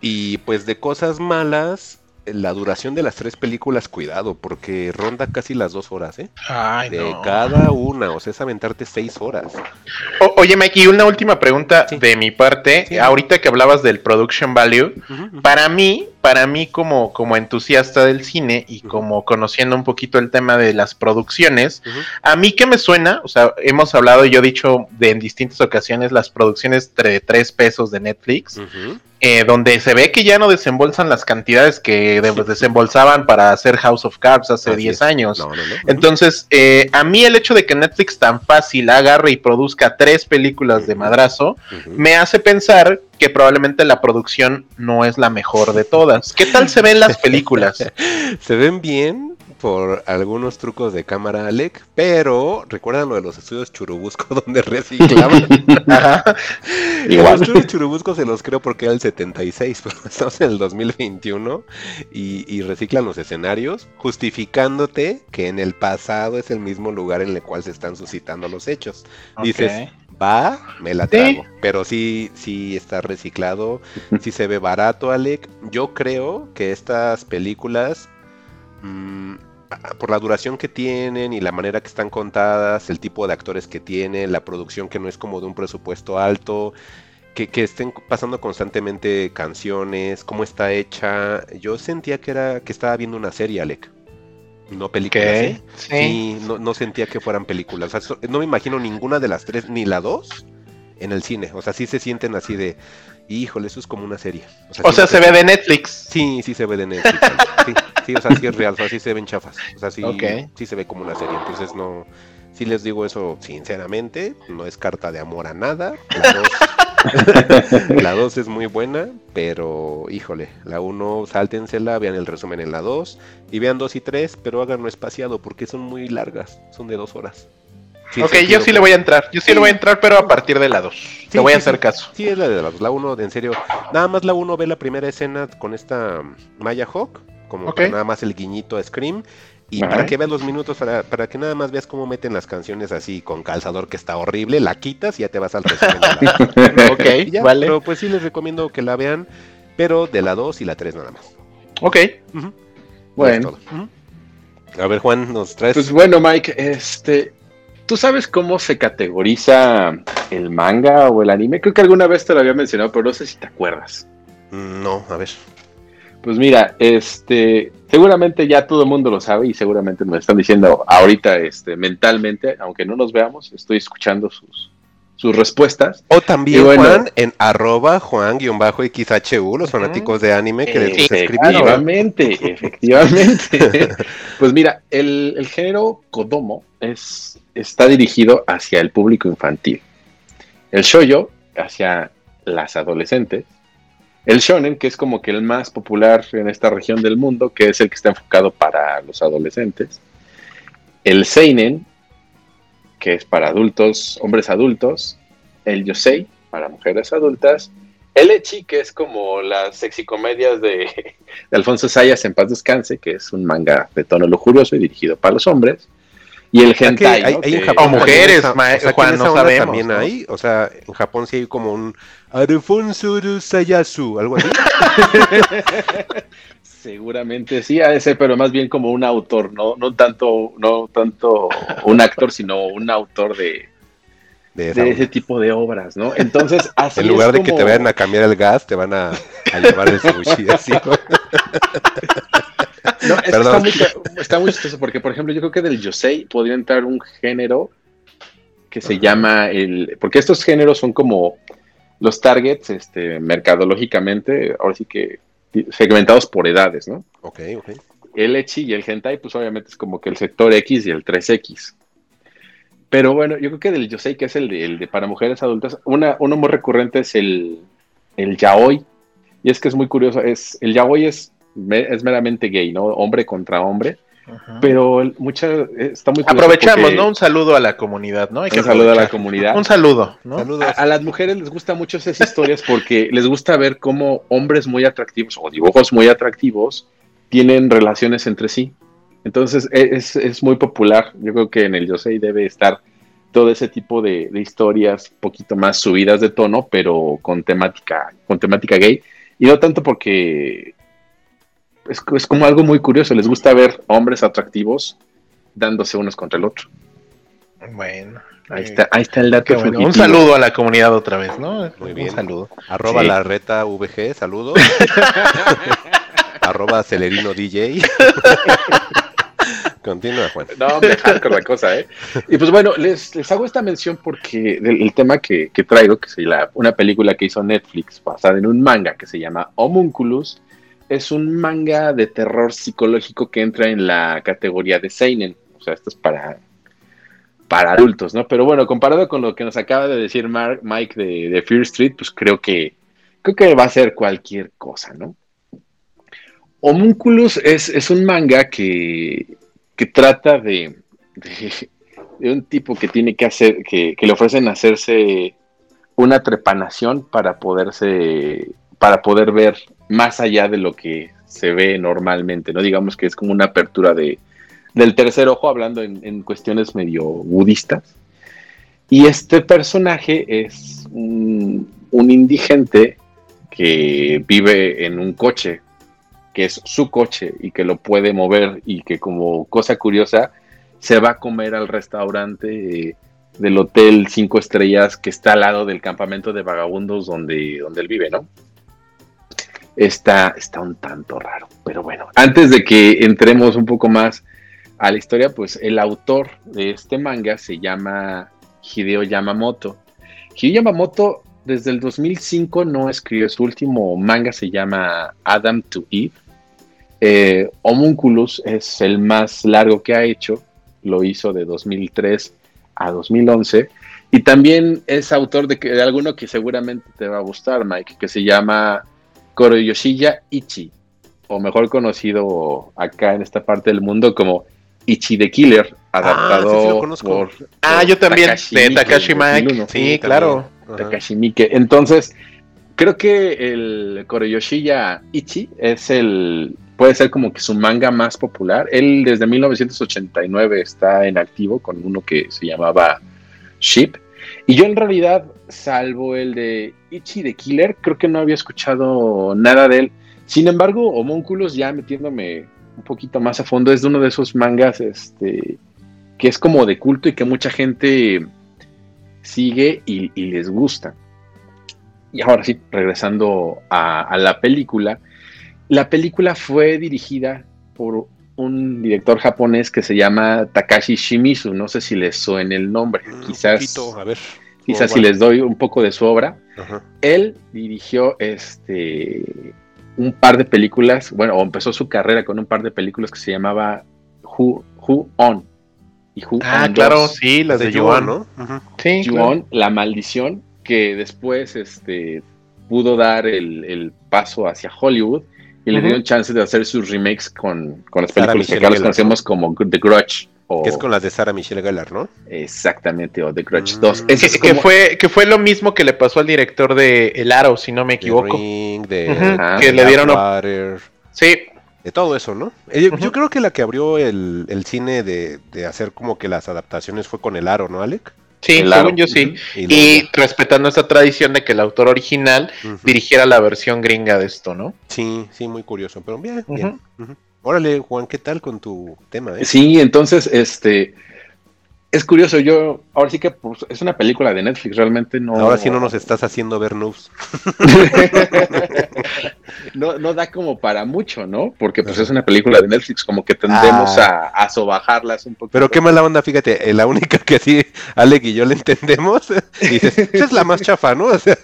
Y pues de cosas malas, la duración de las tres películas, cuidado, porque ronda casi las dos horas, ¿eh? Ay, De no. cada una, o sea, es aventarte seis horas. O- oye, Mikey, una última pregunta Sí. de mi parte. Sí. Ahorita que hablabas del production value, para mí, para mí como, como entusiasta del cine y como conociendo un poquito el tema de las producciones, a mí que me suena, o sea, hemos hablado y yo he dicho de en distintas ocasiones las producciones de tres pesos de Netflix, eh, donde se ve que ya no desembolsan las cantidades que de- desembolsaban para hacer House of Cards hace Así 10 es. años. No, no, no. Entonces, eh, a mí el hecho de que Netflix tan fácil agarre y produzca tres películas de madrazo, me hace pensar que probablemente la producción no es la mejor de todas. ¿Qué tal se ven las películas? Se ven bien por algunos trucos de cámara, Alec, pero recuerdan lo de los estudios Churubusco donde reciclaban. Igual. Los estudios Churubusco se los creo porque era el 76, pero estamos en el 2021 y, y reciclan los escenarios, justificándote que en el pasado es el mismo lugar en el cual se están suscitando los hechos. Dices, va, me la Sí. trago. Pero sí, sí está reciclado, sí se ve barato, Alec. Yo creo que estas películas, mm, por la duración que tienen y la manera que están contadas, el tipo de actores que tienen, la producción que no es como de un presupuesto alto, que, que estén pasando constantemente canciones, cómo está hecha. Yo sentía que era que estaba viendo una serie, Alec. No películas. Ok, sí. Sí, no, no sentía que fueran películas. O sea, no me imagino ninguna de las tres, ni la dos, en el cine. O sea, sí se sienten así de, híjole, eso es como una serie. O sí sea, se ve de Netflix. Sí, sí se ve de Netflix. sí, sí, o sea, sí es real, o sea, sí se ven chafas. O sea, sí, sí se ve como una serie. Entonces no, sí les digo eso sinceramente, no es carta de amor a nada. La dos, la dos es muy buena, pero híjole, la uno sáltensela, vean el resumen en la 2 y vean 2 y 3, pero háganlo espaciado porque son muy largas, son de dos horas. Sí, ok, sentido yo sí le que- voy a entrar. Yo sí, le voy a entrar, pero a partir de la 2. Sí, Te voy a sí, hacer sí. caso. Sí, es la de la 2. La 1, en serio. Nada más la 1 ve la primera escena con esta Maya Hawk, como Ok. para nada más el guiñito a Scream. Y Ajá. para que veas los minutos, para, para que nada más veas cómo meten las canciones así con calzador que está horrible, la quitas y ya te vas al resumen. la- Ok, ya, vale. Pero pues sí les recomiendo que la vean, pero de la 2 y la 3 nada más. Ok. Bueno. A ver, Juan, nos traes. Pues bueno, Mike, este, ¿tú sabes cómo se categoriza el manga o el anime? Creo que alguna vez te lo había mencionado, pero no sé si te acuerdas. Mm, No, a ver. Pues mira, este, seguramente ya todo el mundo lo sabe y seguramente nos están diciendo ahorita, este, mentalmente, aunque no nos veamos, estoy escuchando sus, sus respuestas. O también, bueno. Juan, en arroba Juan-XHU, los fanáticos de anime que les gusta escribir. Efectivamente, efectivamente. pues mira, el, el género Kodomo es, está dirigido hacia el público infantil. el shoyo hacia las adolescentes, el shonen, que es como que el más popular en esta región del mundo, que es el que está enfocado para los adolescentes, el seinen, que es para adultos, hombres adultos, el yosei, para mujeres adultas, el echi, que es como las sexicomedias de, de Alfonso Sayas en paz descanse, que es un manga de tono lujurioso y dirigido para los hombres, y el hentai, O mujeres, o sea, Juan, no sabemos, también ¿no? hay, o sea, en Japón sí hay como un Alfonso de Sayasu, algo así. Seguramente sí, ha de ser, pero más bien como un autor, no, no tanto, no tanto un actor, sino un autor de, De ese tipo de obras, ¿no? Entonces, así En lugar es de que te vayan a cambiar el gas, te van a, a llevar el sushi así. ¿no? Es muy, está muy chistoso porque, por ejemplo, yo creo que del Yosei podría entrar un género que se llama el. Porque estos géneros son como los targets, este, mercadológicamente, ahora sí que segmentados por edades, ¿no? Ok, ok. El Echi y el Hentai, pues obviamente es como que el sector X y el 3X. Pero bueno, yo creo que del Yosei, que es el de, el de para mujeres adultas, una, uno muy recurrente es el, el Yaoi. Y es que es muy curioso, es, el Yaoi es, es meramente gay, ¿no? Hombre contra hombre. Pero mucha, está muy Aprovechamos, porque- ¿no? Un saludo a la comunidad, ¿no? Hay que Un saludo a la comunidad. Un saludo, ¿no? Saludos. A, a las mujeres les gusta mucho esas historias porque les gusta ver cómo hombres muy atractivos o dibujos muy atractivos tienen relaciones entre sí. Entonces e- es, es muy popular. Yo creo que en el Yosei debe estar todo ese tipo de, de historias un poquito más subidas de tono, pero con temática, con temática gay. Y no tanto porque es, es como algo muy curioso. Les gusta ver hombres atractivos dándose unos contra el otro. Bueno. Ahí eh, está, ahí está el dato. bueno. Un saludo a la comunidad otra vez, ¿no? Muy bien. Un saludo. Arroba Sí. la reta VG, saludos. Arroba Celerino DJ. Continúa, Juan. No, hombre, hardcore la cosa, ¿eh? Y pues bueno, les, les hago esta mención porque del, el tema que, que traigo, que es la, una película que hizo Netflix basada en un manga que se llama Homunculus, es un manga de terror psicológico que entra en la categoría de Seinen. O sea, esto es para, para adultos, ¿no? Pero bueno, comparado con lo que nos acaba de decir Mike de, de Fear Street, pues creo que, creo que va a ser cualquier cosa, ¿no? Homunculus es, es un manga que, que trata de, de, un tipo que tiene que hacer, que le ofrecen hacerse una trepanación para poderse, para poder ver más allá de lo que se ve normalmente, ¿no? Digamos que es como una apertura de, del tercer ojo, hablando en, en cuestiones medio budistas. Y este personaje es un, indigente que vive en un coche que es su coche y que lo puede mover y que como cosa curiosa se va a comer al restaurante eh, del hotel cinco estrellas que está al lado del campamento de vagabundos donde, donde él vive, ¿no? Está, está un tanto raro, pero bueno, antes de que entremos un poco más a la historia, pues el autor de este manga se llama Hideo Yamamoto. Hideo Yamamoto desde el 2005 no escribió su último manga, se llama Adam to Eve. Eh, Homunculus es el más largo que ha hecho, lo hizo de 2003 a 2011. Y también es autor de, de alguno que seguramente te va a gustar, Mike, que se llama Koroyoshiya Ichi, o mejor conocido acá en esta parte del mundo como Ichi the Killer, adaptado Ah, sí, sí lo conozco. por, Ah, por yo también, Takashi de Takashi Mike. 2001. Sí, Sí, claro. Takashi Miike. Entonces, creo que el Koreyoshiya Ichi es el, puede ser como que su manga más popular. Él desde 1989 está en activo con uno que se llamaba Ship. Y yo en realidad, salvo el de Ichi de Killer, creo que no había escuchado nada de él. Sin embargo, Homúnculos, ya metiéndome un poquito más a fondo, es de uno de esos mangas este, que es como de culto y que mucha gente sigue y, les gusta. Y ahora sí, regresando a, la película, la película fue dirigida por un director japonés que se llama Takashi Shimizu, no sé si les suena el nombre, Mm, quizás, poquito, a ver, quizás si les doy un poco de su obra. Ajá. Él dirigió este un par de películas, bueno, o empezó su carrera con un par de películas que se llamaba Who, Who On. Y Who Ah, On claro, 2. sí, las de, Yuan, Yuan, ¿no? Ajá. Sí, La Maldición, que después este, pudo dar el, el paso hacia Hollywood y le Ujú. dieron chance de hacer sus remakes con, con las Sarah películas que Michelle acá los conocemos como The Grudge. O, Que es con las de Sarah Michelle Gellar, ¿no? Exactamente, o The Grudge Mm. 2. Que, Ese es que como- fue, que fue lo mismo que le pasó al director de El Aro, si no me De equivoco. Ring, de, Ah, que le dieron... Water, Sí, de todo eso, ¿no? Eh, Yo, yo creo que la que abrió el, el cine de, de hacer como que las adaptaciones fue con el aro, ¿no, Alec? Sí, El Aro. según yo sí. Y respetando esa tradición de que el autor original dirigiera la versión gringa de esto, ¿no? Sí, sí, muy curioso, pero bien, bien. Órale, Juan, ¿qué tal con tu tema? eh? Sí, entonces, este. Es curioso, yo. Ahora sí que pues, es una película de Netflix, realmente no. Ahora sí no nos estás haciendo ver noobs. no, no da como para mucho, ¿no? Porque pues es una película de Netflix, como que tendemos Ah. a, a sobajarlas un poco. Pero qué mala onda, fíjate, eh, la única que sí, Alec y yo le entendemos, dices, esa es la más chafa, ¿no? O sea,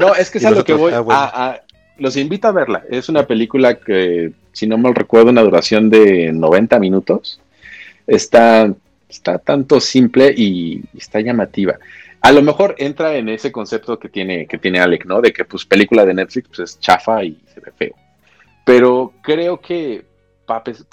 No, es que es a lo que voy. ah, bueno. a- a- los invito a verla. Es una película que, si no mal recuerdo, una duración de 90 minutos. Está, está tanto simple y está llamativa. A lo mejor entra en ese concepto que tiene, que tiene Alec, ¿no? De que pues película de Netflix pues, es chafa y se ve feo. Pero creo que,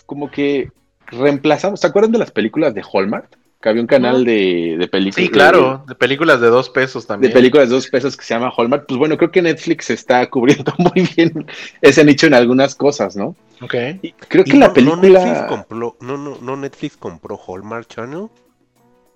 como que reemplazamos. ¿Se acuerdan de las películas de Hallmark? Que había un canal de, de películas. Sí, claro, de películas de dos pesos de también. películas de dos pesos que se llama Hallmark, pues bueno, creo que Netflix está cubriendo muy bien ese nicho en algunas cosas, ¿no? Ok. Y creo y que la no, no película Netflix compró, no, no, no Netflix compró Hallmark Channel.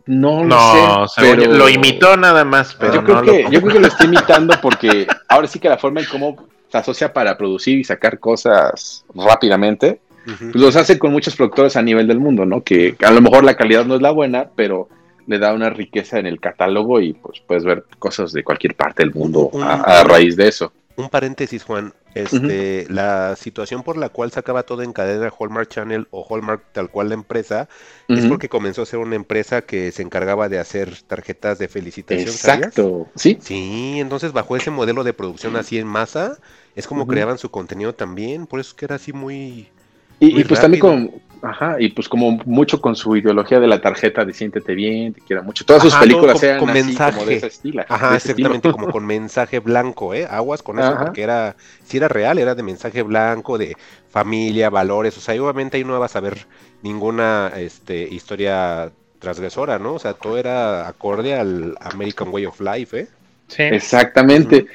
no, lo No, sé, pero lo imitó nada más, pero yo creo no que lo yo creo que lo está imitando porque ahora sí que la forma en cómo se asocia para producir y sacar cosas rápidamente, Pues los hace con muchos productores a nivel del mundo, ¿no? Que a lo mejor la calidad no es la buena, pero le da una riqueza en el catálogo y pues puedes ver cosas de cualquier parte del mundo Un- a, a raíz de eso. Un paréntesis, Juan. Este, La situación por la cual sacaba todo en cadena Hallmark Channel o Hallmark tal cual la empresa es porque comenzó a ser una empresa que se encargaba de hacer tarjetas de felicitación. ¿sabías? Exacto, sí, Sí, entonces bajo ese modelo de producción así en masa, es como creaban su contenido también, por eso es que era así muy... Y, y pues también con, ajá, y pues como mucho con su ideología de la tarjeta de siéntete bien, te quiero mucho. Todas sus películas todo con- así mensaje. como de ese estilo. Ajá, ese exactamente, estilo. como con mensaje blanco, ¿eh? Aguas con eso, porque era, si era real, era de mensaje blanco, de familia, valores, o sea, y obviamente ahí no vas a ver ninguna este, historia transgresora, ¿no? O sea, todo era acorde al American Way of Life, ¿eh? Sí. Exactamente.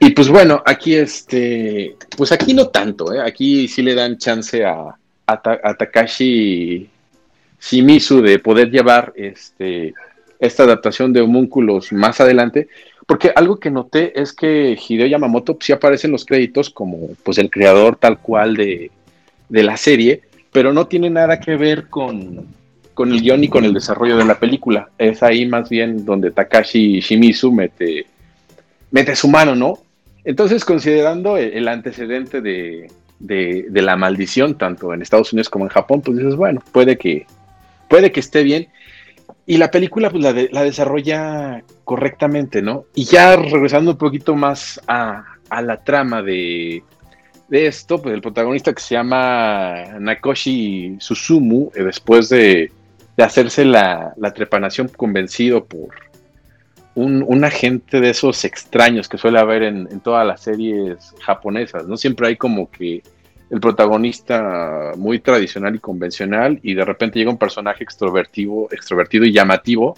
Y pues bueno, aquí este, pues aquí no tanto, ¿eh? Aquí sí le dan chance a, a, Ta- a Takashi Shimizu de poder llevar este, esta adaptación de homúnculos más adelante, porque algo que noté es que Hideo Yamamoto sí aparece en los créditos como pues el creador tal cual de, de la serie, pero no tiene nada que ver con, con el guion y con el desarrollo de la película. Es ahí más bien donde Takashi Shimizu mete, mete su mano, ¿no? Entonces, considerando el, el antecedente de, la maldición, tanto en Estados Unidos como en Japón, pues dices, bueno, puede que, puede que esté bien. Y la película pues la, de- la desarrolla correctamente, ¿no? Y ya regresando un poquito más a, la trama de, esto, pues el protagonista que se llama Nakoshi Susumu, eh, después de, hacerse la trepanación convencido por un, un agente de esos extraños que suele haber en, todas las series japonesas, ¿no? Siempre hay como que el protagonista muy tradicional y convencional y de repente llega un personaje extrovertido, extrovertido y llamativo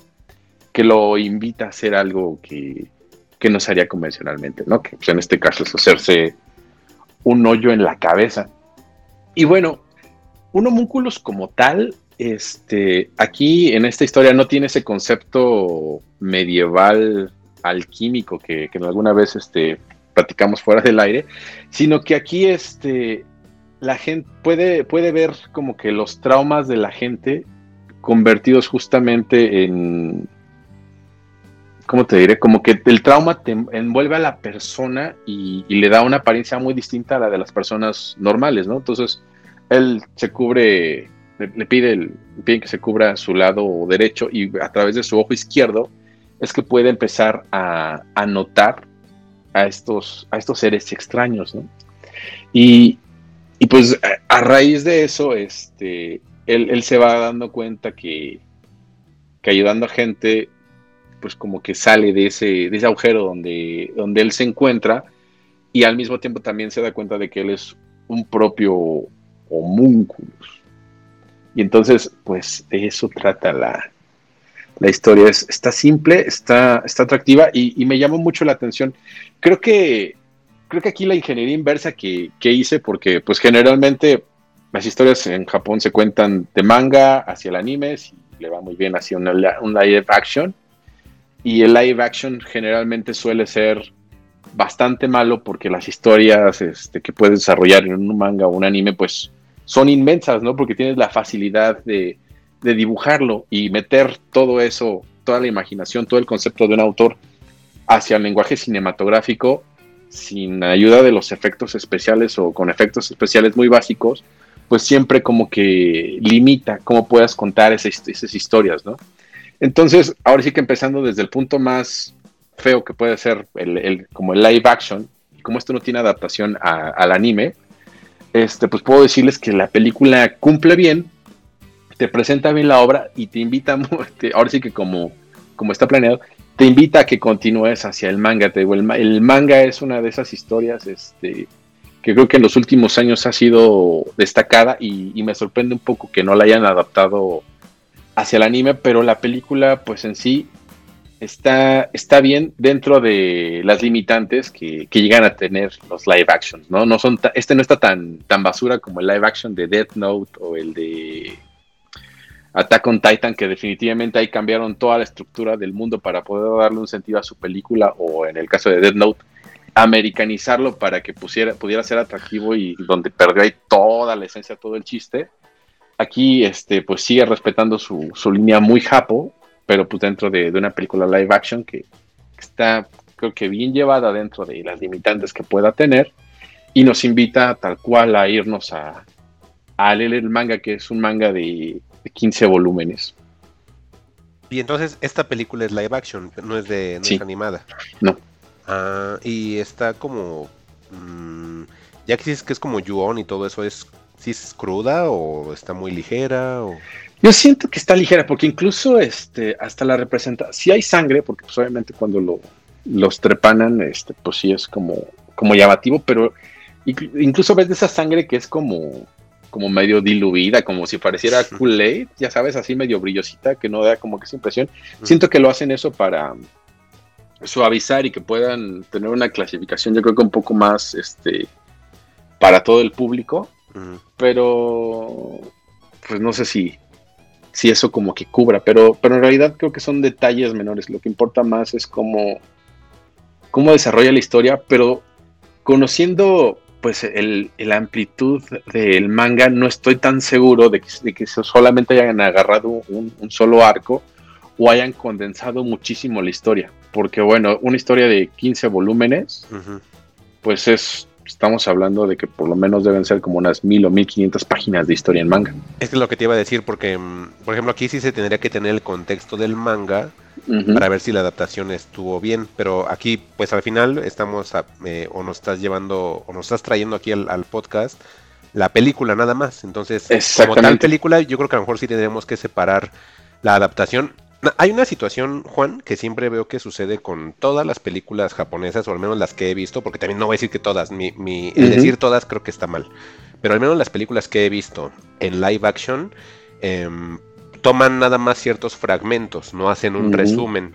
que lo invita a hacer algo que, que no se haría convencionalmente, ¿no? Que pues, en este caso es hacerse un hoyo en la cabeza. Y bueno, un homúnculos como tal, este, aquí en esta historia no tiene ese concepto medieval alquímico que, que alguna vez este, platicamos fuera del aire, sino que aquí este, la gente puede, puede ver como que los traumas de la gente convertidos justamente en, ¿cómo te diré? Como que el trauma te envuelve a la persona y, y le da una apariencia muy distinta a la de las personas normales, ¿no? Entonces, él se cubre, le, pide, el, piden que se cubra su lado derecho y a través de su ojo izquierdo es que puede empezar a, a notar a estos, a estos seres extraños, ¿no? Y, y pues a, a raíz de eso, este, él, él se va dando cuenta que, que ayudando a gente pues como que sale de ese, de ese agujero donde, donde él se encuentra y al mismo tiempo también se da cuenta de que él es un propio homúnculus. Y entonces, pues de eso trata la, la historia. Es, está simple, está, está atractiva y, me llamó mucho la atención. Creo que, creo que aquí la ingeniería inversa que, que hice, porque pues generalmente las historias en Japón se cuentan de manga hacia el anime, si le va muy bien hacia un live action. Y el live action generalmente suele ser bastante malo porque las historias este, que puedes desarrollar en un manga o un anime, pues son inmensas, ¿no? Porque tienes la facilidad de, de dibujarlo y meter todo eso, toda la imaginación, todo el concepto de un autor hacia el lenguaje cinematográfico sin ayuda de los efectos especiales o con efectos especiales muy básicos, pues siempre como que limita cómo puedas contar esas, historias, ¿no? Entonces, ahora sí que empezando desde el punto más feo que puede ser el, como el live action, como esto no tiene adaptación al anime, este, pues puedo decirles que la película cumple bien, te presenta bien la obra y te invita, ahora sí que como, como está planeado, te invita a que continúes hacia el manga. Te el, manga es una de esas historias este, que creo que en los últimos años ha sido destacada y, me sorprende un poco que no la hayan adaptado hacia el anime, pero la película pues en sí está, está bien dentro de las limitantes que, llegan a tener los live actions, ¿no? no son este no está tan, tan basura como el live action de Death Note o el de Attack on Titan, que definitivamente ahí cambiaron toda la estructura del mundo para poder darle un sentido a su película, o en el caso de Dead Note, americanizarlo para que pusiera, pudiera ser atractivo y donde perdió ahí toda la esencia, todo el chiste. Aquí, este, pues sigue respetando su, línea muy japo, pero pues dentro de, una película live action que está, creo que bien llevada dentro de las limitantes que pueda tener y nos invita tal cual a irnos a, a leer el manga, que es un manga de 15 volúmenes. Y entonces esta película es live action, no es de no animada. No. Ah, y está como mm, ya que dices que es como Yuon y todo eso, es si es cruda o está muy ligera o yo siento que está ligera porque incluso este hasta la representa si hay sangre porque pues, obviamente cuando lo los trepanan este pues sí es como como llamativo pero incluso ves de esa sangre que es como como medio diluida, como si pareciera Kool-Aid, ya sabes, así medio brillosita, que no da como que esa impresión. Siento que lo hacen eso para suavizar y que puedan tener una clasificación, yo creo que un poco más este para todo el público, pero pues no sé si si eso como que cubra, pero pero en realidad creo que son detalles menores, lo que importa más es cómo cómo desarrolla la historia, pero conociendo pues el, la amplitud del manga no estoy tan seguro de que, solamente hayan agarrado un, solo arco o hayan condensado muchísimo la historia. Porque bueno, una historia de 15 volúmenes, pues es, estamos hablando de que por lo menos deben ser como unas mil o mil quinientas páginas de historia en manga. Es que es lo que te iba a decir, porque mm, por ejemplo aquí sí se tendría que tener el contexto del manga para ver si la adaptación estuvo bien. Pero aquí, pues al final estamos, eh, o nos estás llevando, o nos estás trayendo aquí al, podcast la película nada más. Entonces, como tal película, yo creo que a lo mejor sí tendríamos que separar la adaptación. Hay una situación, Juan, que siempre veo que sucede con todas las películas japonesas, o al menos las que he visto, porque también no voy a decir que todas, mi, mi el decir todas creo que está mal, pero al menos las películas que he visto en live action, eh, toman nada más ciertos fragmentos, no hacen un resumen.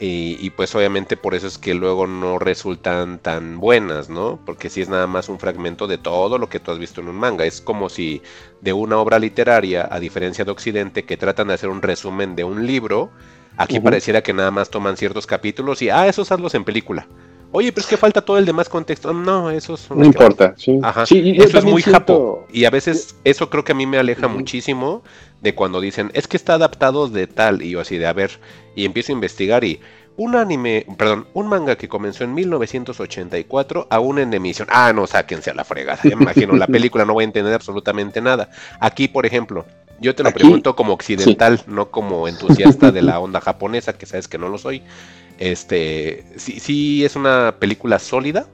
Y, pues obviamente por eso es que luego no resultan tan buenas, ¿no? Porque si es nada más un fragmento de todo lo que tú has visto en un manga. Es como si de una obra literaria, a diferencia de Occidente, que tratan de hacer un resumen de un libro, aquí pareciera que nada más toman ciertos capítulos y, ah, esos hazlos en película. Oye, pero es que falta todo el demás contexto. No, eso No importa, sí. Ajá. eso es muy japo. Y a veces eso creo que a mí me aleja muchísimo de cuando dicen, es que está adaptado de tal. Y yo así de, a ver, y empiezo a investigar y un anime, perdón, un manga que comenzó en 1984 aún en emisión. Ah, no, sáquense a la fregada. Ya me imagino, la película no voy a entender absolutamente nada. Aquí, por ejemplo, yo te lo pregunto como occidental, no como entusiasta de la onda japonesa, que sabes que no lo soy. Este, sí, sí es una película sólida.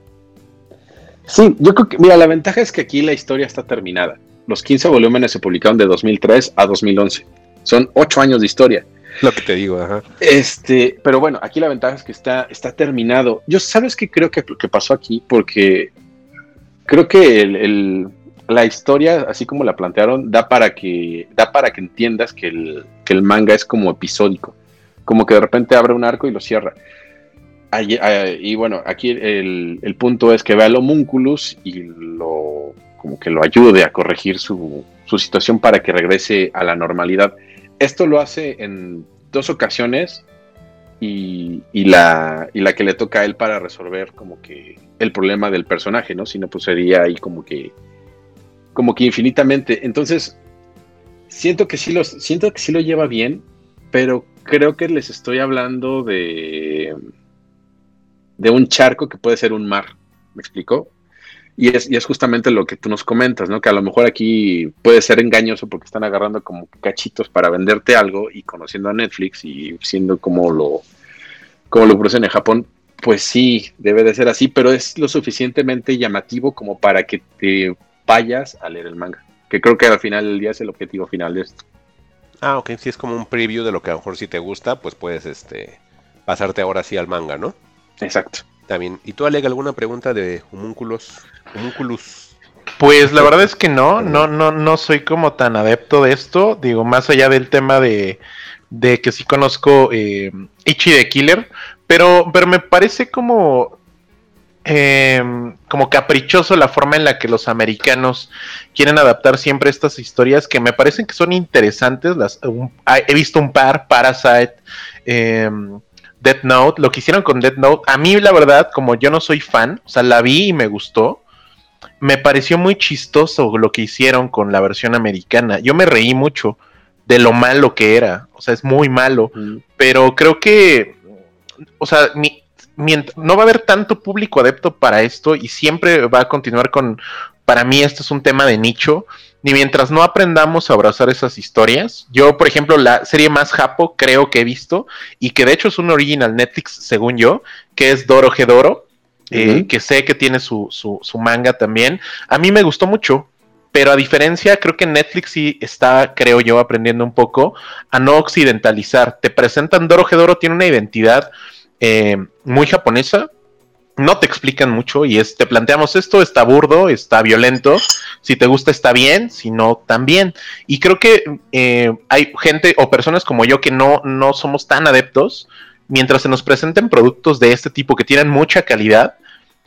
Sí, yo creo que, mira, la ventaja es que aquí la historia está terminada. Los 15 volúmenes se publicaron de 2003 a 2011. Son 8 años de historia. Lo que te digo, ajá. Este, pero bueno, aquí la ventaja es que está, está terminado. Yo sabes qué creo que, que pasó aquí, porque creo que el, la historia, así como la plantearon, da para que, da para que entiendas que el, que el manga es como episódico. Como que de repente abre un arco y lo cierra. y bueno, aquí el, el, punto es que ve al homúnculus y lo como que lo ayude a corregir su, su situación para que regrese a la normalidad. Esto lo hace en dos ocasiones y, la, y la que le toca a él para resolver como que el problema del personaje, ¿no? Si no, pues sería ahí como que como que infinitamente. Entonces, siento que sí lo, siento que sí lo lleva bien, pero creo que les estoy hablando de de un charco que puede ser un mar. ¿Me explicó? Y es, y es justamente lo que tú nos comentas, ¿no? Que a lo mejor aquí puede ser engañoso porque están agarrando como cachitos para venderte algo y conociendo a Netflix y siendo como lo, como lo producen en Japón, pues sí, debe de ser así, pero es lo suficientemente llamativo como para que te vayas a leer el manga. Que creo que al final del día es el objetivo final de esto. Ah, ok, si es como un preview de lo que a lo mejor si te gusta, pues puedes este pasarte ahora sí al manga, ¿no? Exacto. También. ¿Y tú, Alega, alguna pregunta de homúnculos? Homúnculus. Pues la verdad es que no, no, no, no soy como tan adepto de esto. Digo, más allá del tema de, de que sí conozco eh, Ichi de Killer, pero, pero me parece como em, como caprichoso la forma en la que los americanos quieren adaptar siempre estas historias que me parecen que son interesantes. Las, he visto un par, Parasite, eh, Death Note, lo que hicieron con Death Note, a mí la verdad, como yo no soy fan, o sea, la vi y me gustó, me pareció muy chistoso lo que hicieron con la versión americana. Yo me reí mucho de lo malo que era, o sea, es muy malo, pero creo que, o sea, no va a haber tanto público adepto para esto y siempre va a continuar con, para mí esto es un tema de nicho, ni mientras no aprendamos a abrazar esas historias. Yo, por ejemplo, la serie más japo creo que he visto, y que de hecho es un original Netflix, según yo, que es Doro Gedoro, eh, que sé que tiene su, su, su, manga también. A mí me gustó mucho, pero a diferencia, creo que Netflix sí está, creo yo, aprendiendo un poco a no occidentalizar. Te presentan Doro Gedoro, tiene una identidad eh, muy japonesa, no te explican mucho y es, te planteamos esto, está burdo, está violento, si te gusta está bien, si no, también. Y creo que eh, hay gente o personas como yo que no, no somos tan adeptos, mientras se nos presenten productos de este tipo que tienen mucha calidad,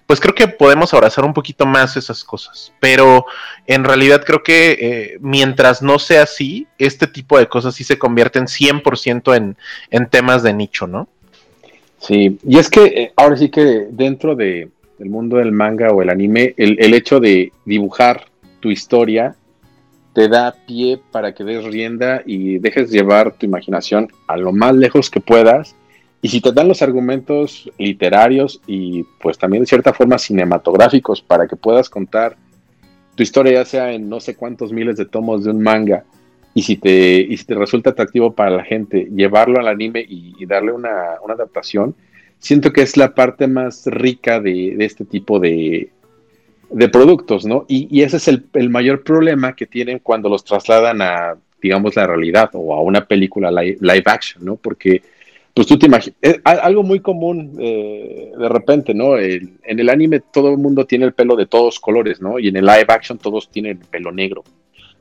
pues creo que podemos abrazar un poquito más esas cosas. Pero en realidad creo que eh, mientras no sea así, este tipo de cosas sí se convierten 100% en, en temas de nicho, ¿no? Sí, y es que eh, ahora sí que dentro de, del mundo del manga o el anime, el, hecho de dibujar tu historia te da pie para que des rienda y dejes llevar tu imaginación a lo más lejos que puedas. Y si te dan los argumentos literarios y pues también de cierta forma cinematográficos para que puedas contar tu historia ya sea en no sé cuántos miles de tomos de un manga y si te, y si te resulta atractivo para la gente, llevarlo al anime y, darle una, adaptación, siento que es la parte más rica de, este tipo de, de, productos, ¿no? Y, ese es el, mayor problema que tienen cuando los trasladan a, digamos, la realidad o a una película live, action, ¿no? Porque, pues tú te imaginas, algo muy común eh, de repente, ¿no? en el anime todo el mundo tiene el pelo de todos colores, ¿no? Y en el live action todos tienen el pelo negro.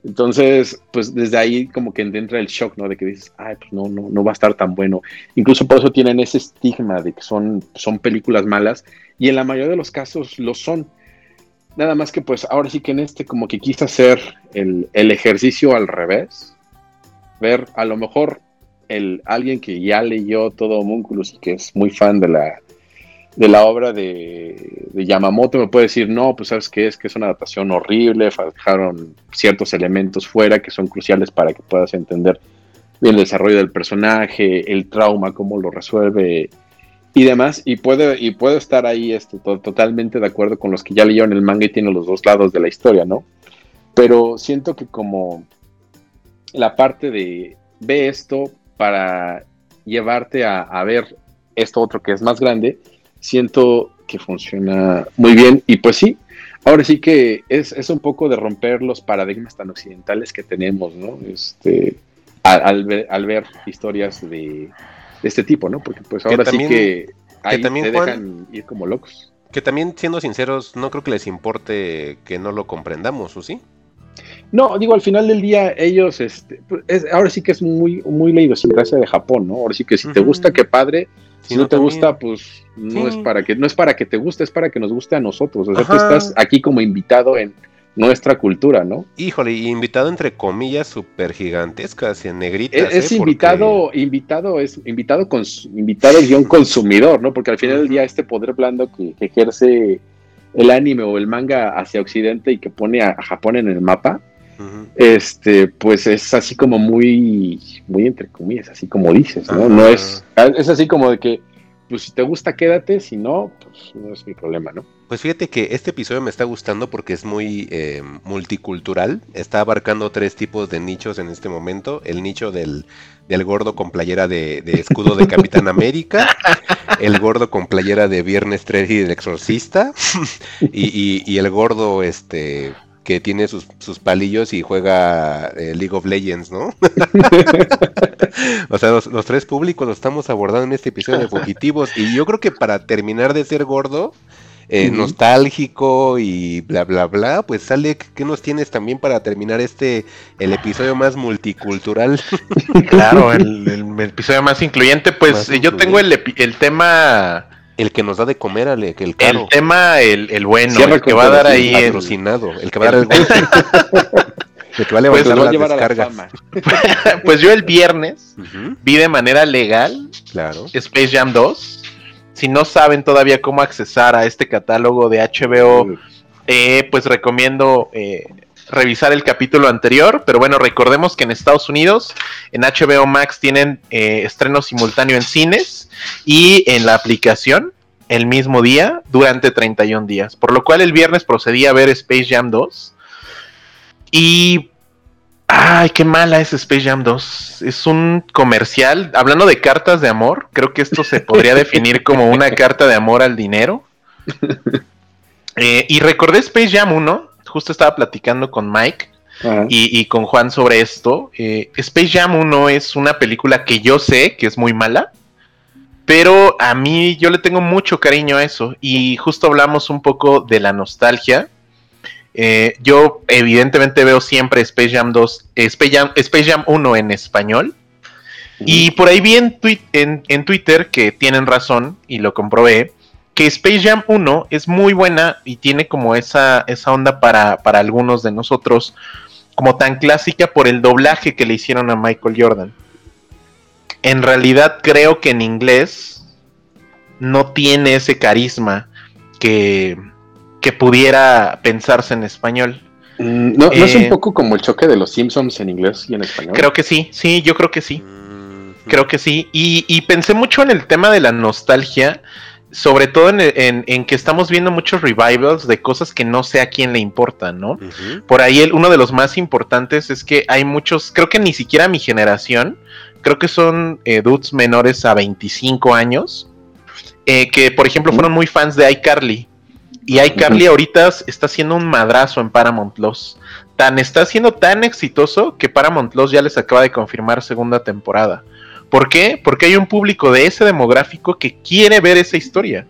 Entonces, pues desde ahí como que entra el shock, ¿no? De que dices, ay, pues no, no, no va a estar tan bueno. Incluso por eso tienen ese estigma de que son, son películas malas y en la mayoría de los casos lo son. Nada más que pues ahora sí que en este como que quise hacer el, el ejercicio al revés. Ver a lo mejor el, alguien que ya leyó todo Homúnculus y que es muy fan de la, de la obra de, Yamamoto me puede decir, no, pues sabes qué es que es una adaptación horrible, dejaron ciertos elementos fuera que son cruciales para que puedas entender el desarrollo del personaje, el trauma, cómo lo resuelve y demás. Y puede, y puede estar ahí este, totalmente de acuerdo con los que ya leyeron el manga y tienen los dos lados de la historia, ¿no? Pero siento que como la parte de ve esto para llevarte a, a ver esto otro que es más grande, siento que funciona muy bien y pues sí, ahora sí que es, un poco de romper los paradigmas tan occidentales que tenemos, ¿no? Este, al, al ver, al ver historias de, de este tipo, ¿no? Porque pues ahora también- sí que ahí también, te Juan- dejan ir como locos. Que también, siendo sinceros, no creo que les importe que no lo comprendamos, ¿o sí? No, digo, al final del día, ellos, este, pues, es- ahora sí que es muy, muy la idiosincrasia de Japón, ¿no? Ahora sí que si te gusta, qué padre. Si no, no, te también. gusta, pues no Sí. es para que, no es para que te guste, es para que nos guste a nosotros. O sea, tú Ajá. estás aquí como invitado en nuestra cultura, ¿no? Híjole, y invitado entre comillas súper gigantescas y en negritas. Es, es ¿eh? invitado, invitado, es invitado con invitado guion consumidor, ¿no? Porque al final del día este poder blando que, que ejerce el anime o el manga hacia Occidente y que pone a, a Japón en el mapa, Este, pues es así como muy, muy entre comillas, así como dices, ¿no? No es, es así como de que, pues si te gusta, quédate, si no, pues no es mi problema, ¿no? Pues fíjate que este episodio me está gustando porque es muy eh, multicultural. Está abarcando tres tipos de nichos en este momento. El nicho del, del gordo con playera de, de escudo de Capitán América. El gordo con playera de Viernes 3 y del Exorcista. Y, y- y el gordo este que tiene sus, sus palillos y juega eh, League of Legends, ¿no? o sea, los, los tres públicos los estamos abordando en este episodio de Fugitivos. Y yo creo que para terminar de ser gordo, eh, nostálgico y bla bla bla, pues sale, ¿qué nos tienes también para terminar este, el episodio más multicultural? Claro, el, el episodio más incluyente. Pues Más yo tengo el, el tema, El que nos da de comer, Ale, que el caro, el tema, el, el bueno, Cierra el que va a dar ahí. en- patrocinado, el que va a dar el el que va a Pues, levantar las a descargas. pues yo el viernes vi de manera legal claro. Space Jam 2. Si no saben todavía cómo accesar a este catálogo de HBO, eh, pues recomiendo eh, revisar el capítulo anterior. Pero bueno, recordemos que en Estados Unidos, en HBO Max tienen eh, estreno simultáneo en cines y en la aplicación el mismo día durante 31 días. Por lo cual el viernes procedí a ver Space Jam 2. Y... Ay, qué mala es Space Jam 2. Es un comercial. Hablando de cartas de amor, creo que esto se podría definir como una carta de amor al dinero. Eh, y recordé Space Jam 1. Justo estaba platicando con Mike Ajá. y, y con Juan sobre esto. Eh, Space Jam 1 es una película que yo sé que es muy mala. Pero a mí yo le tengo mucho cariño a eso. Y justo hablamos un poco de la nostalgia. Eh, yo evidentemente veo siempre Space Jam 2, eh, Space Jam, Space Jam 1 en español. Y por ahí vi en- en Twitter que tienen razón y lo comprobé, que Space Jam 1 es muy buena y tiene como esa, esa onda para, para algunos de nosotros, como tan clásica por el doblaje que le hicieron a Michael Jordan. En realidad creo que en inglés no tiene ese carisma que, que pudiera pensarse en español. Mm, ¿No, ¿No es Eh, un poco como el choque de los Simpsons en inglés y en español? Creo que sí, sí, yo creo que sí. Mm, Creo que sí. Y, y pensé mucho en el tema de la nostalgia, sobre todo en, en- en que estamos viendo muchos revivals de cosas que no sé a quién le importan, ¿no? Por ahí el- uno de los más importantes es que hay muchos, creo que ni siquiera mi generación, creo que son eh, dudes menores a 25 años, eh, que por ejemplo fueron muy fans de iCarly. Y iCarly ahorita está haciendo un madrazo en Paramount Plus. Tan está siendo tan exitoso que Paramount Plus ya les acaba de confirmar segunda temporada. ¿Por qué? Porque hay un público de ese demográfico que quiere ver esa historia.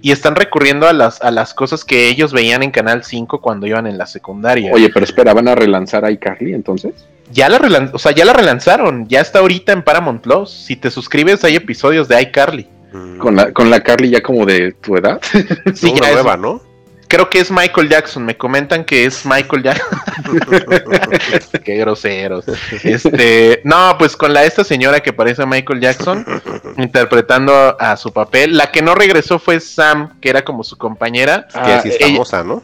Y están recurriendo a las, a las cosas que ellos veían en Canal 5 cuando iban en la secundaria. Oye, pero espera, ¿van a relanzar a iCarly entonces? Ya la, relan- o sea, ya la relanzaron, ya está ahorita en Paramount Plus. Si te suscribes hay episodios de iCarly. Mm. Con la, con la Carly ya como de tu edad. Sí, Una ya es- nueva, ¿no? Creo que es Michael Jackson, me comentan que es Michael Jackson. Qué groseros. Este, no, pues con la esta señora que parece a Michael Jackson interpretando a, a su papel. La que no regresó fue Sam, que era como su compañera. que Ah, así es famosa, ¿no?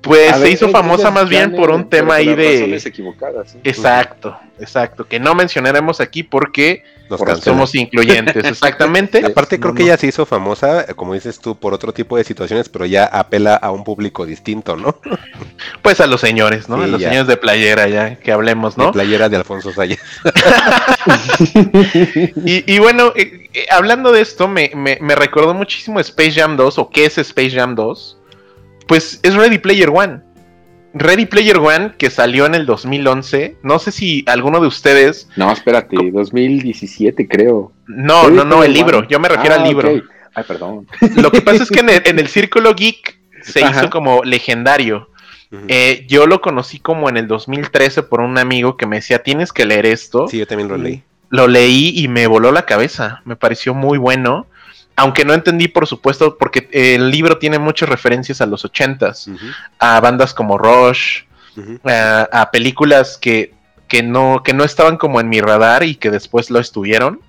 Pues A se ver, hizo famosa más bien por un tema ahí de razones equivocadas, sí. Exacto, exacto, que no mencionaremos aquí porque Nos cancelan. somos incluyentes, exactamente. Aparte creo No, que no. ella se hizo famosa, como dices tú, por otro tipo de situaciones, pero ya apela a un público distinto, ¿no? Pues a los señores, ¿no? Sí, a los ya. señores de playera ya, que hablemos, De ¿no? playera de Alfonso Sayas. Y, y bueno, eh, eh, hablando de esto, me, me- me recordó muchísimo Space Jam 2, o qué es Space Jam 2. Pues es Ready Player One. Ready Player One, que salió en el 2011, no sé si alguno de ustedes... No, espérate, 2017 creo. No, Ready no, no, Player el libro, One. yo me refiero Ah, al libro. ok. Ay, perdón. Lo que pasa es que en el, en el Círculo Geek se Ajá. hizo como legendario. Eh, yo lo conocí como en el 2013 por un amigo que me decía, tienes que leer esto. Sí, yo también lo leí. Lo leí y me voló la cabeza. Me pareció muy bueno. Aunque no entendí, por supuesto, porque el libro tiene muchas referencias a los ochentas, a bandas como Rush, a, a películas que, que, no, que no estaban como en mi radar y que después lo estuvieron.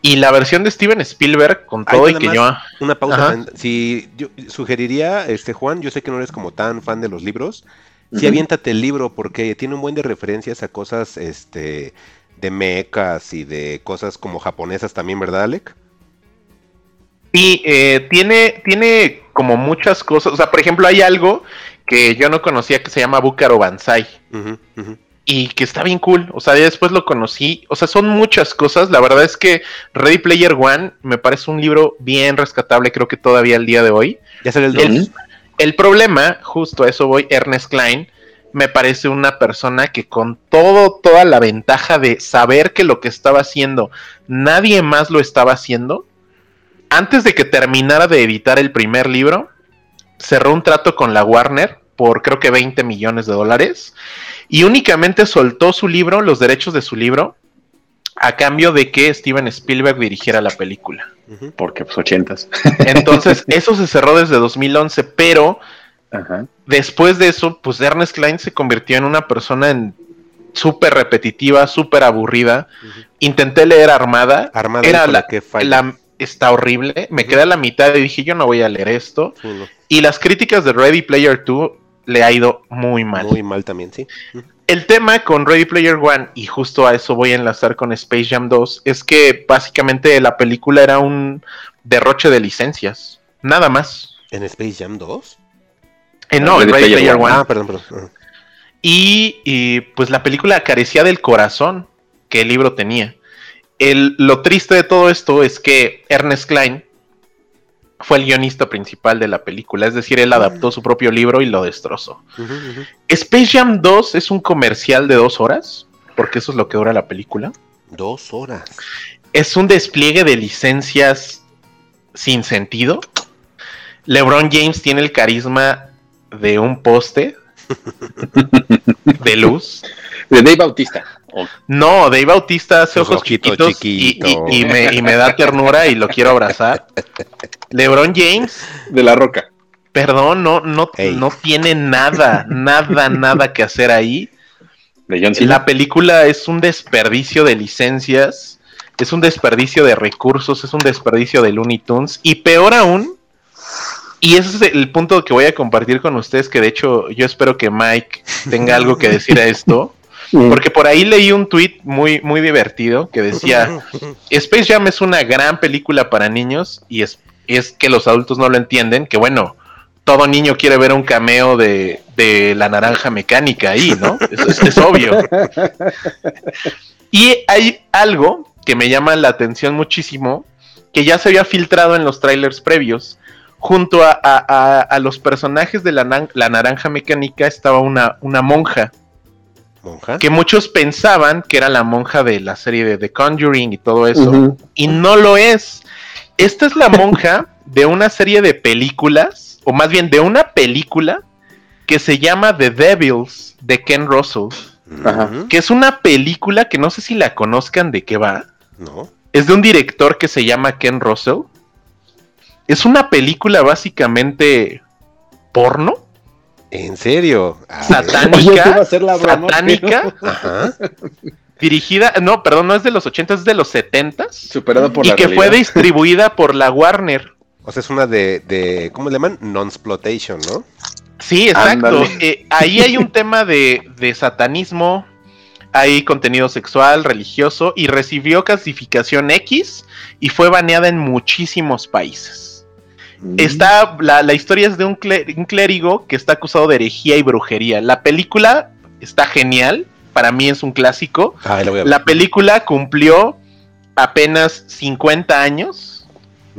Y la versión de Steven Spielberg, con Ay, todo y que yo... Una pausa. Si yo sugeriría, este Juan, yo sé que no eres como tan fan de los libros. Sí, Ujú. aviéntate el libro porque tiene un buen de referencias a cosas, este, de mechas y de cosas como japonesas también, ¿verdad, Alec? Sí, eh, tiene, tiene como muchas cosas. O sea, por ejemplo, hay algo que yo no conocía que se llama Búcaro Banzai. Y que está bien cool. O sea, ya después lo conocí. O sea, son muchas cosas. La verdad es que Ready Player One me parece un libro bien rescatable, creo que todavía al día de hoy. Ya sale el 2. El, el problema, justo a eso voy, Ernest Klein, me parece una persona que con todo, toda la ventaja de saber que lo que estaba haciendo, nadie más lo estaba haciendo, antes de que terminara de editar el primer libro, cerró un trato con la Warner por creo que 20 millones de dólares y únicamente soltó su libro, los derechos de su libro, a cambio de que Steven Spielberg dirigiera la película. Porque pues ochentas. Entonces, eso se cerró desde 2011, pero Ajá. después de eso, pues Ernest Klein se convirtió en una persona en súper repetitiva, súper aburrida. Intenté leer Armada. Armada, era la, qué falla. la- está horrible. Me quedé a la mitad y dije, yo no voy a leer esto. Sí, no, Y las críticas de Ready Player 2 le ha ido muy mal. Muy mal también, sí. El tema con Ready Player One, y justo a eso voy a enlazar con Space Jam 2, es que básicamente la película era un derroche de licencias. Nada más. ¿En Space Jam 2? Eh, no, en Ready Ready Player Player One. One. Ah, perdón, perdón. Y, y, pues la película carecía del corazón que el libro tenía. El, lo triste de todo esto es que Ernest Klein fue el guionista principal de la película, es decir, él adaptó su propio libro y lo destrozó. Space Jam 2 es un comercial de dos horas, porque eso es lo que dura la película. Dos horas. Es un despliegue de licencias sin sentido. LeBron James tiene el carisma de un poste de luz. De Dave Bautista. No, Dave Bautista hace Sus ojos chiquitos y, chiquitos. y- y me, y me da ternura y lo quiero abrazar. LeBron James, de la roca. perdón, no, no, no tiene nada, nada, nada que hacer ahí. De John Cena. La película es un desperdicio de licencias, es un desperdicio de recursos, es un desperdicio de Looney Tunes y peor aún, y ese es el punto que voy a compartir con ustedes, que de hecho yo espero que Mike tenga algo que decir a esto, porque por ahí leí un tweet muy, muy divertido que decía, Space Jam es una gran película para niños y es, es que los adultos no lo entienden, que bueno, todo niño quiere ver un cameo de, de la naranja mecánica ahí, ¿no? Es, es obvio. Y hay algo que me llama la atención muchísimo, que ya se había filtrado en los trailers previos. Junto a, a- a- a los personajes de la, la naranja mecánica estaba una, una monja ¿Monja? que muchos pensaban que era la monja de la serie de The Conjuring y todo eso, y no lo es. Esta es la monja de una serie de películas, o más bien de una película que se llama The Devils de Ken Russell, Ajá. Que es una película que no sé si la conozcan de qué va. No. Es de un director que se llama Ken Russell. Es una película básicamente porno, ¿En serio? A ver. satánica, Oye, ¿qué va a ser la broma, satánica, Ajá. dirigida, no, perdón, no es de los 80, es de los 70 Superado por y la que fue distribuida por la Warner. O sea, es una de, de ¿cómo le llaman? Non-splotation, ¿no? Sí, exacto. Eh, ahí hay un tema de, de satanismo, hay contenido sexual, religioso y recibió clasificación X y fue baneada en muchísimos países. Está, la, la historia es de un, clé- un clérigo que está acusado de herejía y brujería. La película está genial, para mí es un clásico. Ah, la película cumplió apenas 50 años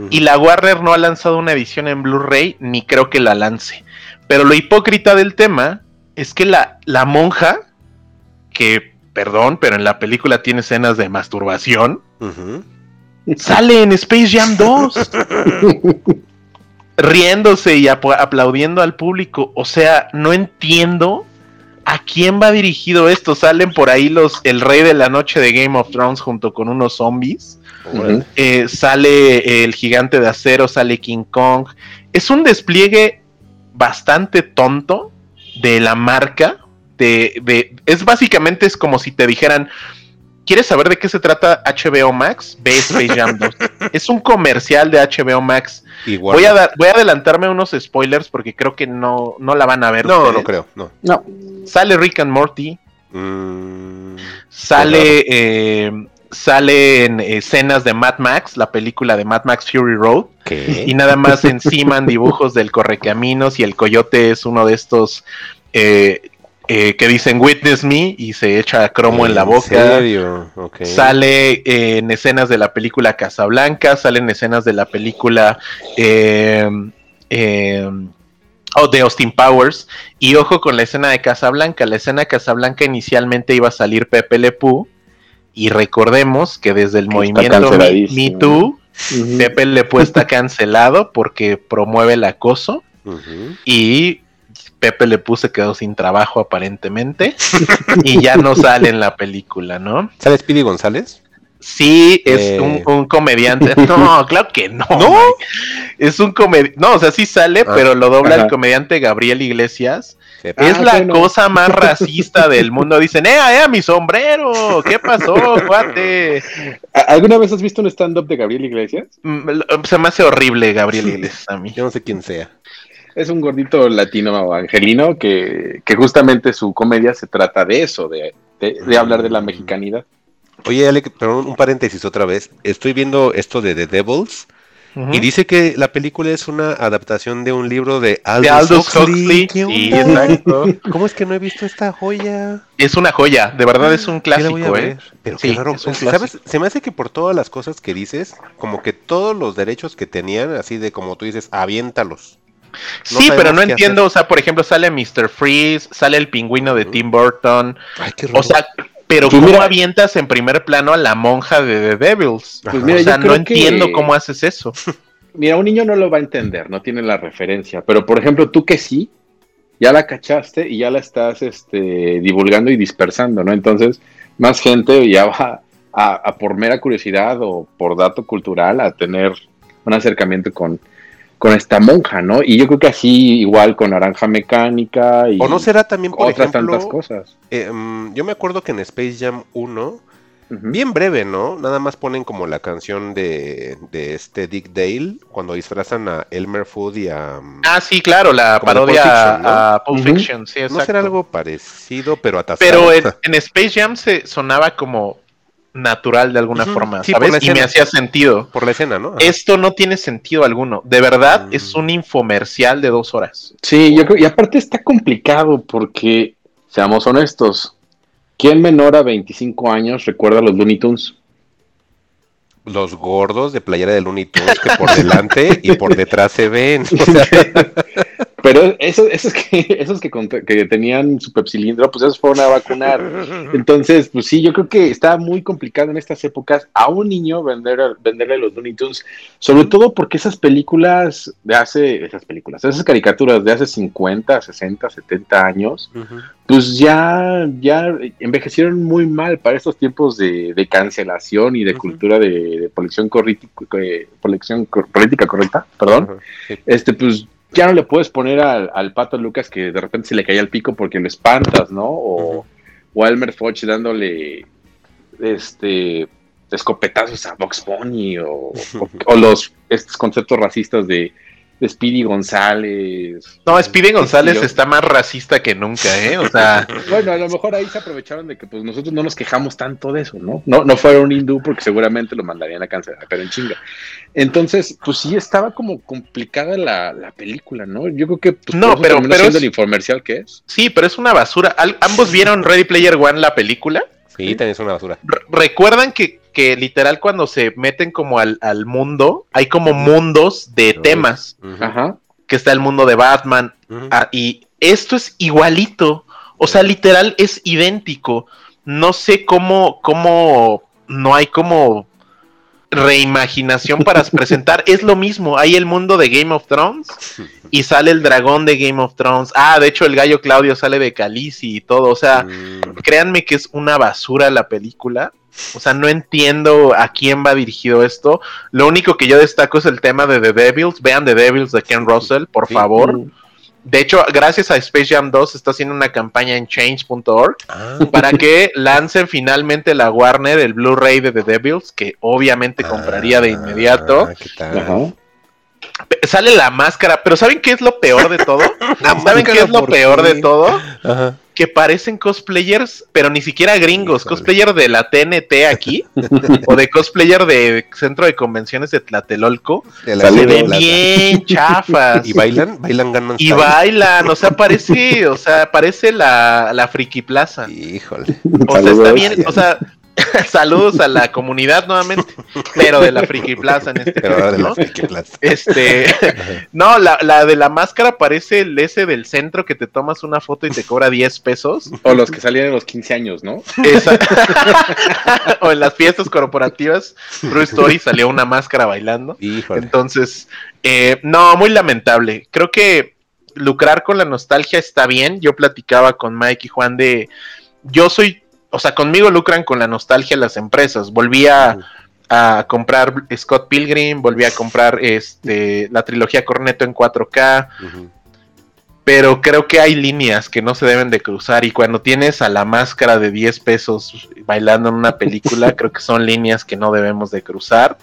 y la Warner no ha lanzado una edición en Blu-ray ni creo que la lance. Pero lo hipócrita del tema es que la, la monja, que, perdón, pero en la película tiene escenas de masturbación, sale en Space Jam 2. riéndose y apl- aplaudiendo al público. O sea, no entiendo a quién va dirigido esto. Salen por ahí los el rey de la noche de Game of Thrones junto con unos zombies. Eh, sale el gigante de acero, sale King Kong. Es un despliegue bastante tonto de la marca. De, de- es básicamente es como si te dijeran, ¿quieres saber de qué se trata HBO Max? Ve Space Jam 2. es un comercial de HBO Max. Igual. Voy a, dar, voy a adelantarme unos spoilers porque creo que no, no la van a ver. No, ustedes. no creo, no. No. Sale Rick and Morty, Mm, sale, eh, sale en escenas de Mad Max, la película de Mad Max Fury Road. ¿Qué? y nada más enciman dibujos del correcaminos y el coyote es uno de estos eh, eh, que dicen witness me y se echa cromo en la boca. serio? Ok. Sale eh, en escenas de la película Casablanca, sale en escenas de la película eh, eh, oh, de Austin Powers. Y ojo con la escena de Casablanca. La escena de Casablanca inicialmente iba a salir Pepe Le Pew. Y recordemos que desde el movimiento Me, Too. Pepe Le Pew está cancelado porque promueve el acoso y Pepe Le Pew se quedó sin trabajo aparentemente y ya no sale en la película, ¿no? ¿Sale Speedy González? Sí, es Eh. un, un comediante. No, claro que no. ¿No? Es un comediante. No, o sea, sí sale, Ah. pero lo dobla el comediante Gabriel Iglesias. Sepa. es Ah, la bueno. cosa más racista del mundo. Dicen, ¡eh, eh, mi sombrero! ¿Qué pasó, cuate? ¿A- ¿Alguna vez has visto un stand-up de Gabriel Iglesias? Mm, Se me hace horrible Gabriel Iglesias a mí. Yo no sé quién sea. Es un gordito latino angelino que, que justamente su comedia se trata de eso, de, de- de hablar de la mexicanidad. Oye, Alec, perdón, un paréntesis otra vez. Estoy viendo esto de The Devils y dice que la película es una adaptación de un libro de Aldous, de Aldous Huxley. Huxley. ¿Qué Sí, onda? exacto. ¿Cómo es que no he visto esta joya? Es una joya, de verdad es un Sí la voy a clásico, ¿eh? Pero Sí, qué raro. es un ¿Sabes? Se me hace que por todas las cosas que dices, como que todos los derechos que tenían, así de como tú dices, aviéntalos. No sí, pero no entiendo, o sea, por ejemplo, sale Mr. Freeze, sale el pingüino de Tim Burton, Ay, qué raro. o sea, pero Pues ¿cómo mira- avientas en primer plano a la monja de The Devils? Pues mira, o sea, no que- entiendo cómo haces eso. Mira, un niño no lo va a entender, no tiene la referencia, pero por ejemplo, tú que sí, ya la cachaste y ya la estás este, divulgando y dispersando, ¿no? Entonces, más gente ya va a, a por mera curiosidad o por dato cultural a tener un acercamiento con, con esta monja, ¿no? Y yo creo que así igual con Naranja Mecánica y o no será también, por otras ejemplo, tantas cosas. eh, mm, yo me acuerdo que en Space Jam 1, Ujú. bien breve, ¿no? Nada más ponen como la canción de, de este Dick Dale, cuando disfrazan a Elmer Fudd y a... mm, Ah, sí, claro, la parodia Fiction, ¿no? a Pulp. Fiction, sí, exacto. ¿No será algo parecido, pero atascado? Pero en, en Space Jam se sonaba como natural de alguna forma, sí, ¿sabes? Y me hacía sentido. Por la escena, ¿no? Ajá. Esto no tiene sentido alguno. De verdad, Mm. es un infomercial de dos horas. Sí, yo creo, y aparte está complicado porque, seamos honestos, ¿quién menor a 25 años recuerda los Looney Tunes? Los gordos de playera de Looney Tunes que por delante y por detrás se ven. O sea, Pero esos, esos que, esos que, que tenían su pepsilindro, pues esos fueron a vacunar. Entonces, pues sí, yo creo que está muy complicado en estas épocas a un niño vender, venderle los Looney Tunes, sobre todo porque esas películas de hace, esas películas, esas caricaturas de hace 50, 60, 70 años, pues ya, ya envejecieron muy mal para estos tiempos de, de cancelación y de cultura de, de política, política correcta, perdón. Este, pues ya no le puedes poner al, al pato Lucas que de repente se le caía el pico porque lo espantas, ¿no? O, o a Elmer Foch dándole este escopetazos a Box Bunny o, o- o los estos conceptos racistas de Speedy González. No, Speedy González Yo- está más racista que nunca, ¿eh? O sea, Bueno, a lo mejor ahí se aprovecharon de que pues nosotros no nos quejamos tanto de eso, ¿no? No, no fuera un hindú porque seguramente lo mandarían a cancelar, pero en chinga. Entonces, pues sí estaba como complicada la, la película, ¿no? Yo creo que pues, No, pero- pero siendo es- el infomercial que es. sí, pero es una basura. Al- ¿Ambos vieron Ready Player One, la película? Sí, también es una basura. Re- ¿Recuerdan que, que literal cuando se meten como al, al mundo, hay como mundos de temas? Ajá. que está el mundo de Batman, ah, y esto es igualito, o sea, literal es idéntico. No sé cómo, cómo no hay como reimaginación para presentar. Es lo mismo, hay el mundo de Game of Thrones y sale el dragón de Game of Thrones. Ah, de hecho el gallo Claudio sale de Khaleesi y todo, o sea, Mm, créanme que es una basura la película. O sea, no entiendo a quién va dirigido esto. Lo único que yo destaco es el tema de The Devils. Vean The Devils de Ken Russell, por Sí. favor. De hecho, gracias a Space Jam 2 está haciendo una campaña en change.org ah, para que lancen finalmente la Warner el Blu-ray de The Devils, que obviamente compraría de inmediato. ah, ¿qué tal? Ajá. Sale la máscara, pero ¿saben qué es lo peor de todo? ¿Saben qué es lo ¿por peor de todo? Ajá. Que parecen cosplayers, pero ni siquiera gringos, Híjole. cosplayer de la TNT aquí, o de cosplayer de Centro de Convenciones de Tlatelolco, De la se ven bien chafas. ¿Y bailan? ¿Bailan Gangnam Y bailan, o sea, parece, o sea, parece la, la Friki Plaza. Híjole. O sea, está bien, o sea, saludos a la comunidad nuevamente, pero de la Friki Plaza en este Pero caso, la ¿no? Friki Plaza. Este, no, la, la de la máscara parece el ese del centro que te tomas una foto y te cobra 10 pesos. O los que salían en los 15 años, ¿no? Esa- o en las fiestas corporativas, True Story salió una máscara bailando. Híjole. Entonces, eh, no, muy lamentable. Creo que lucrar con la nostalgia está bien. Yo platicaba con Mike y Juan de. Yo soy. O sea, conmigo lucran con la nostalgia las empresas. Volví a, a comprar Scott Pilgrim, volví a comprar este la trilogía Corneto en 4K Ujú. pero creo que hay líneas que no se deben de cruzar y cuando tienes a la máscara de 10 pesos bailando en una película, creo que son líneas que no debemos de cruzar.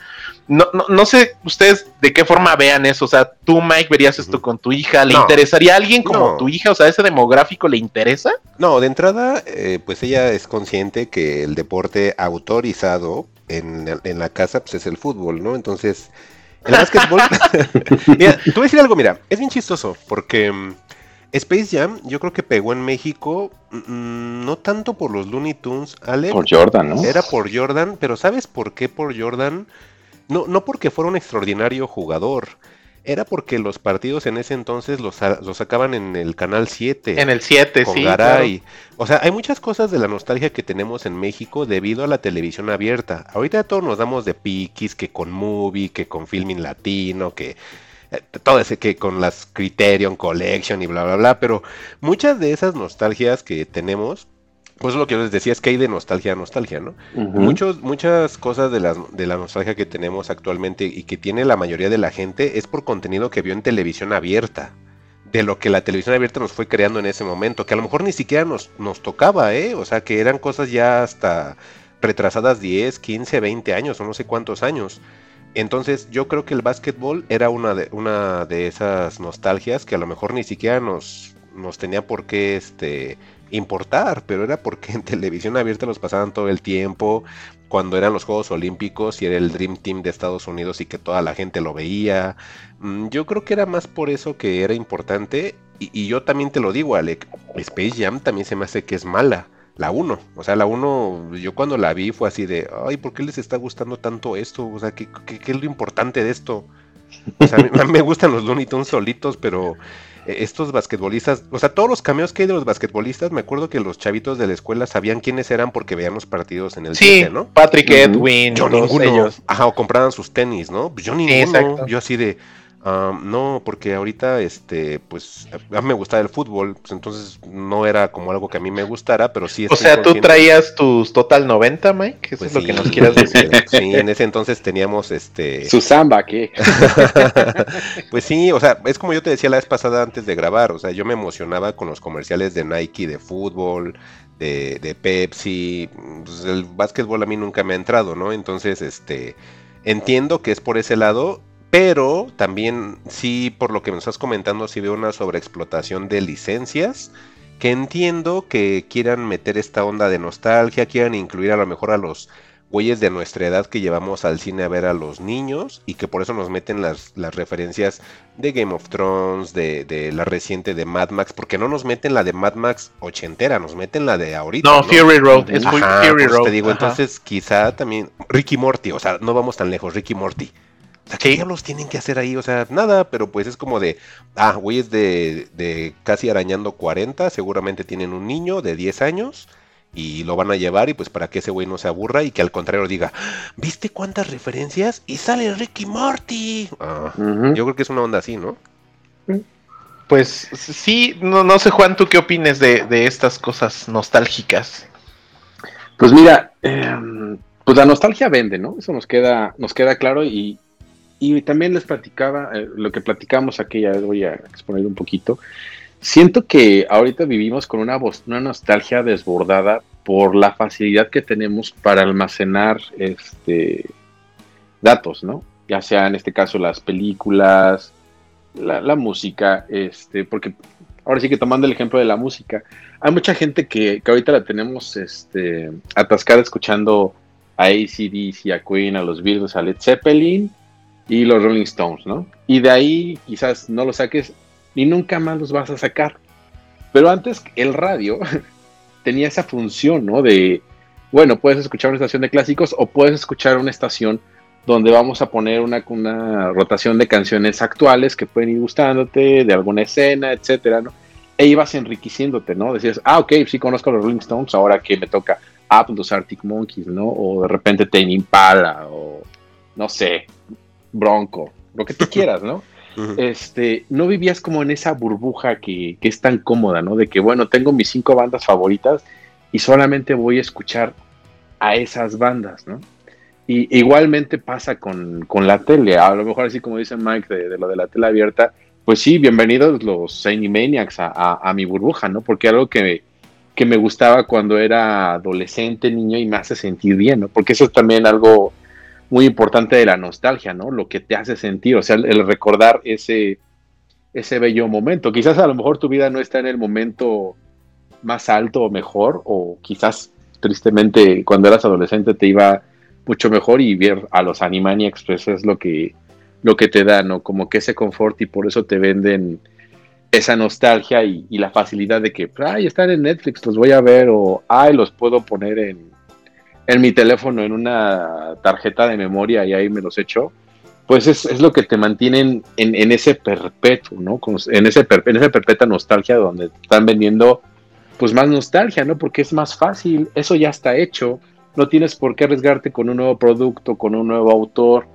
No, no, no sé ustedes de qué forma vean eso, o sea, tú Mike verías esto con tu hija, ¿le No. interesaría a alguien como No. tu hija? O sea, ese demográfico le interesa? No, de entrada, eh, pues ella es consciente que el deporte autorizado en, en la casa pues es el fútbol, ¿no? Entonces, el básquetbol... mira, te voy a decir algo, mira, es bien chistoso, porque mm, Space Jam yo creo que pegó en México, mm, no tanto por los Looney Tunes, Ale, Por Jordan, ¿no? era por Jordan, pero ¿sabes por qué por Jordan? No, no porque fuera un extraordinario jugador, era porque los partidos en ese entonces los, los sacaban en el Canal 7 En el 7, con sí. Garay. O sea, hay muchas cosas de la nostalgia que tenemos en México debido a la televisión abierta. Ahorita todos nos damos de piquis, que con Movie, que con Filming Latino, que eh, todo ese que con las Criterion Collection y bla bla bla, pero muchas de esas nostalgias que tenemos, pues lo que les decía es que hay de nostalgia a nostalgia, ¿no? Muchos, muchas cosas de la, de la nostalgia que tenemos actualmente y que tiene la mayoría de la gente es por contenido que vio en televisión abierta. De lo que la televisión abierta nos fue creando en ese momento, que a lo mejor ni siquiera nos, nos tocaba, ¿eh? O sea, que eran cosas ya hasta retrasadas 10, 15, 20 años o no sé cuántos años. Entonces yo creo que el básquetbol era una de, una de esas nostalgias que a lo mejor ni siquiera nos, nos tenía por qué este, importar, pero era porque en televisión abierta los pasaban todo el tiempo, cuando eran los Juegos Olímpicos y era el Dream Team de Estados Unidos y que toda la gente lo veía. Mm, Yo creo que era más por eso que era importante y, yo también te lo digo, Alec, Space Jam también se me hace que es mala. La 1, o sea, la 1, yo cuando la vi fue así de, ay, ¿por qué les está gustando tanto esto? O sea, ¿qué, es lo importante de esto? O sea, mí me gustan los Looney Tunes solitos, pero estos basquetbolistas, o sea, todos los cameos que hay de los basquetbolistas, me acuerdo que los chavitos de la escuela sabían quiénes eran porque veían los partidos en el Sí, cine, ¿no? Patrick. Edwin, Yo todos ninguno. ellos. Ajá, o compraban sus tenis, ¿no? Yo ninguno. exacto. yo así de, ah, no, porque ahorita, este, pues, a mí me gustaba el fútbol, pues entonces no era como algo que a mí me gustara, pero sí O sea, tú traías tus Total 90, Mike. Eso Pues es lo que sí, nos quieras decir. Sí, en ese entonces teníamos, este... Su samba, ¿qué? pues sí, o sea, es como yo te decía la vez pasada antes de grabar, o sea, yo me emocionaba con los comerciales de Nike de fútbol, de, de Pepsi, pues el básquetbol a mí nunca me ha entrado, ¿no? Entonces, este, entiendo que es por ese lado, pero también sí, por lo que me estás comentando, sí veo una sobreexplotación de licencias, que entiendo que quieran meter esta onda de nostalgia, quieran incluir a lo mejor a los güeyes de nuestra edad que llevamos al cine a ver a los niños y que por eso nos meten las, las referencias de Game of Thrones, de, de la reciente de Mad Max, porque no nos meten la de Mad Max ochentera, nos meten la de ahorita. No, Fury Road, es Ajá, Fury Road. te digo, ajá. entonces quizá también Ricky Morty, o sea, no vamos tan lejos, Ricky Morty. Sea, ¿qué diablos tienen que hacer ahí? O sea, nada, pero pues es como de, ah, güeyes de, de casi arañando 40, seguramente tienen un niño de 10 años y lo van a llevar y pues para que ese güey no se aburra y que al contrario diga, ¿viste cuántas referencias? Y sale Ricky Morty. Ah. Yo creo que es una onda así, ¿no? Pues sí, no, no sé Juan, ¿tú qué opines de, de estas cosas nostálgicas? Pues mira, em, pues la nostalgia vende, ¿no? Eso nos queda, nos queda claro y, y también les platicaba, eh, lo que platicamos aquella vez, voy a exponer un poquito. Siento que ahorita vivimos con una, una nostalgia desbordada por la facilidad que tenemos para almacenar este, datos, ¿no? Ya sea en este caso las películas, la, la música, este, porque ahora sí que tomando el ejemplo de la música, hay mucha gente que, que ahorita la tenemos este, atascada escuchando a ACDC, a Queen, a los Beatles, a Led Zeppelin y los Rolling Stones, ¿no? Y de ahí quizás no lo saques y nunca más los vas a sacar. Pero antes el radio tenía esa función, ¿no? De, bueno, puedes escuchar una estación de clásicos o puedes escuchar una estación donde vamos a poner una, una rotación de canciones actuales que pueden ir gustándote, de alguna escena, etcétera, ¿no? E ibas enriqueciéndote, ¿no? Decías, ah, ok, sí conozco a los Rolling Stones, ahora que me toca, ah, los Arctic Monkeys, ¿no? O de repente Tame Impala, o no sé, Bronco, lo que tú quieras, ¿no? Este, no vivías como en esa burbuja que, que es tan cómoda, ¿no? De que, bueno, tengo mis cinco bandas favoritas y solamente voy a escuchar a esas bandas, ¿no? Y igualmente pasa con, con la tele, a lo mejor así como dice Mike de, de lo de la tele abierta, pues sí, bienvenidos los Maniacs a, a, a mi burbuja, ¿no? Porque algo que, que me gustaba cuando era adolescente, niño, y me hace sentir bien, ¿no? Porque eso es también algo muy importante de la nostalgia, ¿no? Lo que te hace sentir, o sea, el, recordar ese, ese bello momento. Quizás a lo mejor tu vida no está en el momento más alto o mejor, o quizás tristemente cuando eras adolescente te iba mucho mejor y ver a los Animaniacs pues es lo que, lo que te da, ¿no? Como que ese confort y por eso te venden esa nostalgia y, y la facilidad de que, ay, están en Netflix, los voy a ver, o ay, los puedo poner en, en mi teléfono en una tarjeta de memoria y ahí me los echo, pues es, lo que te mantienen en, ese perpetuo, ¿no? En, ese, esa perpetua nostalgia donde están vendiendo pues más nostalgia, ¿no? Porque es más fácil, eso ya está hecho, no tienes por qué arriesgarte con un nuevo producto, con un nuevo autor,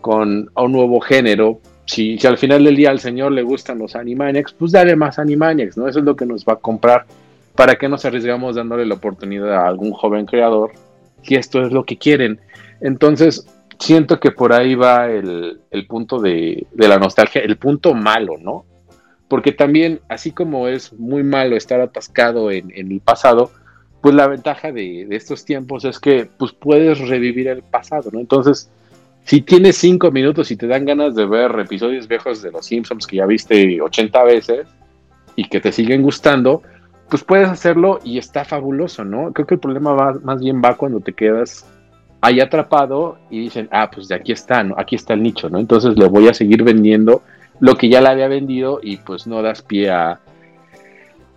con un nuevo género. Si, si al final del día al señor le gustan los Animaniacs, pues dale más Animaniacs, ¿no? Eso es lo que nos va a comprar. ¿Para qué nos arriesgamos dándole la oportunidad a algún joven creador si esto es lo que quieren? Entonces, siento que por ahí va el, el punto de, de la nostalgia, el punto malo, ¿no? Porque también, así como es muy malo estar atascado en, en el pasado, pues la ventaja de, de estos tiempos es que pues puedes revivir el pasado, ¿no? Entonces, si tienes cinco minutos y te dan ganas de ver episodios viejos de Los Simpsons que ya viste 80 veces y que te siguen gustando, pues puedes hacerlo y está fabuloso, ¿no? Creo que el problema va, más bien va cuando te quedas ahí atrapado y dicen, ah, pues de aquí está, ¿no? Aquí está el nicho, ¿no? Entonces le voy a seguir vendiendo lo que ya le había vendido y pues no das pie a,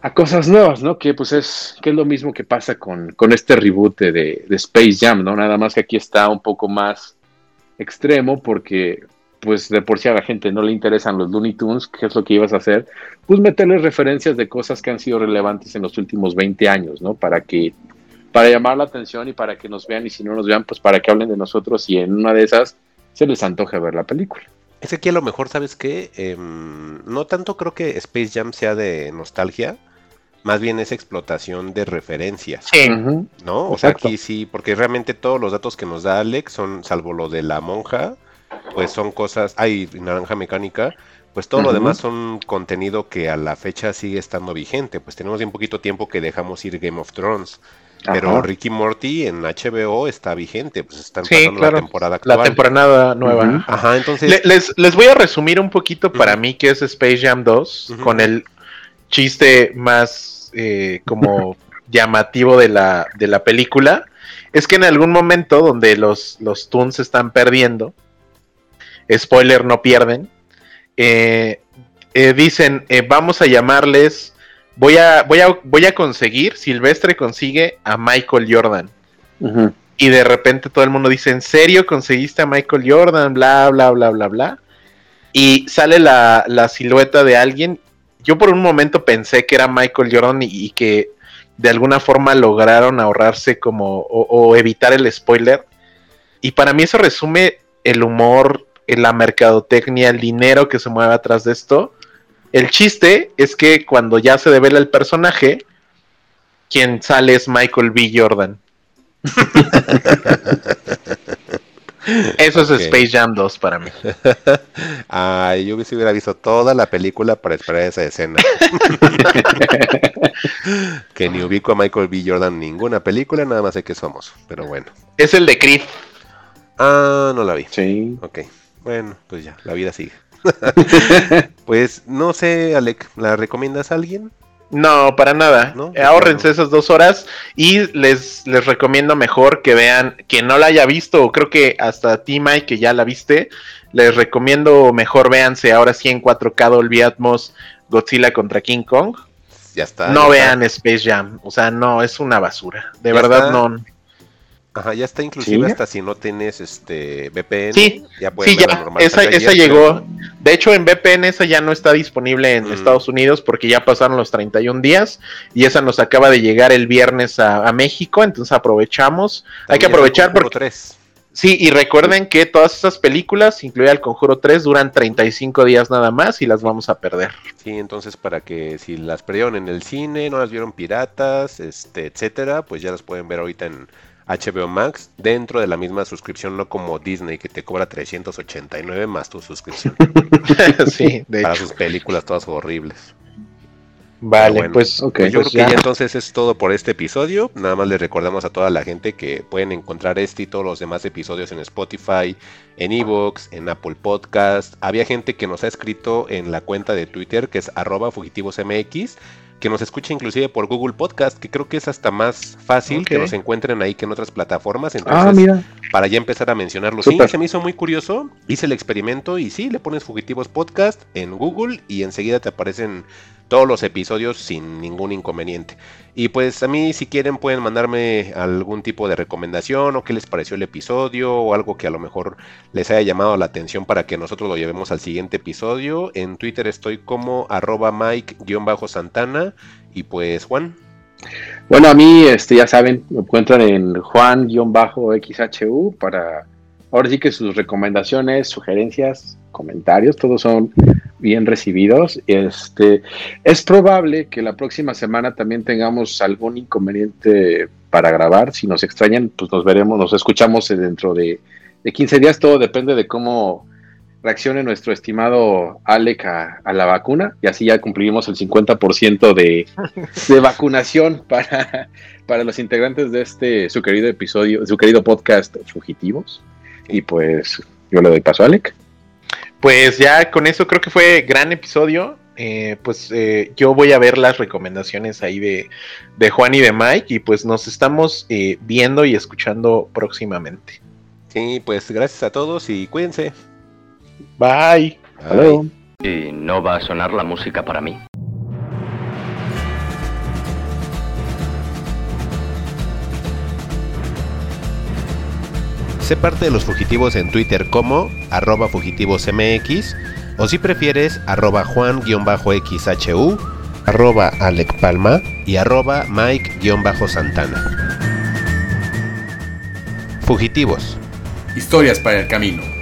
a cosas nuevas, ¿no? Que pues es, que es lo mismo que pasa con, con este reboot de, de Space Jam, ¿no? Nada más que aquí está un poco más extremo porque pues de por sí a la gente no le interesan los Looney Tunes, ¿qué es lo que ibas a hacer? Pues meterles referencias de cosas que han sido relevantes en los últimos 20 años, ¿no? Para que, para llamar la atención y para que nos vean y si no nos vean, pues para que hablen de nosotros y en una de esas se les antoje ver la película. Es que aquí a lo mejor, ¿sabes qué? Em, no tanto creo que Space Jam sea de nostalgia, más bien es explotación de referencias, Sí. ¿no? O sea, aquí sí, porque realmente todos los datos que nos da Alex son, salvo lo de la monja, pues son cosas, hay naranja mecánica, pues todo lo demás son contenido que a la fecha sigue estando vigente, pues tenemos bien poquito tiempo que dejamos ir Game of Thrones, pero Ajá. Ricky Morty en HBO está vigente, pues están Sí, pasando claro. la temporada actual. La temporada nueva. Ajá, entonces... Le- les, les voy a resumir un poquito para mí que es Space Jam 2, Ujú. con el chiste más eh, como llamativo de la, de la película. Es que en algún momento donde los, los Toons están perdiendo, spoiler, no pierden, eh, eh, dicen, eh, vamos a llamarles, voy a, voy, a, voy a conseguir, Silvestre consigue a Michael Jordan. Y de repente todo el mundo dice, ¿en serio conseguiste a Michael Jordan? Bla, bla, bla, bla, bla. Y sale la, la silueta de alguien. Yo por un momento pensé que era Michael Jordan y, y que de alguna forma lograron ahorrarse como o, o evitar el spoiler. Y para mí eso resume el humor, la mercadotecnia, el dinero que se mueve atrás de esto. El chiste es que cuando ya se devela el personaje, quien sale es Michael B. Jordan. Eso es. Space Jam 2 para mí. Ay, yo hubiese hubiera visto toda la película para esperar esa escena. que ni ubico a Michael B. Jordan en ninguna película, nada más sé que somos. Pero bueno. Es el de Creed. Ah, no la vi. Sí. Ok. Bueno, pues ya, la vida sigue. pues no sé, Alec, ¿la recomiendas a alguien? No, para nada. ¿No? Eh, Ahórrense esas dos horas y les, les recomiendo mejor que vean, que no la haya visto, o creo que hasta a ti, Mike, que ya la viste, les recomiendo mejor véanse ahora sí en 4K Dolby Atmos Godzilla contra King Kong. Ya está. no ya vean Space Jam, o sea, no, es una basura. De Ya verdad, está. no. Ajá, ya está inclusive ¿Sí? hasta si no tienes este VPN. Sí, ya puedes Sí, ya, normal. esa, esa llegó. De hecho, en VPN esa ya no está disponible en Mm. Estados Unidos porque ya pasaron los 31 días y esa nos acaba de llegar el viernes a, a México, entonces aprovechamos. Hay que aprovechar Conjuro porque 3. Sí, y recuerden que todas esas películas, incluida el Conjuro 3, duran 35 días nada más y las vamos a perder. Sí, entonces para que si las perdieron en el cine, no las vieron piratas, este, etcétera, pues ya las pueden ver ahorita en HBO Max dentro de la misma suscripción, no como Disney que te cobra 389 más tu suscripción sí, de para hecho. sus películas todas horribles. Vale, bueno. pues, Ok, Pues yo pues creo que ya entonces es todo por este episodio. Nada más les recordamos a toda la gente que pueden encontrar este y todos los demás episodios en Spotify, en Evox, en Apple Podcast. Había gente que nos ha escrito en la cuenta de Twitter que es arroba fugitivosmx, que nos escucha inclusive por Google Podcast, que creo que es hasta más fácil que nos encuentren ahí que en otras plataformas. Entonces, Ah, mira. para ya empezar a mencionarlo. Sí, se me hizo muy curioso. Hice el experimento y sí, le pones Fugitivos Podcast en Google y enseguida te aparecen todos los episodios sin ningún inconveniente. Y pues a mí si quieren pueden mandarme algún tipo de recomendación o qué les pareció el episodio o algo que a lo mejor les haya llamado la atención para que nosotros lo llevemos al siguiente episodio. En Twitter estoy como arroba Mike-Santana y pues Juan. Bueno, a mí, este, ya saben, me encuentran en Juan-XHU para ahora sí que sus recomendaciones, sugerencias, comentarios, todos son bien recibidos. Este, es probable que la próxima semana también tengamos algún inconveniente para grabar. Si nos extrañan, pues nos veremos, nos escuchamos dentro de, de 15 días. Todo depende de cómo reaccione nuestro estimado Alec a, a la vacuna y así ya cumplimos el 50% de, de vacunación para, para los integrantes de este su querido episodio, su querido podcast Fugitivos. Y pues yo le doy paso a Alec. Pues ya con eso creo que fue gran episodio. Eh, pues eh, yo voy a ver las recomendaciones ahí de, de Juan y de Mike y pues nos estamos eh, viendo y escuchando próximamente. Sí, pues gracias a todos y cuídense. Bye. Luego. ¿Y no va a sonar la música para mí? Sé parte de los fugitivos en Twitter como arroba fugitivosmx o si prefieres arroba juan-xhu, arroba Alec Palma y arroba Mike-santana. Fugitivos. Historias para el camino.